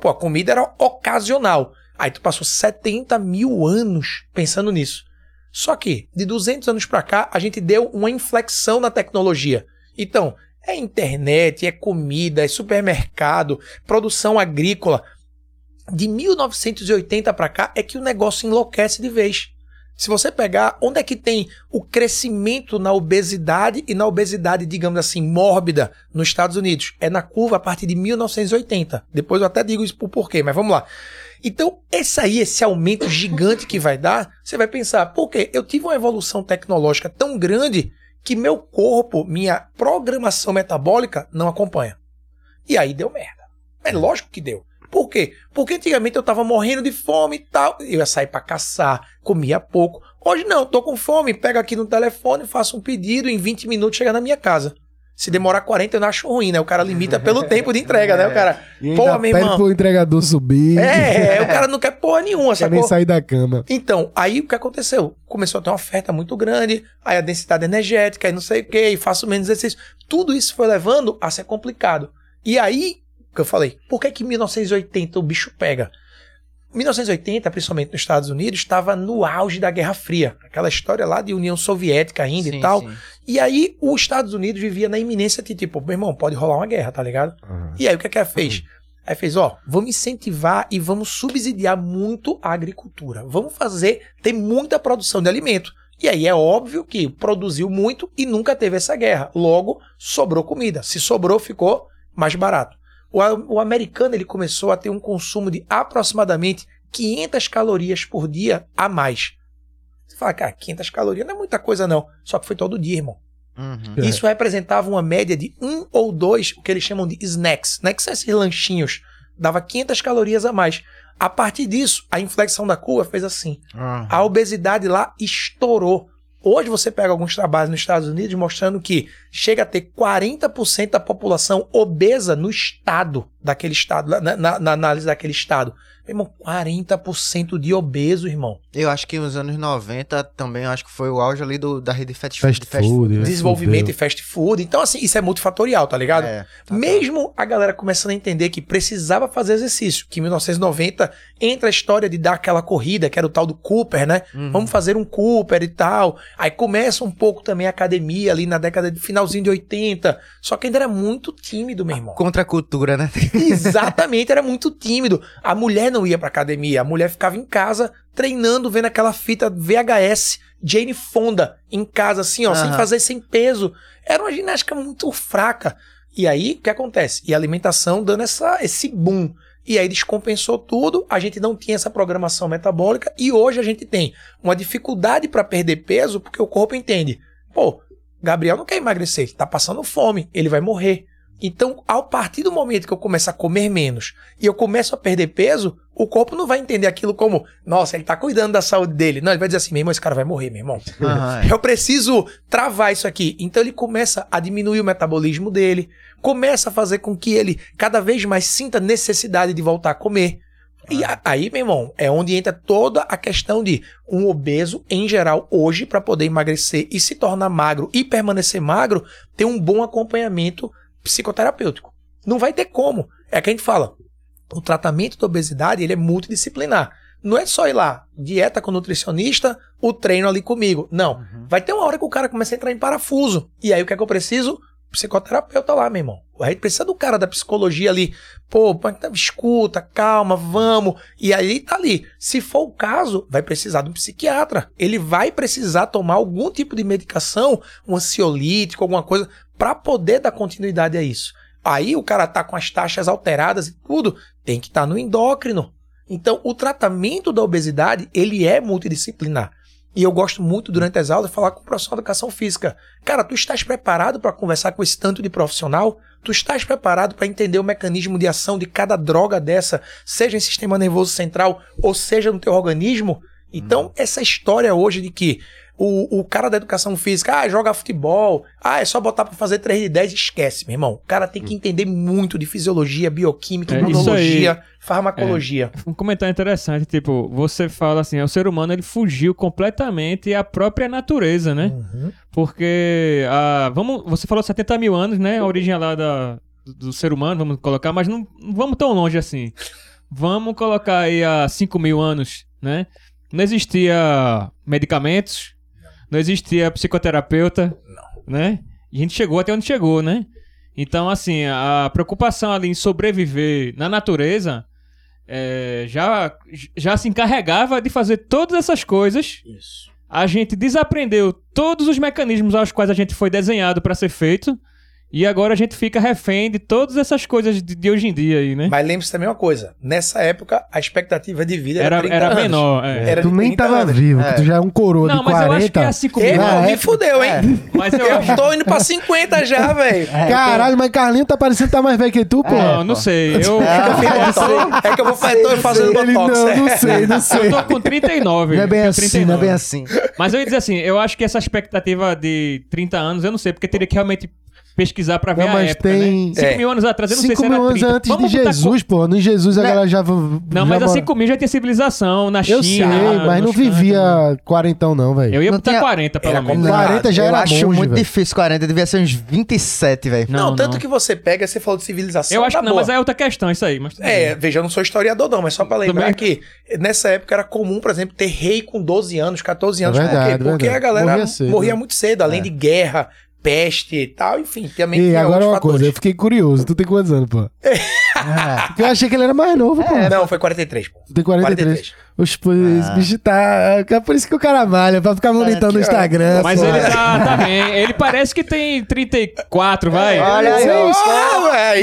Pô, a comida era ocasional. Aí tu passou 70 mil anos pensando nisso. Só que, de 200 anos para cá, a gente deu uma inflexão na tecnologia. Então, é internet, é comida, é supermercado, produção agrícola. De 1980 para cá é que o negócio enlouquece de vez. Se você pegar onde é que tem o crescimento na obesidade e na obesidade, digamos assim, mórbida nos Estados Unidos, é na curva a partir de 1980. Depois eu até digo isso por porquê, mas vamos lá. Então, esse aí, esse aumento gigante que vai dar, você vai pensar, por quê? Eu tive uma evolução tecnológica tão grande que meu corpo, minha programação metabólica não acompanha. E aí deu merda. É lógico que deu. Por quê? Porque antigamente eu tava morrendo de fome e tal. Eu ia sair para caçar, comia pouco. Hoje não, tô com fome, pego aqui no telefone, faço um pedido, em 20 minutos chega na minha casa. Se demorar 40, eu não acho ruim, né? O cara limita pelo tempo de entrega, né? O cara, E pô, meu irmão. pro entregador subir. É, o cara não quer porra nenhuma, quer nem sacou? sair da cama. Então, aí o que aconteceu? Começou a ter uma oferta muito grande, aí a densidade energética, e não sei o que, e faço menos exercício. Tudo isso foi levando a ser complicado. E aí, que eu falei, por que que em 1980 o bicho pega? 1980, principalmente nos Estados Unidos, estava no auge da Guerra Fria. Aquela história lá de União Soviética ainda Sim, e tal. sim. E aí, os Estados Unidos vivia na iminência de tipo, meu irmão, pode rolar uma guerra, tá ligado? E aí, o que é que ela fez? Aí fez, ó, vamos incentivar e vamos subsidiar muito a agricultura. Vamos fazer, ter muita produção de alimento. E aí é óbvio que produziu muito e nunca teve essa guerra. Logo, sobrou comida. Se sobrou, ficou mais barato. O, o americano ele começou a ter um consumo de aproximadamente 500 calorias por dia a mais. Você fala, cara, 500 calorias não é muita coisa não. Só que foi todo dia, irmão. Uhum. É. Isso representava uma média de um ou dois, o que eles chamam de snacks, né? Que são esses lanchinhos. Dava 500 calorias a mais. A partir disso, a inflexão da curva fez assim. Uhum. A obesidade lá estourou. Hoje você pega alguns trabalhos nos Estados Unidos mostrando que chega a ter 40% da população obesa no estado daquele estado, na, na- na análise daquele estado. Meu irmão, 40% de obeso, irmão. Eu acho que nos anos 90 também, acho que foi o auge ali do, da rede fast, Fast food, né? Desenvolvimento e fast food. Então, assim, isso é multifatorial, tá ligado? É, tá, Mesmo a galera começando a entender que precisava fazer exercício, que em 1990 entra a história de dar aquela corrida, que era o tal do Cooper, né? Uhum. Vamos fazer um Cooper e tal. Aí começa um pouco também a academia ali na década de finalzinho de 80. Só que ainda era muito tímido, meu irmão. Contra a cultura, né? Exatamente, era muito tímido. A mulher não ia pra academia, a mulher ficava em casa treinando, vendo aquela fita VHS Jane Fonda em casa, assim, ó, sem Aham. fazer sem peso. Era uma ginástica muito fraca. E aí, o que acontece? E a alimentação dando essa, esse boom. E aí descompensou tudo, a gente não tinha essa programação metabólica e hoje a gente tem uma dificuldade para perder peso porque o corpo entende. Pô, Gabriel não quer emagrecer, ele tá passando fome, ele vai morrer. Então, ao partir do momento que eu começo a comer menos e eu começo a perder peso, o corpo não vai entender aquilo como, nossa, ele tá cuidando da saúde dele. Não, ele vai dizer assim, meu irmão, esse cara vai morrer, meu irmão. É. Eu preciso travar isso aqui. Então ele começa a diminuir o metabolismo dele, começa a fazer com que ele cada vez mais sinta necessidade de voltar a comer. E a- aí, meu irmão, é onde entra toda a questão de um obeso, em geral, hoje, para poder emagrecer e se tornar magro e permanecer magro, ter um bom acompanhamento psicoterapêutico. Não vai ter como. É que a gente fala, o tratamento da obesidade ele é multidisciplinar. Não é só ir lá, dieta com nutricionista, o treino ali comigo. Não. Vai ter uma hora que o cara começa a entrar em parafuso. E aí o que é que eu preciso? Psicoterapeuta lá, meu irmão. A gente precisa do cara da psicologia ali. Pô, então, escuta, calma, vamos. E aí tá ali. Se for o caso, vai precisar de um psiquiatra. Ele vai precisar tomar algum tipo de medicação, um ansiolítico, alguma coisa, para poder dar continuidade a isso. Aí o cara tá com as taxas alteradas e tudo, tem que estar no endócrino. Então, o tratamento da obesidade, ele é multidisciplinar. E eu gosto muito, durante as aulas, falar com o profissional de educação física. Cara, tu estás preparado para conversar com esse tanto de profissional? Tu estás preparado para entender o mecanismo de ação de cada droga dessa, seja em sistema nervoso central ou seja no teu organismo? Então, essa história hoje de que o, o cara da educação física, ah, joga futebol, ah, é só botar para fazer 3 de 10, esquece, meu irmão. O cara tem que entender muito de fisiologia, bioquímica, É, imunologia, farmacologia. Um comentário interessante, tipo, você fala assim, o ser humano ele fugiu completamente à própria natureza, né? Uhum. Porque, ah, vamos, você falou 70 mil anos, né? A origem lá da, do, do ser humano, vamos colocar, mas não, não vamos tão longe assim. Vamos colocar aí há 5 mil anos, né? Não existia medicamentos, não existia psicoterapeuta, né? E a gente chegou até onde chegou, né? Então, assim, a preocupação ali em sobreviver na natureza é, já, já se encarregava de fazer todas essas coisas Isso. a gente desaprendeu todos os mecanismos aos quais a gente foi desenhado para ser feito E agora a gente fica refém de todas essas coisas de, de hoje em dia aí, né? Mas lembre-se também uma coisa: nessa época, a expectativa de vida era, Era, 30 era anos. menor. é. Era tu nem 30 tava anos. vivo, É. tu já é um coroa Não, de mas 40. eu acho que é assim comigo. irmão, Na me época- fudeu, hein? Mas eu Eu tô indo pra 50 já, velho. Caralho, mas Carlinho tá parecendo que tá mais velho que tu, pô. Não, não sei. Eu, É que eu vou fazer, tô fazendo Ele botox. não, é. não sei, não sei. eu tô com 39. Não é bem assim, não é bem assim. Mas eu ia dizer assim, eu acho que essa expectativa de 30 anos, eu não sei, porque teria que realmente pesquisar pra ver Não, a mas época, tem- né? 5 É. mil anos atrás, eu não sei 5 se era mil anos 30. antes Vamos de Jesus, pô. No Jesus a Né? galera já. Não, já mas há mora- 5 mil já tinha civilização na Eu China. sei, na- mas não cantos, vivia né? quarentão, não, velho. Eu ia Não botar tinha- 40, pelo Era menos. complicado. 40 já eu era acho monge, muito velho. difícil 40, devia ser uns 27, velho. Não, Não, tanto que você pega, você falou de civilização. Eu acho tá que não, boa. mas é outra questão isso aí. Mas É, veja, eu não sou historiador não, mas só pra lembrar que nessa época era comum, por exemplo, ter rei com 12 anos, 14 anos. É Por quê? verdade, Porque a galera Morria muito cedo, além de guerra, peste e tal, enfim, também E agora outros uma coisa, eu fatores. fiquei curioso. Tu tem quantos anos, pô? Ah, Porque eu achei que ele era mais novo, pô. Não, foi 43, pô. Tu tem 43. 43. Oxe, pô, esse bicho tá. É por isso que o cara malha, pra ficar bonitão no ó. Instagram. Mas pô. ele tá, tá bem. Ele parece que tem 34, vai. Olha aí, ó. Ah, é,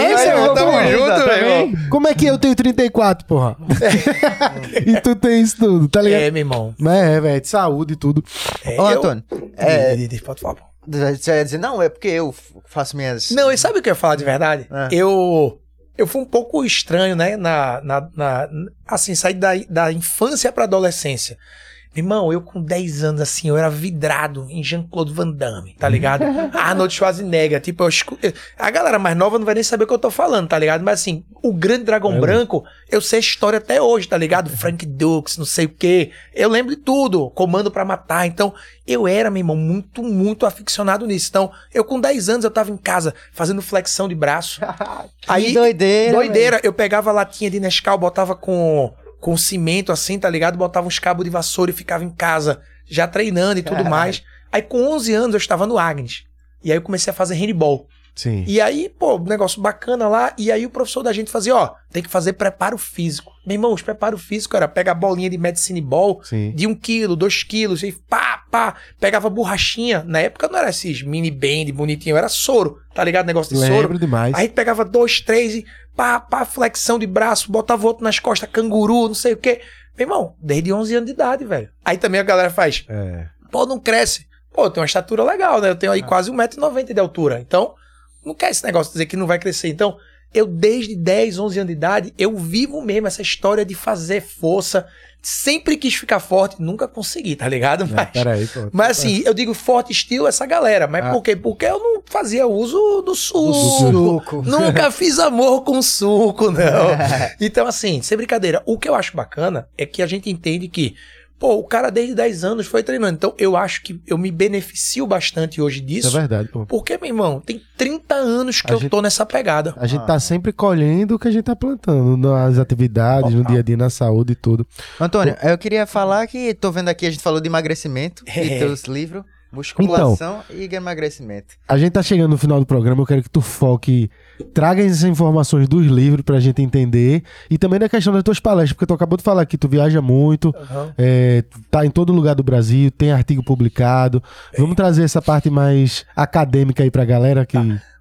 tamo junto, bem? Como é que eu tenho 34, porra? e tu tem isso tudo, tá ligado? É, meu irmão. Mas é, velho, de saúde e tudo. É, Ô, eu- Antônio, é, diz, Pode falar, pô. Você ia dizer, não, é porque eu faço minhas... Não, e sabe o que eu ia falar de verdade? É. Eu eu fui um pouco estranho, né? Na, na, na- assim, sair da, da infância pra adolescência. Meu Irmão, eu com 10 anos, assim, eu era vidrado em Jean-Claude Van Damme, tá ligado? Arnold Schwarzenegger, tipo, eu escu- a galera mais nova não vai nem saber o que eu tô falando, tá ligado? Mas assim, o Grande Dragão É, Branco, eu sei a história até hoje, tá ligado? Frank Dukes, não sei o quê. Eu lembro de tudo, Comando pra Matar. Então, eu era, meu irmão, muito, muito aficionado nisso. Então, eu com 10 anos, eu tava em casa fazendo flexão de braço. Que doideira, Doideira. Eu pegava a latinha de Nescau, botava com, com cimento assim, tá ligado? Botava uns cabos de vassoura e ficava em casa, já treinando e tudo Caralho. mais. Aí com 11 anos eu estava no Agnes. E aí eu comecei a fazer handball. Sim. E aí, pô, negócio bacana lá. E aí o professor da gente fazia, ó, tem que fazer preparo físico. Meu irmão, os preparo físico era pegar a bolinha de medicine ball Sim. de um quilo, dois quilos, e pá, pá, pegava borrachinha. Na época não era esses mini band bonitinho, era soro, tá ligado? Negócio de soro. Lembro demais. Aí pegava dois, três e pá, pá, flexão de braço, botava outro nas costas, canguru, não sei o quê. Meu irmão, desde 11 anos de idade, velho. Aí também a galera faz, É. pô, não cresce. Pô, eu tenho uma estatura legal, né? Eu tenho aí quase 1,90m de altura. Então, não quer esse negócio de dizer que não vai crescer. Então, eu desde 10, 11 anos de idade, eu vivo mesmo essa história de fazer força. Sempre quis ficar forte, nunca consegui, tá ligado? Não, Mas, peraí, pô. mas assim, eu digo forte estilo essa galera. Mas Ah. por quê? Porque eu não fazia uso do suco. suco. Nunca fiz amor com suco, não. Então, assim, sem brincadeira, o que eu acho bacana é que a gente entende que, pô, o cara desde 10 anos foi treinando. Então, eu acho que eu me beneficio bastante hoje Isso disso. é verdade, pô. Porque, meu irmão, tem 30 anos que A eu gente- tô nessa pegada. A gente tá sempre colhendo o que a gente tá plantando nas atividades, no dia a dia, na saúde e tudo. Antônio, eu queria falar que tô vendo aqui, a gente falou de emagrecimento É. e teus livros, musculação e emagrecimento. A gente tá chegando no final do programa, eu quero que tu foque, traga essas informações dos livros pra gente entender e também da questão das tuas palestras, porque tu acabou de falar que tu viaja muito, é, tu tá em todo lugar do Brasil, tem artigo publicado. Vamos trazer essa parte mais acadêmica aí pra galera que...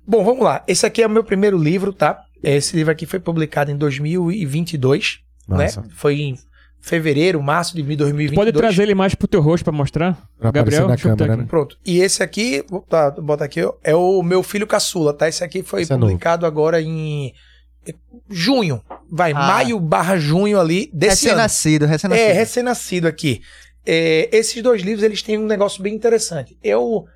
Bom, vamos lá. Esse aqui é o meu primeiro livro, tá? Esse livro aqui foi publicado em 2022, Massa. né? Foi em fevereiro, março de 2022. Pode trazer ele mais pro teu rosto pra mostrar? Pra Gabriel, na câmera, aqui. né? Pronto. E esse aqui, vou botar, botar aqui, é o meu filho caçula, tá? Esse aqui foi Esse é publicado agora em junho. Vai, Ah. maio barra junho ali desse ano. Recém-nascido, recém-nascido. É, recém-nascido aqui. É, esses dois livros, eles têm um negócio bem interessante. Eu,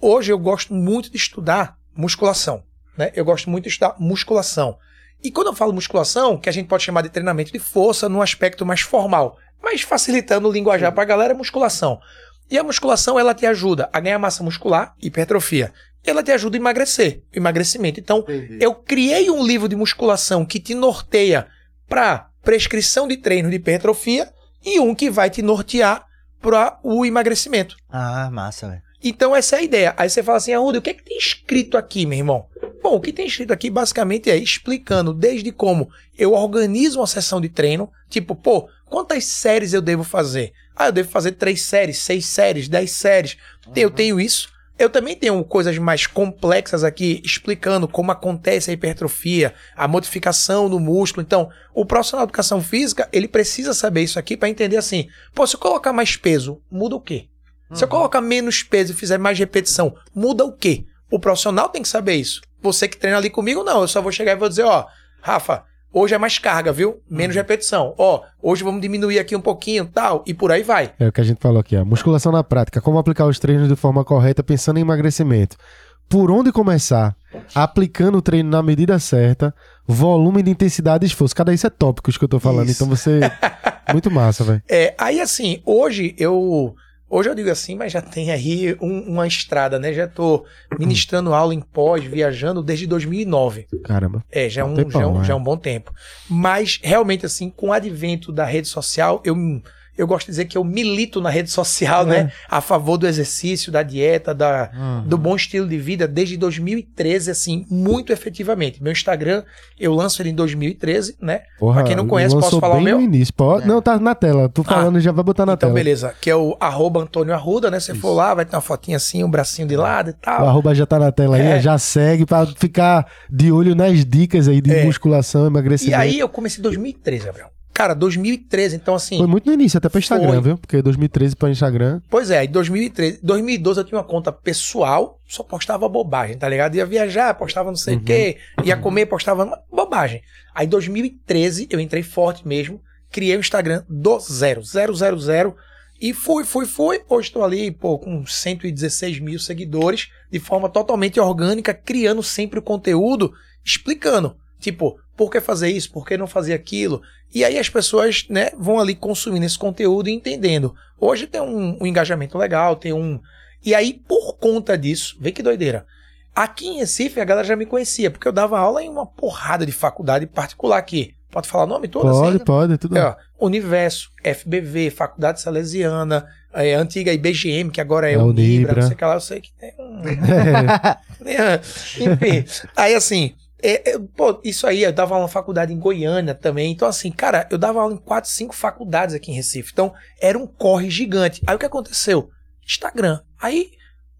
hoje, eu gosto muito de estudar musculação, né? Eu gosto muito de estudar musculação. E quando eu falo musculação, que a gente pode chamar de treinamento de força num aspecto mais formal, mas facilitando o linguajar pra galera, é musculação. E a musculação, ela te ajuda a ganhar massa muscular, hipertrofia. E ela te ajuda a emagrecer, emagrecimento. Então, eu criei um livro de musculação que te norteia para prescrição de treino de hipertrofia e um que vai te nortear para o emagrecimento. Ah, massa, velho. Então essa é a ideia. Aí você fala assim, Arruda, o que é que tem escrito aqui, meu irmão? Bom, o que tem escrito aqui basicamente é explicando desde como eu organizo uma sessão de treino, tipo, pô, quantas séries eu devo fazer? Ah, eu devo fazer três séries, seis séries, dez séries. Eu tenho isso. Eu também tenho coisas mais complexas aqui explicando como acontece a hipertrofia, a modificação do músculo. Então, o profissional de educação física, ele precisa saber isso aqui para entender assim: pô, se eu colocar mais peso, muda o quê? Se eu colocar menos peso e fizer mais repetição, muda o quê? O profissional tem que saber isso. Você que treina ali comigo, não. Eu só vou chegar e vou dizer, ó, Rafa, hoje é mais carga, viu? Menos repetição. Ó, hoje vamos diminuir aqui um pouquinho, tal, e por aí vai. É o que a gente falou aqui, ó. Musculação na prática. Como aplicar os treinos de forma correta pensando em emagrecimento. Por onde começar? Aplicando o treino na medida certa, volume de intensidade e esforço. Cada isso é tópicos que eu tô falando, Isso. então você. Muito massa, velho. É, aí assim, hoje eu. Hoje eu digo assim, mas já tem aí um- uma estrada, né? Já tô ministrando aula em pós, viajando desde 2009. Caramba. É, já é um, Um tempão, já é um, é. já é um bom tempo. Mas, realmente, assim, com o advento da rede social, eu, eu gosto de dizer que eu milito na rede social, É. né? A favor do exercício, da dieta, da, Uhum. do bom estilo de vida, desde 2013, assim, muito efetivamente. Meu Instagram, eu lanço ele em 2013, né? Porra, Pra quem não conhece, posso falar o bem meu? no início. Pode... É. Não, tá na tela. Tu falando já vai botar na Então, tela. beleza. Que é o arroba Antônio Arruda, né? Você for lá, vai ter uma fotinha assim, um bracinho de lado e O tal. arroba já tá na tela aí, É. já segue pra ficar de olho nas dicas aí de É. musculação, emagrecimento. E aí eu comecei em 2013, Gabriel. Cara, 2013, então assim. Foi muito no início, até pra Instagram, Foi. viu? Porque 2013 pra Instagram. Pois é, em 2013, 2012 eu tinha uma conta pessoal, só postava bobagem, tá ligado? Ia viajar, postava não sei o quê, ia comer, postava bobagem. Aí em 2013 eu entrei forte mesmo, criei o Instagram do zero, zero, zero, zero, e fui, fui, fui. Hoje estou ali, pô, com 116 mil seguidores, de forma totalmente orgânica, criando sempre o conteúdo, explicando, tipo, por que fazer isso, por que não fazer aquilo. E aí as pessoas, né, vão ali consumindo esse conteúdo e entendendo. Hoje tem um, um engajamento legal, tem um. E aí, por conta disso, vê que doideira. Aqui em Recife, a galera já me conhecia, porque eu dava aula em uma porrada de faculdade particular aqui. Pode falar nome todo Pode, assim? pode, tudo. É, ó, Universo, FBV, Faculdade Salesiana, é, antiga IBGM, que agora é, É o o Nibra, Nibra. não sei o que lá, eu sei que tem um. É. Enfim, aí assim, é, é, pô, isso aí, eu dava na faculdade em Goiânia também. Então, assim, cara, eu dava aula em quatro, cinco faculdades aqui em Recife. Então, era um corre gigante. Aí o que aconteceu? Instagram. Aí,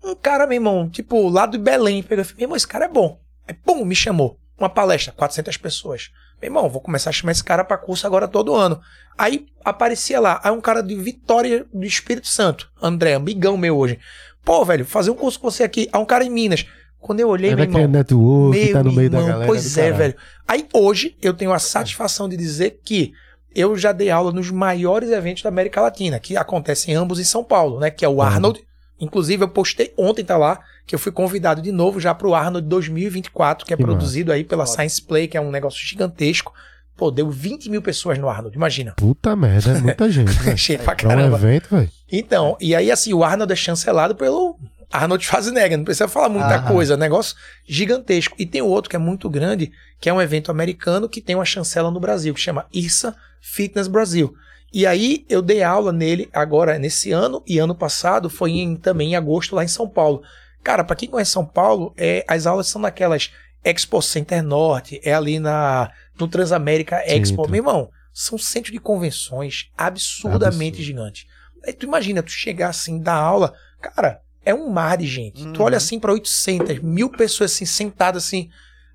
um cara, meu irmão, tipo, lá do Belém, pegou e falou: meu irmão, esse cara é bom. Aí, pum, me chamou. Uma palestra, 400 pessoas. Meu irmão, vou começar a chamar esse cara pra curso agora todo ano. Aí aparecia lá, aí um cara de Vitória do Espírito Santo, André, amigão meu hoje. Pô, velho, fazer um curso com você aqui. Aí um cara em Minas. Quando eu olhei, Aí meu irmão, network, meu tá no meio da irmão, galera. Pois é, velho. Aí hoje eu tenho a satisfação de dizer que eu já dei aula nos maiores eventos da América Latina, que acontecem ambos em São Paulo, né? Que é o Uhum. Arnold. Inclusive, eu postei ontem, tá lá, que eu fui convidado de novo já pro Arnold 2024, que é Que produzido aí pela. Science Play, que é um negócio gigantesco. Pô, deu 20 mil pessoas no Arnold, imagina. Puta merda, é muita gente. velho. Cheio pra Pra um caramba. evento, velho. Então, e aí assim, o Arnold é chancelado pelo Arnold Schwarzenegger, não precisa falar muita Aham. coisa, é um negócio gigantesco. E tem outro que é muito grande, que é um evento americano que tem uma chancela no Brasil, que chama IRSA Fitness Brasil. E aí eu dei aula nele agora nesse ano e ano passado foi em, também em agosto lá em São Paulo. Cara, pra quem conhece São Paulo, é, as aulas são naquelas Expo Center Norte, é ali na no Transamérica Expo. Sim, Meu irmão, são centros de convenções absurdamente Absurdo. gigantes. Aí tu imagina, tu chegar assim, dar aula, cara, é um mar de gente. Tu Uhum. olha assim pra 800, mil pessoas assim, sentadas assim.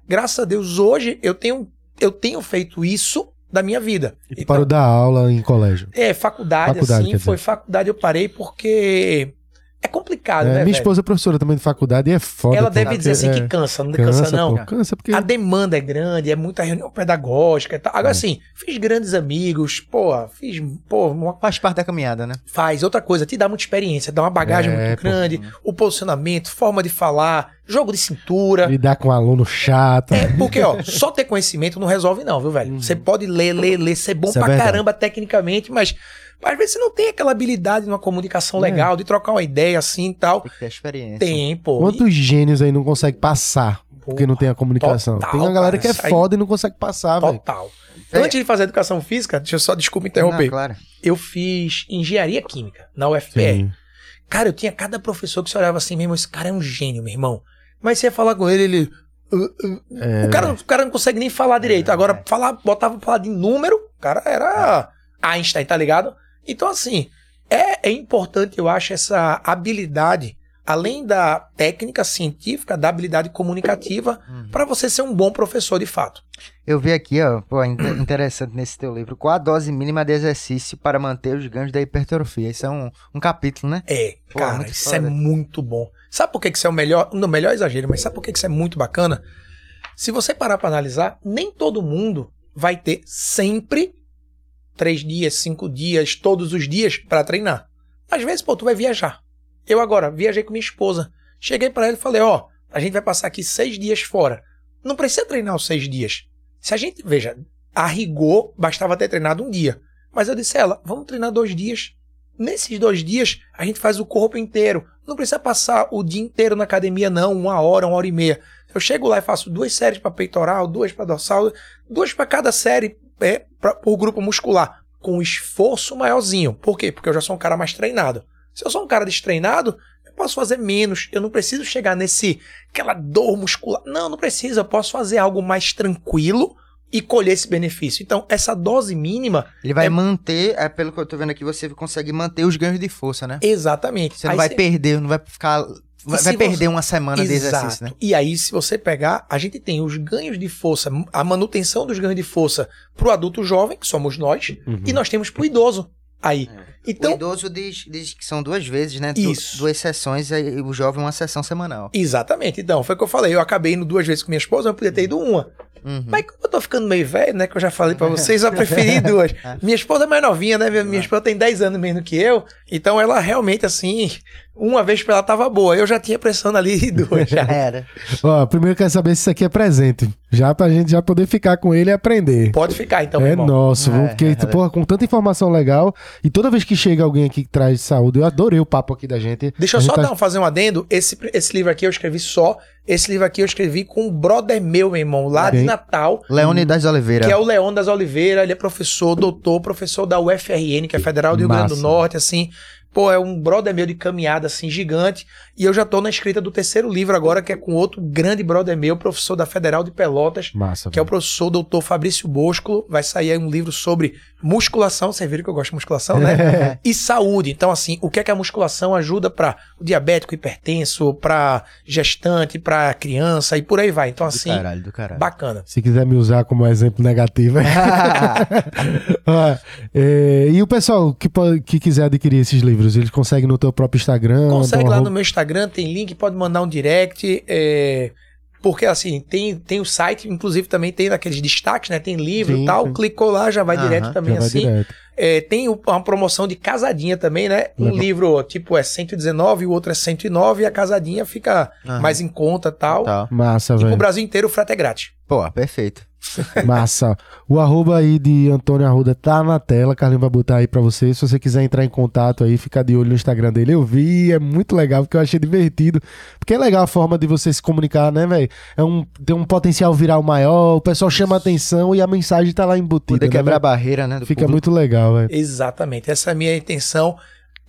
Graças a Deus, hoje eu tenho, eu tenho feito isso da minha vida. E tu Então, parou dar aula em colégio. é, faculdade, Faculdade, assim, foi faculdade eu parei porque é complicado, É, né, minha velho? esposa é professora também de faculdade e é foda. Ela pô, deve dizer assim porque- que é, cansa, não cansa, cansa, não. pô, cansa porque A demanda é grande, é muita reunião pedagógica e tal. Agora, É. assim, fiz grandes amigos, pô, fiz, pô, uma- Faz parte da caminhada, né? faz. Outra coisa, te dá muita experiência, dá uma bagagem É, muito pô. grande, o posicionamento, forma de falar, jogo de cintura. lidar com um aluno chato. É, porque, ó, só ter conhecimento não resolve, não, viu, velho? Você pode ler, ler, ler, ser bom Uhum. Isso é pra caramba tecnicamente, mas às vezes você não tem aquela habilidade numa comunicação É. legal, de trocar uma ideia assim e tal. Tem que ter experiência. Tem, pô. Quantos gênios aí não conseguem passar porque não tem a comunicação? total, tem uma galera cara, que é isso aí- foda e não consegue passar, E velho. Total. É. Antes de fazer educação física, deixa eu só, desculpa interromper. Não, claro. Eu fiz engenharia química na UFPR. Sim. Cara, eu tinha cada professor que você olhava assim, meu irmão, esse cara é um gênio, meu irmão. Mas você ia falar com ele, ele. uh, uh, É, o, cara, o cara não consegue nem falar direito. Agora, falar, botava pra falar de número, o cara era Einstein, tá ligado? Então, assim, é, é importante, eu acho, essa habilidade além da técnica científica, da habilidade comunicativa, Uhum. para você ser um bom professor de fato. Eu vi aqui, ó, pô, in- interessante nesse teu livro, qual a dose mínima de exercício para manter os ganhos da hipertrofia? Isso é um, um capítulo, né? É, Pô, cara, muito isso foda. é muito bom. Sabe por que que isso é o melhor? No melhor exagero, mas sabe por que que isso é muito bacana? Se você parar para analisar, nem todo mundo vai ter sempre três dias, cinco dias, todos os dias para treinar. Às vezes, pô, tu vai viajar. Eu agora viajei com minha esposa. Cheguei para ela e falei, ó, a gente vai passar aqui seis dias fora. Não precisa treinar os seis dias. Se a gente, veja, a rigor, bastava ter treinado um dia. Mas eu disse a ela, vamos treinar dois dias. Nesses dois dias, a gente faz o corpo inteiro. Não precisa passar o dia inteiro na academia, não, uma hora, uma hora e meia. Eu chego lá e faço duas séries para peitoral, duas para dorsal, duas para cada série é, pra, por grupo muscular, com esforço maiorzinho. Por quê? Porque eu já sou um cara mais treinado. Se eu sou um cara destreinado, eu posso fazer menos. Eu não preciso chegar nesse aquela dor muscular. Não, não precisa. Eu posso fazer algo mais tranquilo e colher esse benefício. Então, essa dose mínima, Ele vai É- manter, é, pelo que eu tô vendo aqui, você consegue manter os ganhos de força, né? exatamente. Você não Aí vai perder, não vai ficar. Vai, vai você- perder uma semana de Exato. exercício, né? E aí, se você pegar, a gente tem os ganhos de força, a manutenção dos ganhos de força pro adulto jovem, que somos nós, Uhum. e nós temos pro idoso aí. o Então, idoso diz, diz que são duas vezes, né? Du- Isso. duas sessões, e o jovem uma sessão semanal. exatamente. Então, foi o que eu falei. Eu acabei indo duas vezes com minha esposa, eu podia ter ido uma. Uhum. Mas como eu tô ficando meio velho, né? Que eu já falei pra vocês, eu preferi duas. Minha esposa é mais novinha, né? Minha, minha esposa tem 10 anos menos que eu. Então ela realmente, assim, uma vez pra ela tava boa. Eu já tinha pressão ali duas. Já era. Ó, primeiro eu quero saber se isso aqui é presente. Já pra gente já poder ficar com ele e aprender. Pode ficar, então, é nosso, É, porque, é, porra, com tanta informação legal, e toda vez que chega alguém aqui que traz saúde, eu adorei o papo aqui da gente. Deixa eu só tá- dar, um- fazer um adendo. Esse, esse livro aqui eu escrevi só. Esse livro aqui eu escrevi com um brother meu, meu irmão, lá de Bem- Natal. Leônidas Oliveira. Que é o Leão das Oliveira, ele é professor, doutor, professor da UFRN, que é Federal do Rio Grande do Massa. Norte, assim. Pô, é um brother meu de caminhada, assim, gigante. E eu já tô na escrita do terceiro livro agora, que é com outro grande brother meu, professor da Federal de Pelotas, Massa, que é o velho. professor doutor Fabrício Bosco. Vai sair aí um livro sobre musculação, vocês viram que eu gosto de musculação, né? e saúde. Então, assim, o que é que a musculação ajuda para o diabético, hipertenso, para gestante, para criança e por aí vai. Então, Do assim, caralho, do caralho. bacana. Se quiser me usar como exemplo negativo. Ó, é, e o pessoal que, que quiser adquirir esses livros, eles conseguem no teu próprio Instagram? Consegue então, lá no meu Instagram, tem link, pode mandar um direct. é, porque assim, tem, tem o site, inclusive também tem naqueles destaques, né? Tem livro Sim, e tal. sim. Clicou lá, já vai Aham, direto também Já vai assim. direto. É, tem o- uma promoção de casadinha também, né? Um Legal. livro tipo é 119 e o outro é 109 e a casadinha fica Aham. mais em conta tal. Tal. Massa, E pro velho. Brasil inteiro o frete é grátis. Pô, perfeito. Massa. O arroba aí de Antônio Arruda tá na tela. Carlinhos vai botar aí pra você. Se você quiser entrar em contato aí, fica de olho no Instagram dele. Eu vi, é muito legal, porque eu achei divertido. Porque é legal a forma de você se comunicar, né, velho? É um, tem um potencial viral maior, o pessoal chama atenção e a mensagem tá lá embutida. Poder né, quebrar a barreira, né? do Fica público. muito legal, velho. Exatamente. Essa é a minha intenção.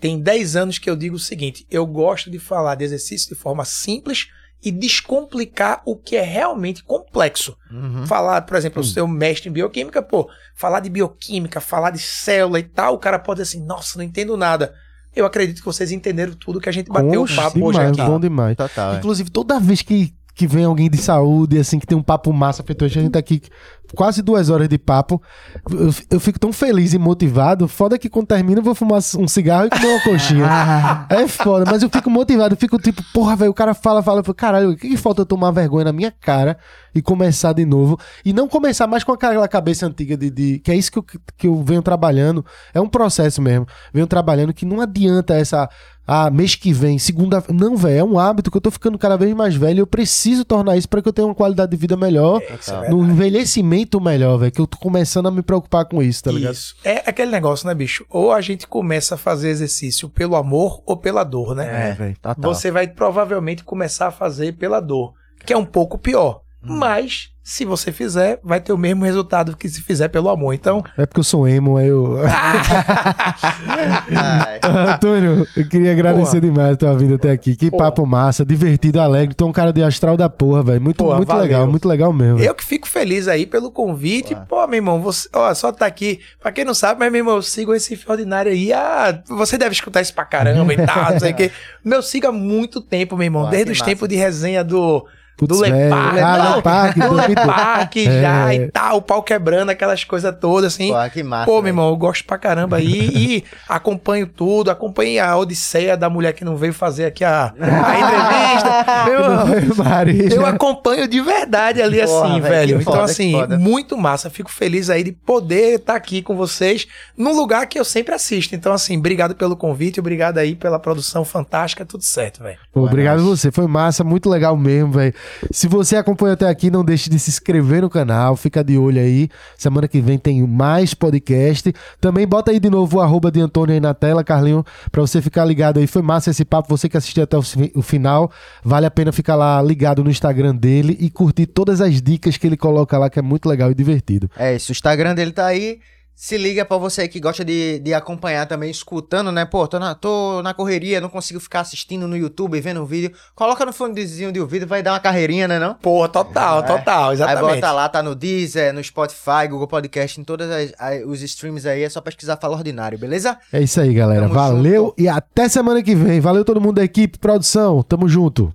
Tem 10 anos que eu digo o seguinte: eu gosto de falar de exercício de forma simples e descomplicar o que é realmente complexo. Uhum. Falar, por exemplo, eu sou mestre em bioquímica, pô, falar de bioquímica, falar de célula e tal, o cara pode dizer assim, nossa, não entendo nada. Eu acredito que vocês entenderam tudo que a gente bateu Oxe, o papo hoje demais, aqui. bom demais. Total, é. Inclusive, toda vez que, que vem alguém de saúde, assim, que tem um papo massa feito hoje, a gente tá aqui quase duas horas de papo. Eu, eu fico tão feliz e motivado. Foda que quando termina eu vou fumar um cigarro e comer uma coxinha. é foda, mas eu fico motivado. Eu fico tipo, porra, velho, o cara fala, fala. Eu falo, caralho, o que, que falta eu tomar vergonha na minha cara e começar de novo? E não começar mais com aquela cabeça antiga de. de- que é isso que eu, que eu venho trabalhando. É um processo mesmo. Venho trabalhando que não adianta essa. Ah, mês que vem, segunda. Não, velho, é um hábito que eu tô ficando cada vez mais velho. e Eu preciso tornar isso para que eu tenha uma qualidade de vida melhor. Isso é no verdade. envelhecimento melhor, velho. Que eu tô começando a me preocupar com isso, tá ligado? Isso. É aquele negócio, né, bicho? Ou a gente começa a fazer exercício pelo amor ou pela dor, né? É, velho. total. Você vai provavelmente começar a fazer pela dor, que é um pouco pior. Mas, se você fizer, vai ter o mesmo resultado que se fizer pelo amor. Então, É porque eu sou emo, aí eu. Antônio, eu queria agradecer demais a tua vida até aqui. Que Porra. papo massa, divertido, alegre. Tu é um cara de astral da porra, velho. Muito, Porra, muito valeu. legal, muito legal mesmo. eu que fico feliz aí pelo convite. Pô, meu irmão, você, ó, só tá aqui. Pra quem não sabe, mas, meu irmão, eu sigo esse Ordinário aí. Ah, você deve escutar isso pra caramba e tal, não sei o quê. Meu, sigo há muito tempo, meu irmão. Desde os massa. tempos de resenha do. Putz, do velho. Leparque, Ah, Leparque, do 2002. Leparque já É. e tal, o pau quebrando, aquelas coisas todas, assim. pô, que massa. Pô, meu irmão, eu gosto pra caramba aí e acompanho tudo, acompanho a odisseia da mulher que não veio fazer aqui a, a entrevista. Meu eu acompanho de verdade ali Porra, assim, velho, Então, foda, assim, muito massa. Fico feliz aí de poder estar aqui com vocês num lugar que eu sempre assisto. Então, assim, obrigado pelo convite, obrigado aí pela produção fantástica, tudo certo, velho. Obrigado nóis. você, foi massa, muito legal mesmo, velho. Se você acompanhou até aqui, não deixe de se inscrever no canal, fica de olho aí. Semana que vem tem mais podcast. Também bota aí de novo o arroba de Antônio aí na tela, Carlinho, pra você ficar ligado aí. Foi massa esse papo, você que assistiu até o final, vale a pena ficar lá ligado no Instagram dele e curtir todas as dicas que ele coloca lá, que é muito legal e divertido. É isso, o Instagram dele tá aí. Se liga pra você aí que gosta de, de acompanhar também, escutando, né? Pô, tô na, tô na correria, não consigo ficar assistindo no YouTube, vendo um vídeo. Coloca no fonezinho de ouvido, vai dar uma carreirinha, né não? Porra, total, É. total, Aí exatamente. bota lá, tá no Deezer, no Spotify, Google Podcast, em todos os streams aí, é só pesquisar Fala Ordinário, beleza? É isso aí, galera. Tamo Valeu junto. e até semana que vem. Valeu todo mundo da equipe, produção. Tamo junto.